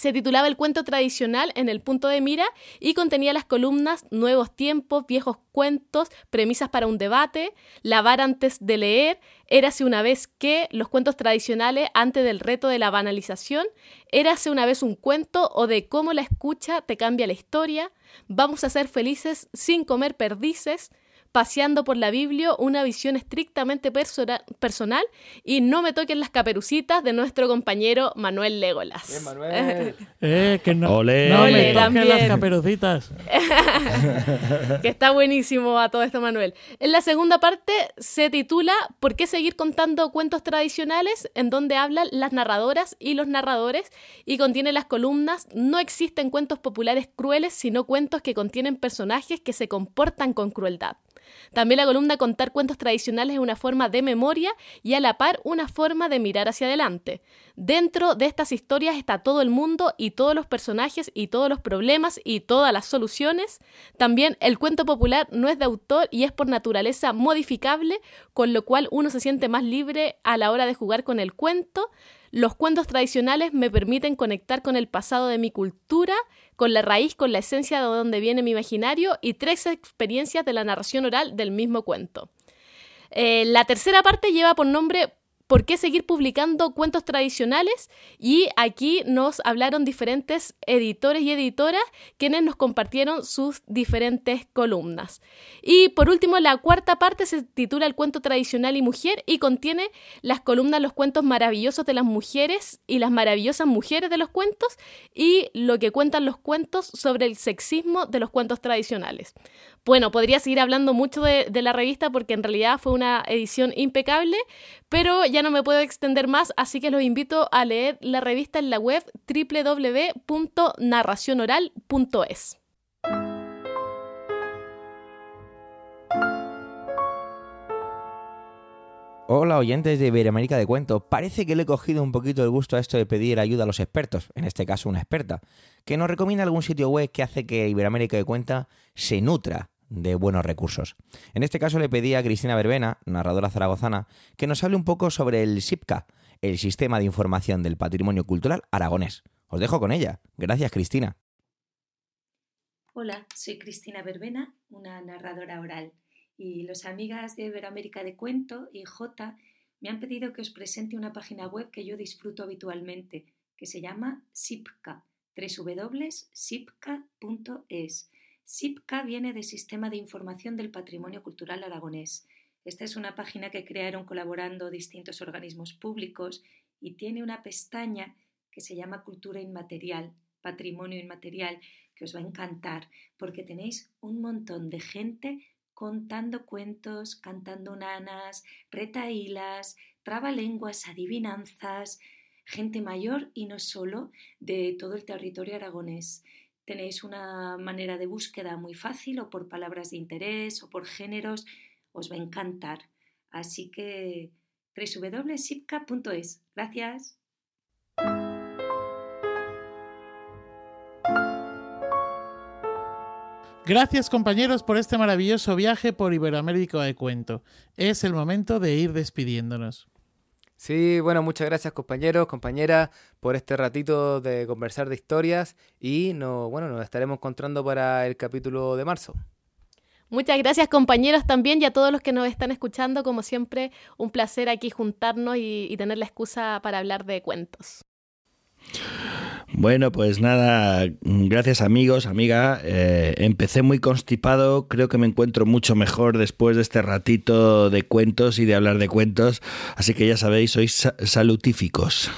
se titulaba El cuento tradicional en el punto de mira y contenía las columnas Nuevos tiempos, viejos cuentos, premisas para un debate, Lavar antes de leer, Érase una vez que, los cuentos tradicionales antes del reto de la banalización, Érase una vez un cuento o de cómo la escucha te cambia la historia, Vamos a ser felices sin comer perdices, paseando por la Biblia una visión estrictamente personal y no me toquen las caperucitas de nuestro compañero Manuel Legolas. Manuel. eh, que no, no me toquen las caperucitas. que está buenísimo a todo esto, Manuel. En la segunda parte se titula ¿Por qué seguir contando cuentos tradicionales? en donde hablan las narradoras y los narradores y contiene las columnas No existen cuentos populares crueles, sino cuentos que contienen personajes que se comportan con crueldad. También la columna Contar cuentos tradicionales es una forma de memoria y a la par una forma de mirar hacia adelante. Dentro de estas historias está todo el mundo y todos los personajes y todos los problemas y todas las soluciones. También el cuento popular no es de autor y es por naturaleza modificable, con lo cual uno se siente más libre a la hora de jugar con el cuento. Los cuentos tradicionales me permiten conectar con el pasado de mi cultura, con la raíz, con la esencia de donde viene mi imaginario y tres experiencias de la narración oral del mismo cuento. Eh, la tercera parte lleva por nombre por qué seguir publicando cuentos tradicionales y aquí nos hablaron diferentes editores y editoras quienes nos compartieron sus diferentes columnas. Y por último, la cuarta parte se titula El cuento tradicional y mujer y contiene las columnas Los cuentos maravillosos de las mujeres y las maravillosas mujeres de los cuentos y lo que cuentan los cuentos sobre el sexismo de los cuentos tradicionales. Bueno, podría seguir hablando mucho de, de la revista porque en realidad fue una edición impecable, pero ya no me puedo extender más, así que los invito a leer la revista en la web www.narracionoral.es. Hola oyentes de Iberoamérica de Cuento. Parece que le he cogido un poquito el gusto a esto de pedir ayuda a los expertos, en este caso una experta, que nos recomienda algún sitio web que hace que Iberoamérica de Cuenta se nutra de buenos recursos. En este caso le pedí a Cristina Verbena, narradora zaragozana, que nos hable un poco sobre el SIPCA, el Sistema de Información del Patrimonio Cultural Aragonés. Os dejo con ella. Gracias, Cristina. Hola, soy Cristina Verbena, una narradora oral, y los amigas de Iberoamérica de Cuento y J me han pedido que os presente una página web que yo disfruto habitualmente, que se llama SIPCA, www.sipca.es SIPCA viene de Sistema de Información del Patrimonio Cultural Aragonés. Esta es una página que crearon colaborando distintos organismos públicos y tiene una pestaña que se llama Cultura Inmaterial, Patrimonio Inmaterial, que os va a encantar porque tenéis un montón de gente contando cuentos, cantando nanas, retaílas, trabalenguas, adivinanzas, gente mayor y no solo de todo el territorio aragonés tenéis una manera de búsqueda muy fácil o por palabras de interés o por géneros, os va a encantar. Así que www.sipca.es. Gracias. Gracias compañeros por este maravilloso viaje por Iberoamérica de Cuento. Es el momento de ir despidiéndonos. Sí, bueno, muchas gracias compañeros, compañeras, por este ratito de conversar de historias y no, bueno, nos estaremos encontrando para el capítulo de marzo. Muchas gracias compañeros también y a todos los que nos están escuchando, como siempre, un placer aquí juntarnos y, y tener la excusa para hablar de cuentos. Bueno, pues nada, gracias amigos, amiga. Eh, empecé muy constipado, creo que me encuentro mucho mejor después de este ratito de cuentos y de hablar de cuentos, así que ya sabéis, sois salutíficos.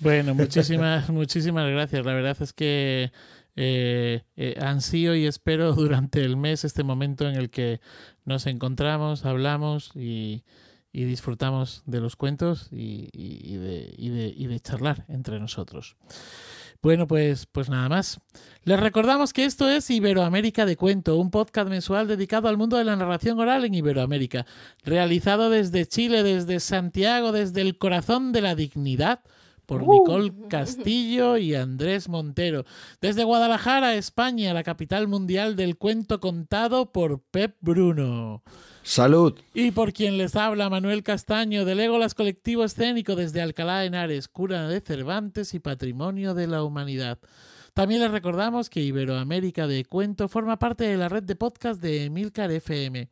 Bueno, muchísimas, muchísimas gracias. La verdad es que eh, eh, ansío y espero durante el mes este momento en el que nos encontramos, hablamos y, disfrutamos de los cuentos y, de, y de charlar entre nosotros. Bueno, pues, pues nada más. Les recordamos que esto es Iberoamérica de Cuento, un podcast mensual dedicado al mundo de la narración oral en Iberoamérica, realizado desde Chile, desde Santiago, desde el corazón de la dignidad por Uh. Nicole Castillo y Andrés Montero. Desde Guadalajara, España, la capital mundial del cuento contado por Pep Bruno. Salud. Y por quien les habla Manuel Castaño, del Égolas Colectivo Escénico desde Alcalá de Henares, cura de Cervantes y Patrimonio de la Humanidad. También les recordamos que Iberoamérica de Cuento forma parte de la red de podcast de Emilcar FM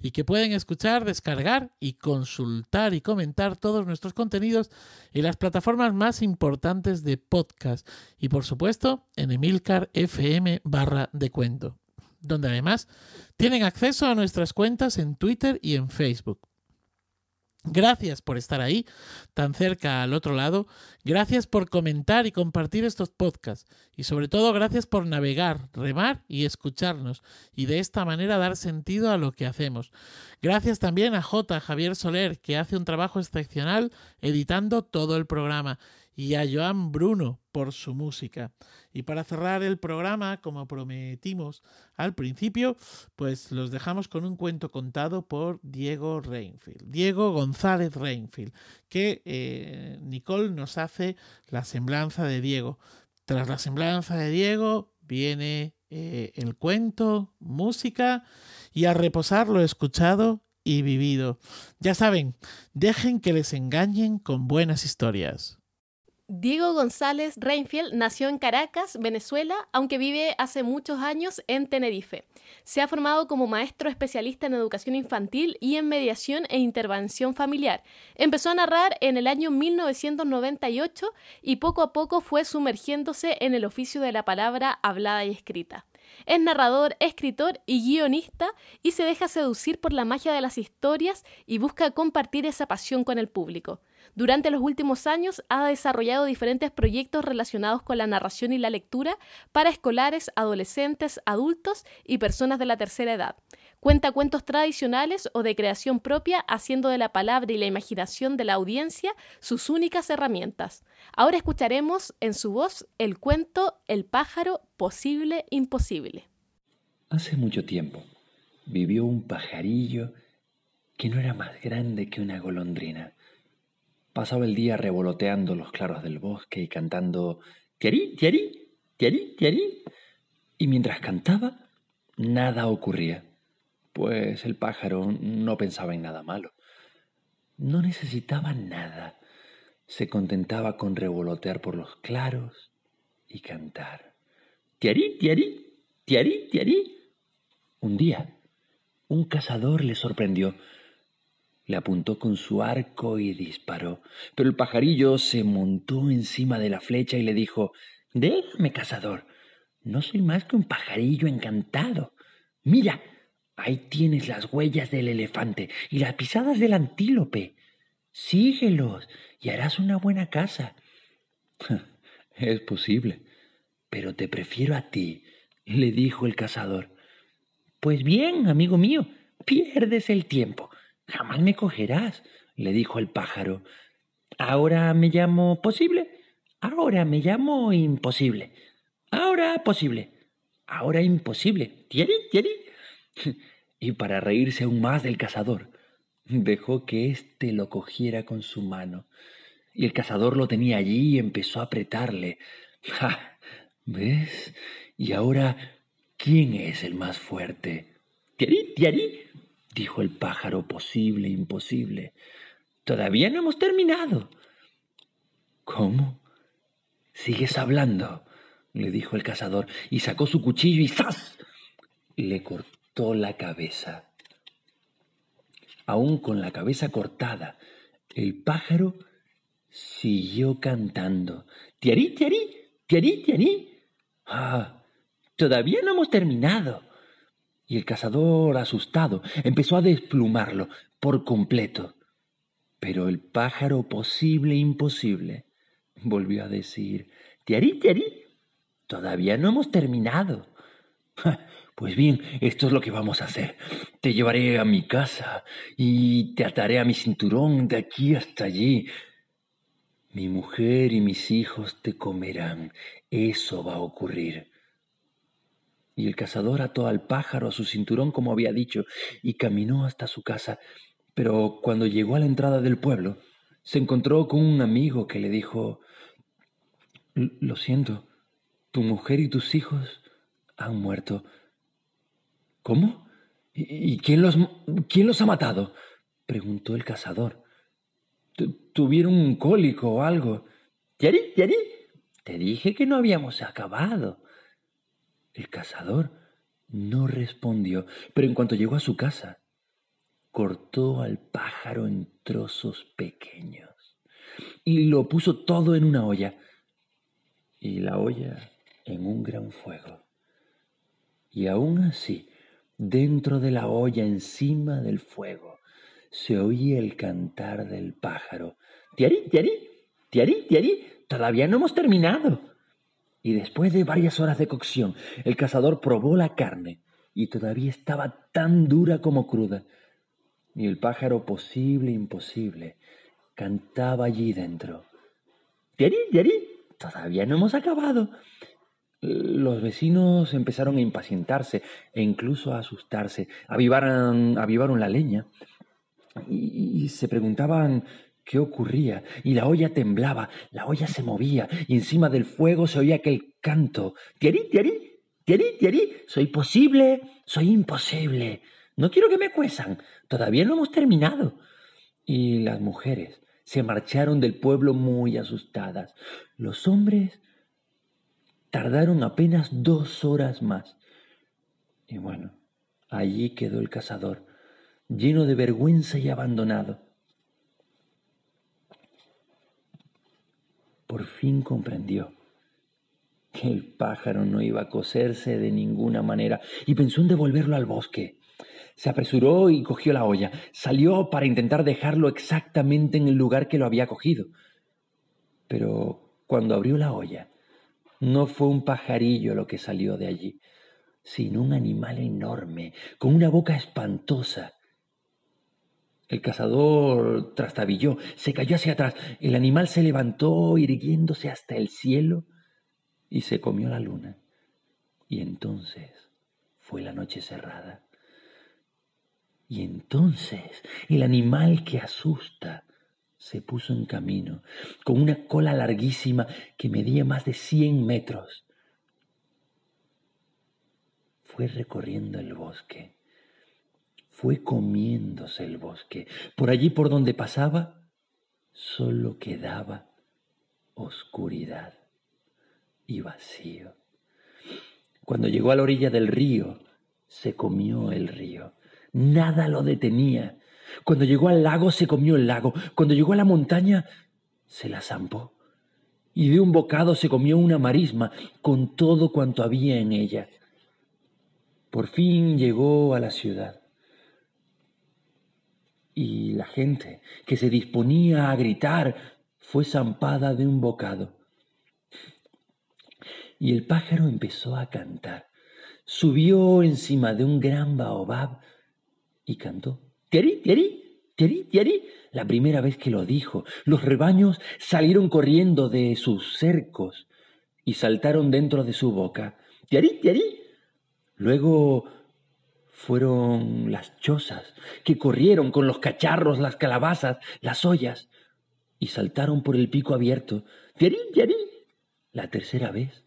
y que pueden escuchar, descargar y consultar y comentar todos nuestros contenidos en las plataformas más importantes de podcast y por supuesto en Emilcar FM barra de cuento, donde además tienen acceso a nuestras cuentas en Twitter y en Facebook. Gracias por estar ahí, tan cerca al otro lado. Gracias por comentar y compartir estos podcasts. Y sobre todo, gracias por navegar, remar y escucharnos. Y de esta manera dar sentido a lo que hacemos. Gracias también a J. Javier Soler, que hace un trabajo excepcional editando todo el programa. Y a Joan Bruno por su música. Y para cerrar el programa, como prometimos al principio, pues los dejamos con un cuento contado por Diego Reinfield, Diego González Reinfield, que eh, Nicole nos hace la semblanza de Diego. Tras la semblanza de Diego viene eh, el cuento, música y a reposar lo escuchado y vivido. Ya saben, dejen que les engañen con buenas historias. Diego González Reinfield nació en Caracas, Venezuela, aunque vive hace muchos años en Tenerife. Se ha formado como maestro especialista en educación infantil y en mediación e intervención familiar. Empezó a narrar en el año 1998 y poco a poco fue sumergiéndose en el oficio de la palabra hablada y escrita. Es narrador, escritor y guionista y se deja seducir por la magia de las historias y busca compartir esa pasión con el público. Durante los últimos años ha desarrollado diferentes proyectos relacionados con la narración y la lectura para escolares, adolescentes, adultos y personas de la tercera edad. Cuenta cuentos tradicionales o de creación propia, haciendo de la palabra y la imaginación de la audiencia sus únicas herramientas. Ahora escucharemos en su voz el cuento El pájaro posible imposible. Hace mucho tiempo vivió un pajarillo que no era más grande que una golondrina. Pasaba el día revoloteando los claros del bosque y cantando tiarí, tiarí, tiarí, tiarí. Y mientras cantaba, nada ocurría, pues el pájaro no pensaba en nada malo. No necesitaba nada. Se contentaba con revolotear por los claros y cantar. Tiarí, tiarí, tiarí, tiarí. Un día, un cazador le sorprendió. Le apuntó con su arco y disparó. Pero el pajarillo se montó encima de la flecha y le dijo Déjame, cazador. No soy más que un pajarillo encantado. Mira, ahí tienes las huellas del elefante y las pisadas del antílope. Síguelos y harás una buena casa. Es posible, pero te prefiero a ti, le dijo el cazador. Pues bien, amigo mío, pierdes el tiempo. Jamás me cogerás, le dijo el pájaro. Ahora me llamo posible, ahora me llamo imposible, ahora posible, ahora imposible. Tieri, tieri. Y para reírse aún más del cazador, dejó que éste lo cogiera con su mano. Y el cazador lo tenía allí y empezó a apretarle. ¡Ja! ¿Ves? Y ahora, ¿quién es el más fuerte? Tieri, tieri, dijo el pájaro posible, imposible. Todavía no hemos terminado. ¿Cómo? ¿Sigues hablando? le dijo el cazador, y sacó su cuchillo y ¡zas! le cortó la cabeza. Aún con la cabeza cortada, el pájaro siguió cantando. Tiarí, tiarí, tiarí, tiarí. Ah, todavía no hemos terminado. Y el cazador, asustado, empezó a desplumarlo por completo. Pero el pájaro posible imposible volvió a decir, Tiarí, tiarí, todavía no hemos terminado. Pues bien, esto es lo que vamos a hacer. Te llevaré a mi casa y te ataré a mi cinturón de aquí hasta allí. Mi mujer y mis hijos te comerán Eso va a ocurrir. Y el cazador ató al pájaro a su cinturón como había dicho y caminó hasta su casa. Pero cuando llegó a la entrada del pueblo, se encontró con un amigo que le dijo, Lo siento, tu mujer y tus hijos han muerto. ¿Cómo? ¿Y quién los, quién los ha matado? preguntó el cazador. ¿Tuvieron un cólico o algo? ¿Yari, Yari? Te dije que no habíamos acabado. El cazador no respondió, pero en cuanto llegó a su casa, cortó al pájaro en trozos pequeños y lo puso todo en una olla y la olla en un gran fuego. Y aún así, dentro de la olla, encima del fuego, se oía el cantar del pájaro. Tiari, tiari, tiari, tiari, todavía no hemos terminado. Y después de varias horas de cocción, el cazador probó la carne y todavía estaba tan dura como cruda. Y el pájaro posible, imposible, cantaba allí dentro. Tiari, tiari, todavía no hemos acabado. Los vecinos empezaron a impacientarse e incluso a asustarse. Avivaron, avivaron la leña y, se preguntaban qué ocurría. Y la olla temblaba, la olla se movía y encima del fuego se oía aquel canto. Tiari, tiari, tiari, tiari, soy posible, soy imposible. No quiero que me cuesan, todavía no hemos terminado. Y las mujeres se marcharon del pueblo muy asustadas. Los hombres tardaron apenas dos horas más. Y bueno, allí quedó el cazador, lleno de vergüenza y abandonado. Por fin comprendió que el pájaro no iba a coserse de ninguna manera y pensó en devolverlo al bosque. Se apresuró y cogió la olla. Salió para intentar dejarlo exactamente en el lugar que lo había cogido. Pero cuando abrió la olla, no fue un pajarillo lo que salió de allí, sino un animal enorme, con una boca espantosa el cazador trastabilló, se cayó hacia atrás. El animal se levantó, irguiéndose hasta el cielo, y se comió la luna. Y entonces fue la noche cerrada. Y entonces el animal que asusta se puso en camino, con una cola larguísima que medía más de cien metros. Fue recorriendo el bosque fue comiéndose el bosque. Por allí por donde pasaba, solo quedaba oscuridad y vacío. Cuando llegó a la orilla del río, se comió el río. Nada lo detenía. Cuando llegó al lago, se comió el lago. Cuando llegó a la montaña, se la zampó. Y de un bocado se comió una marisma con todo cuanto había en ella. Por fin llegó a la ciudad y la gente que se disponía a gritar fue zampada de un bocado. Y el pájaro empezó a cantar. Subió encima de un gran baobab y cantó. Tiari, tiari, tiari, tiari. La primera vez que lo dijo, los rebaños salieron corriendo de sus cercos y saltaron dentro de su boca. Tiari, tiari. Luego fueron las chozas, que corrieron con los cacharros, las calabazas, las ollas, y saltaron por el pico abierto. ¡Tiarí, tiarí! La tercera vez,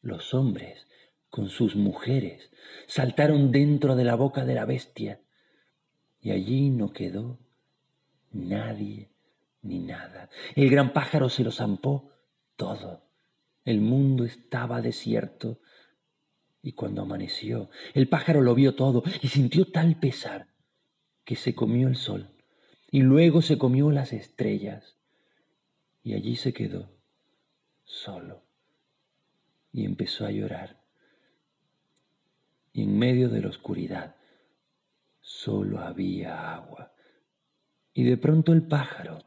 los hombres, con sus mujeres, saltaron dentro de la boca de la bestia, y allí no quedó nadie ni nada. El gran pájaro se lo zampó todo. El mundo estaba desierto y cuando amaneció, el pájaro lo vio todo y sintió tal pesar que se comió el sol y luego se comió las estrellas y allí se quedó solo y empezó a llorar. Y en medio de la oscuridad solo había agua. Y de pronto el pájaro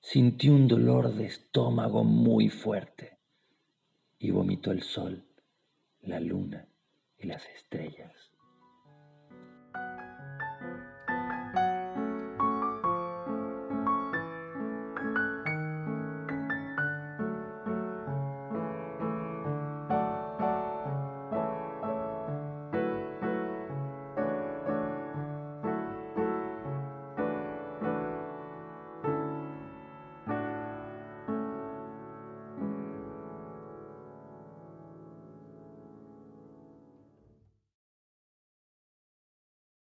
sintió un dolor de estómago muy fuerte y vomitó el sol la luna y las estrellas.